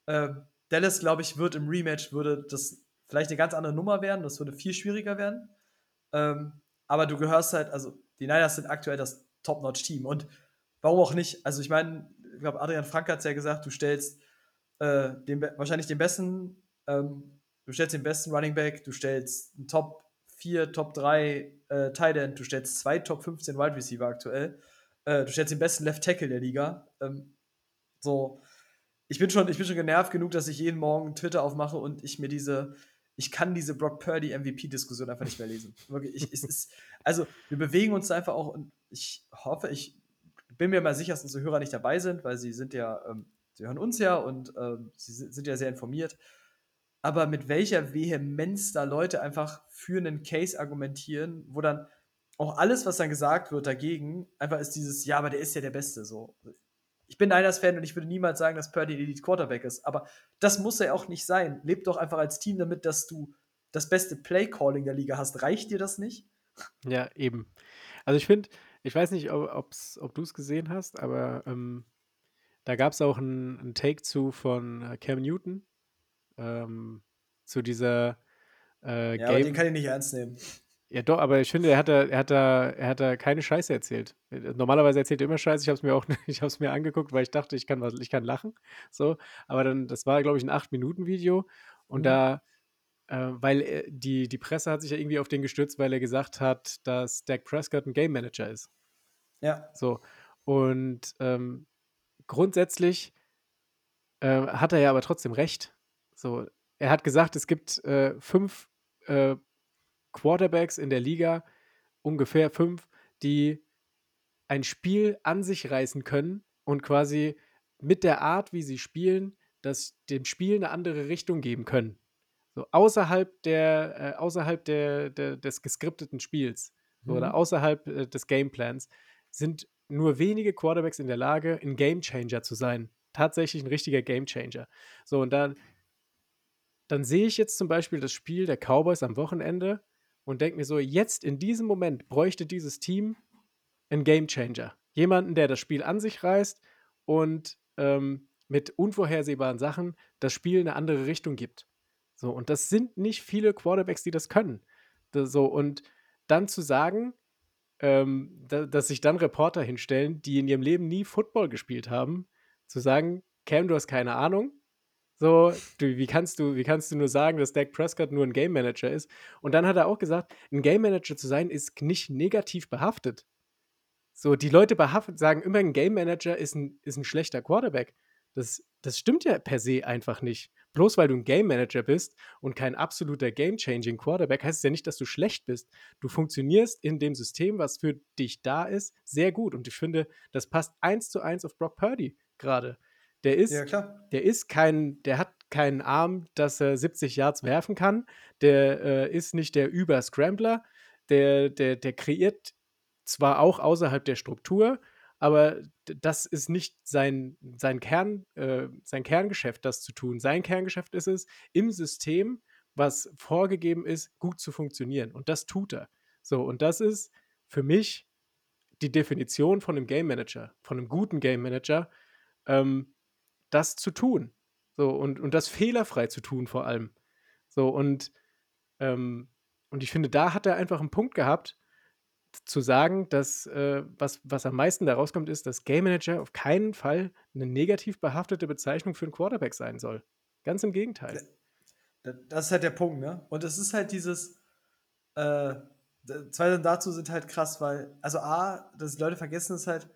Ähm, Dallas, glaube ich, wird im Rematch, würde das vielleicht eine ganz andere Nummer werden, das würde viel schwieriger werden. Ähm, aber du gehörst halt, also die Niners sind aktuell das Top-Notch-Team und warum auch nicht? Also ich meine, ich glaube, Adrian Frank hat es ja gesagt, du stellst äh, den, wahrscheinlich den besten, ähm, du stellst den besten Running Back, du stellst einen Top 4, Top 3 äh, Tight End, du stellst zwei Top 15 Wide Receiver aktuell, äh, du stellst den besten Left Tackle der Liga. Ähm, so, ich bin, schon, ich bin schon genervt genug, dass ich jeden Morgen Twitter aufmache und ich mir diese, ich kann diese Brock Purdy MVP-Diskussion einfach nicht mehr lesen. Wirklich, ich, es ist, also wir bewegen uns einfach auch und ich hoffe, ich bin mir mal sicher, dass unsere Hörer nicht dabei sind, weil sie sind ja, ähm, sie hören uns ja und ähm, sie sind ja sehr informiert. Aber mit welcher Vehemenz da Leute einfach für einen Case argumentieren, wo dann auch alles, was dann gesagt wird dagegen, einfach ist dieses, ja, aber der ist ja der Beste. So. Ich bin Niners-Fan und ich würde niemals sagen, dass Purdy Elite Quarterback ist. Aber das muss er auch nicht sein. Lebt doch einfach als Team damit, dass du das beste Play-Calling der Liga hast. Reicht dir das nicht? Ja, eben. Also ich finde, ich weiß nicht, ob, ob du es gesehen hast, aber ähm, da gab es auch einen Take zu von äh, Cam Newton ähm, zu dieser äh, Ja, aber den kann ich nicht ernst nehmen. Ja, doch, aber ich finde, er hat da, er hat da, er hat da keine Scheiße erzählt. Äh, Normalerweise erzählt er immer Scheiße. Ich habe es mir auch, ich habe mir angeguckt, weil ich dachte, ich kann was, ich kann lachen. So, aber dann, das war, glaube ich, ein 8-Minuten-Video und Mhm. da, äh, weil er, die, die Presse hat sich ja irgendwie auf den gestürzt, weil er gesagt hat, dass Dak Prescott ein Game Manager ist. Ja. So. Und ähm, grundsätzlich äh, hat er ja aber trotzdem recht. So, er hat gesagt, es gibt äh, fünf äh, Quarterbacks in der Liga, ungefähr fünf, die ein Spiel an sich reißen können und quasi mit der Art, wie sie spielen, das dem Spiel eine andere Richtung geben können. So außerhalb der, äh, außerhalb der, der, des geskripteten Spiels so, oder Mhm. außerhalb äh, des Gameplans sind nur wenige Quarterbacks in der Lage, ein Gamechanger zu sein. Tatsächlich ein richtiger Gamechanger. So, und dann, dann sehe ich jetzt zum Beispiel das Spiel der Cowboys am Wochenende und denke mir so, jetzt in diesem Moment bräuchte dieses Team einen Gamechanger. Jemanden, der das Spiel an sich reißt und ähm, mit unvorhersehbaren Sachen das Spiel eine andere Richtung gibt. So, und das sind nicht viele Quarterbacks, die das können. Das, so, und dann zu sagen, ähm, da, dass sich dann Reporter hinstellen, die in ihrem Leben nie Football gespielt haben, zu sagen, Cam, du hast keine Ahnung. So, du, wie, kannst du, wie kannst du nur sagen, dass Dak Prescott nur ein Game Manager ist? Und dann hat er auch gesagt, ein Game Manager zu sein, ist nicht negativ behaftet. So, die Leute behaftet, sagen immer, ein Game Manager ist ein, ist ein schlechter Quarterback. Das, das stimmt ja per se einfach nicht. Bloß weil du ein Game Manager bist und kein absoluter Game-Changing Quarterback, heißt es ja nicht, dass du schlecht bist. Du funktionierst in dem System, was für dich da ist, sehr gut. Und ich finde, das passt eins zu eins auf Brock Purdy gerade. Der ist, Ja, der ist kein, der hat keinen Arm, dass er 70 Yards werfen kann. Der äh, ist nicht der Über-Scrambler. Der, der, der kreiert zwar auch außerhalb der Struktur, aber das ist nicht sein, sein, Kern, äh, sein Kerngeschäft, das zu tun. Sein Kerngeschäft ist es, im System was vorgegeben ist, gut zu funktionieren. Und das tut er. So, und das ist für mich die Definition von einem Game Manager, von einem guten Game Manager, ähm, das zu tun. So, und, und das fehlerfrei zu tun, vor allem. So, und, ähm, und ich finde, da hat er einfach einen Punkt gehabt, zu sagen, dass äh, was, was am meisten da rauskommt, ist, dass Game Manager auf keinen Fall eine negativ behaftete Bezeichnung für einen Quarterback sein soll. Ganz im Gegenteil. Das ist halt der Punkt, ne? Und es ist halt dieses, äh, zwei Sachen dazu sind halt krass, weil, also A, dass die Leute vergessen ist halt,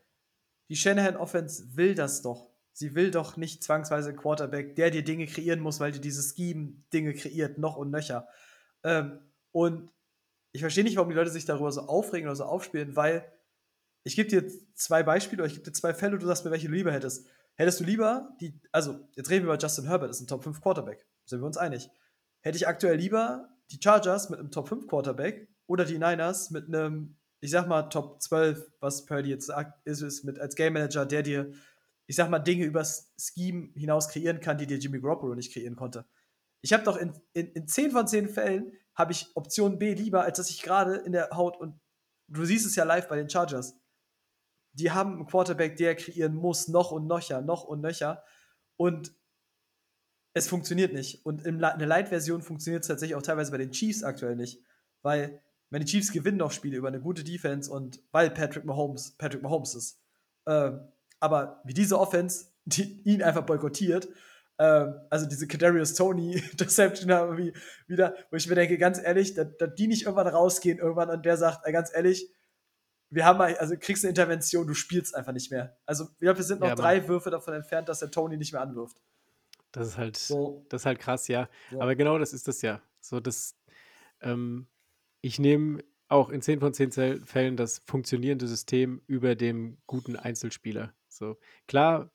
die Shanahan Offense will das doch. Sie will doch nicht zwangsweise einen Quarterback, der dir Dinge kreieren muss, weil dir dieses Scheme Dinge kreiert, noch und nöcher. Ähm, und ich verstehe nicht, warum die Leute sich darüber so aufregen oder so aufspielen, weil ich gebe dir zwei Beispiele oder ich gebe dir zwei Fälle, du sagst mir, welche du lieber hättest. Hättest du lieber die, also jetzt reden wir über Justin Herbert, ist ein Top 5 Quarterback, sind wir uns einig. Hätte ich aktuell lieber die Chargers mit einem Top 5 Quarterback oder die Niners mit einem, ich sag mal, Top 12, was Purdy jetzt ist, ist mit als Game Manager, der dir, ich sag mal, Dinge übers Scheme hinaus kreieren kann, die dir Jimmy Garoppolo nicht kreieren konnte. Ich habe doch in, in, in 10 von 10 Fällen habe ich Option B lieber, als dass ich gerade in der Haut und du siehst es ja live bei den Chargers. Die haben einen Quarterback, der kreieren muss, noch und nöcher, noch und nöcher. Und es funktioniert nicht. Und in der Light-Version funktioniert es tatsächlich auch teilweise bei den Chiefs aktuell nicht. Weil die Chiefs gewinnen noch Spiele über eine gute Defense und weil Patrick Mahomes Patrick Mahomes ist. Ähm, aber wie diese Offense, die ihn einfach boykottiert, ähm, also diese Kadarius Tony Deception haben wie, wieder, wo ich mir denke, ganz ehrlich, dass, dass die nicht irgendwann rausgehen irgendwann und der sagt, ganz ehrlich, wir haben mal, also kriegst eine Intervention, du spielst einfach nicht mehr. Also wir sind noch ja, drei Würfe davon entfernt, dass der Tony nicht mehr anwirft. Das ist halt, so. das ist halt krass, ja. ja. Aber genau das ist das ja. So, das, ähm, ich nehme auch in 10 von 10 Fällen das funktionierende System über dem guten Einzelspieler. So, klar,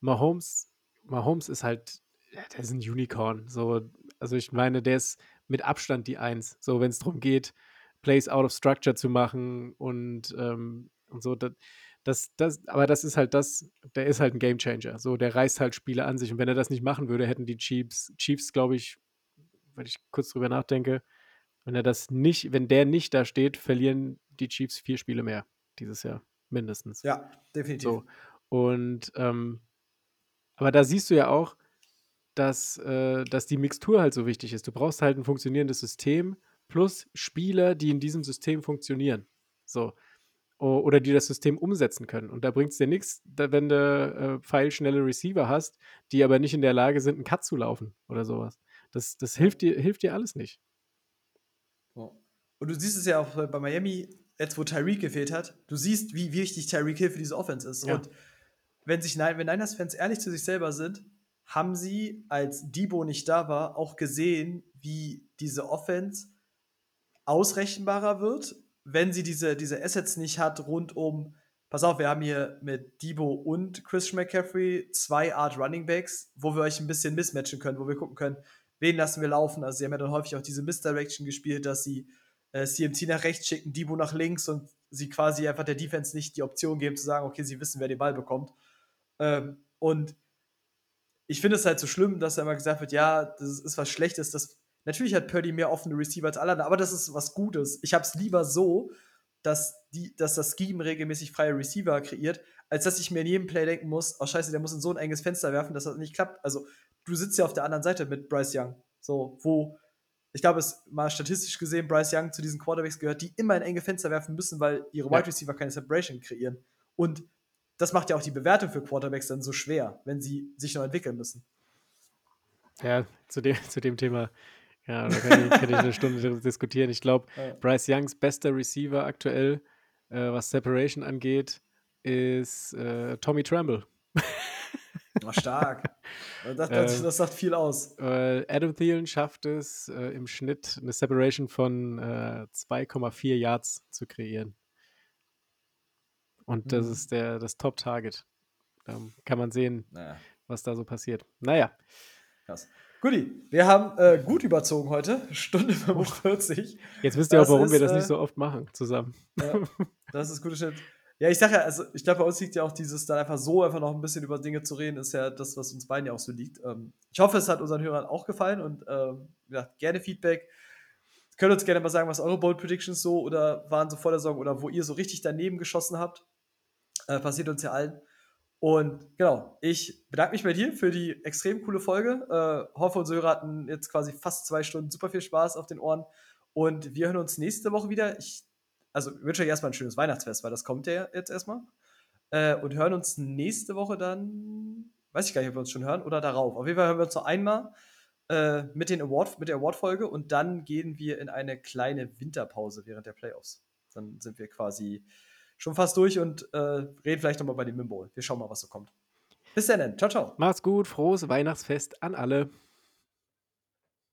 Mahomes, Mahomes ist halt, der ist ein Unicorn. So, also ich meine, der ist mit Abstand die Eins. So, wenn es darum geht, Plays out of structure zu machen und, ähm, und so. Das, das, das, aber das ist halt das, der ist halt ein Gamechanger. So, der reißt halt Spiele an sich. Und wenn er das nicht machen würde, hätten die Chiefs, Chiefs, glaube ich, wenn ich kurz drüber nachdenke, wenn er das nicht, wenn der nicht da steht, verlieren die Chiefs vier Spiele mehr dieses Jahr, mindestens. Ja, definitiv. So. Und ähm, aber da siehst du ja auch, dass, äh, dass die Mixtur halt so wichtig ist. Du brauchst halt ein funktionierendes System plus Spieler, die in diesem System funktionieren. So. O oder die das System umsetzen können. Und da bringt es dir nichts, wenn du äh, pfeilschnelle Receiver hast, die aber nicht in der Lage sind, einen Cut zu laufen oder sowas. Das, das hilft, dir, hilft dir alles nicht. Und du siehst es ja auch bei Miami, jetzt wo Tyreek gefehlt hat, du siehst, wie wichtig Tyreek Hill für diese Offense ist. Ja. Und wenn sich wenn Niners-Fans ehrlich zu sich selber sind, haben sie, als Debo nicht da war, auch gesehen, wie diese Offense ausrechenbarer wird, wenn sie diese, diese Assets nicht hat rund um, pass auf, wir haben hier mit Debo und Christian McCaffrey zwei Art Running Backs, wo wir euch ein bisschen mismatchen können, wo wir gucken können, wen lassen wir laufen. Also sie haben ja dann häufig auch diese Misdirection gespielt, dass sie äh, CMC nach rechts schicken, Debo nach links und sie quasi einfach der Defense nicht die Option geben zu sagen, okay, sie wissen, wer den Ball bekommt. Ähm, und ich finde es halt so schlimm, dass da immer gesagt wird, ja, das ist was Schlechtes. Das, natürlich hat Purdy mehr offene Receiver als alle anderen, aber das ist was Gutes. Ich habe es lieber so, dass, die, dass das Scheme regelmäßig freie Receiver kreiert, als dass ich mir in jedem Play denken muss, oh scheiße, der muss in so ein enges Fenster werfen, dass das nicht klappt. Also, du sitzt ja auf der anderen Seite mit Bryce Young. So, wo ich glaube, es mal statistisch gesehen, Bryce Young zu diesen Quarterbacks gehört, die immer in enge Fenster werfen müssen, weil ihre. Wide Receiver keine Separation kreieren. Und das macht ja auch die Bewertung für Quarterbacks dann so schwer, wenn sie sich noch entwickeln müssen. Ja, zu dem, zu dem Thema, ja, da kann ich, kann ich eine Stunde diskutieren. Ich glaube, ja. Bryce Youngs bester Receiver aktuell, äh, was Separation angeht, ist äh, Tommy Tremble. Oh, stark. Das, das, das, sagt viel aus. Äh, Adam Thielen schafft es äh, im Schnitt eine Separation von äh, 2,4 Yards zu kreieren. Und das mhm. ist der, das Top-Target. Da kann man sehen, naja. was da so passiert. Naja. Krass. Guti, wir haben äh, gut überzogen heute. Stunde 45. Jetzt wisst ihr auch, warum ist, wir das nicht äh, so oft machen zusammen. Ja, das ist gute Shit. Ja, ich sage ja, also ich glaube, bei uns liegt ja auch dieses, dann einfach so einfach noch ein bisschen über Dinge zu reden, ist ja das, was uns beiden ja auch so liegt. Ähm, ich hoffe, es hat unseren Hörern auch gefallen und ähm, ja, gerne Feedback. Könnt uns gerne mal sagen, was eure Bold Predictions so oder waren so voller Sorgen oder wo ihr so richtig daneben geschossen habt. Äh, passiert uns ja allen. Und genau, ich bedanke mich bei dir für die extrem coole Folge. Äh, hoffe, unsere Hörer hatten jetzt quasi fast zwei Stunden super viel Spaß auf den Ohren. Und wir hören uns nächste Woche wieder. Ich also wünsche euch erstmal ein schönes Weihnachtsfest, weil das kommt ja jetzt erstmal. Äh, und hören uns nächste Woche dann, weiß ich gar nicht, ob wir uns schon hören oder darauf. Auf jeden Fall hören wir uns noch einmal äh, mit, den Award, mit der Award-Folge und dann gehen wir in eine kleine Winterpause während der Playoffs. Dann sind wir quasi schon fast durch und äh, reden vielleicht nochmal bei dem Mimbo. Wir schauen mal, was so kommt. Bis dann, ciao, ciao. Macht's gut, frohes Weihnachtsfest an alle.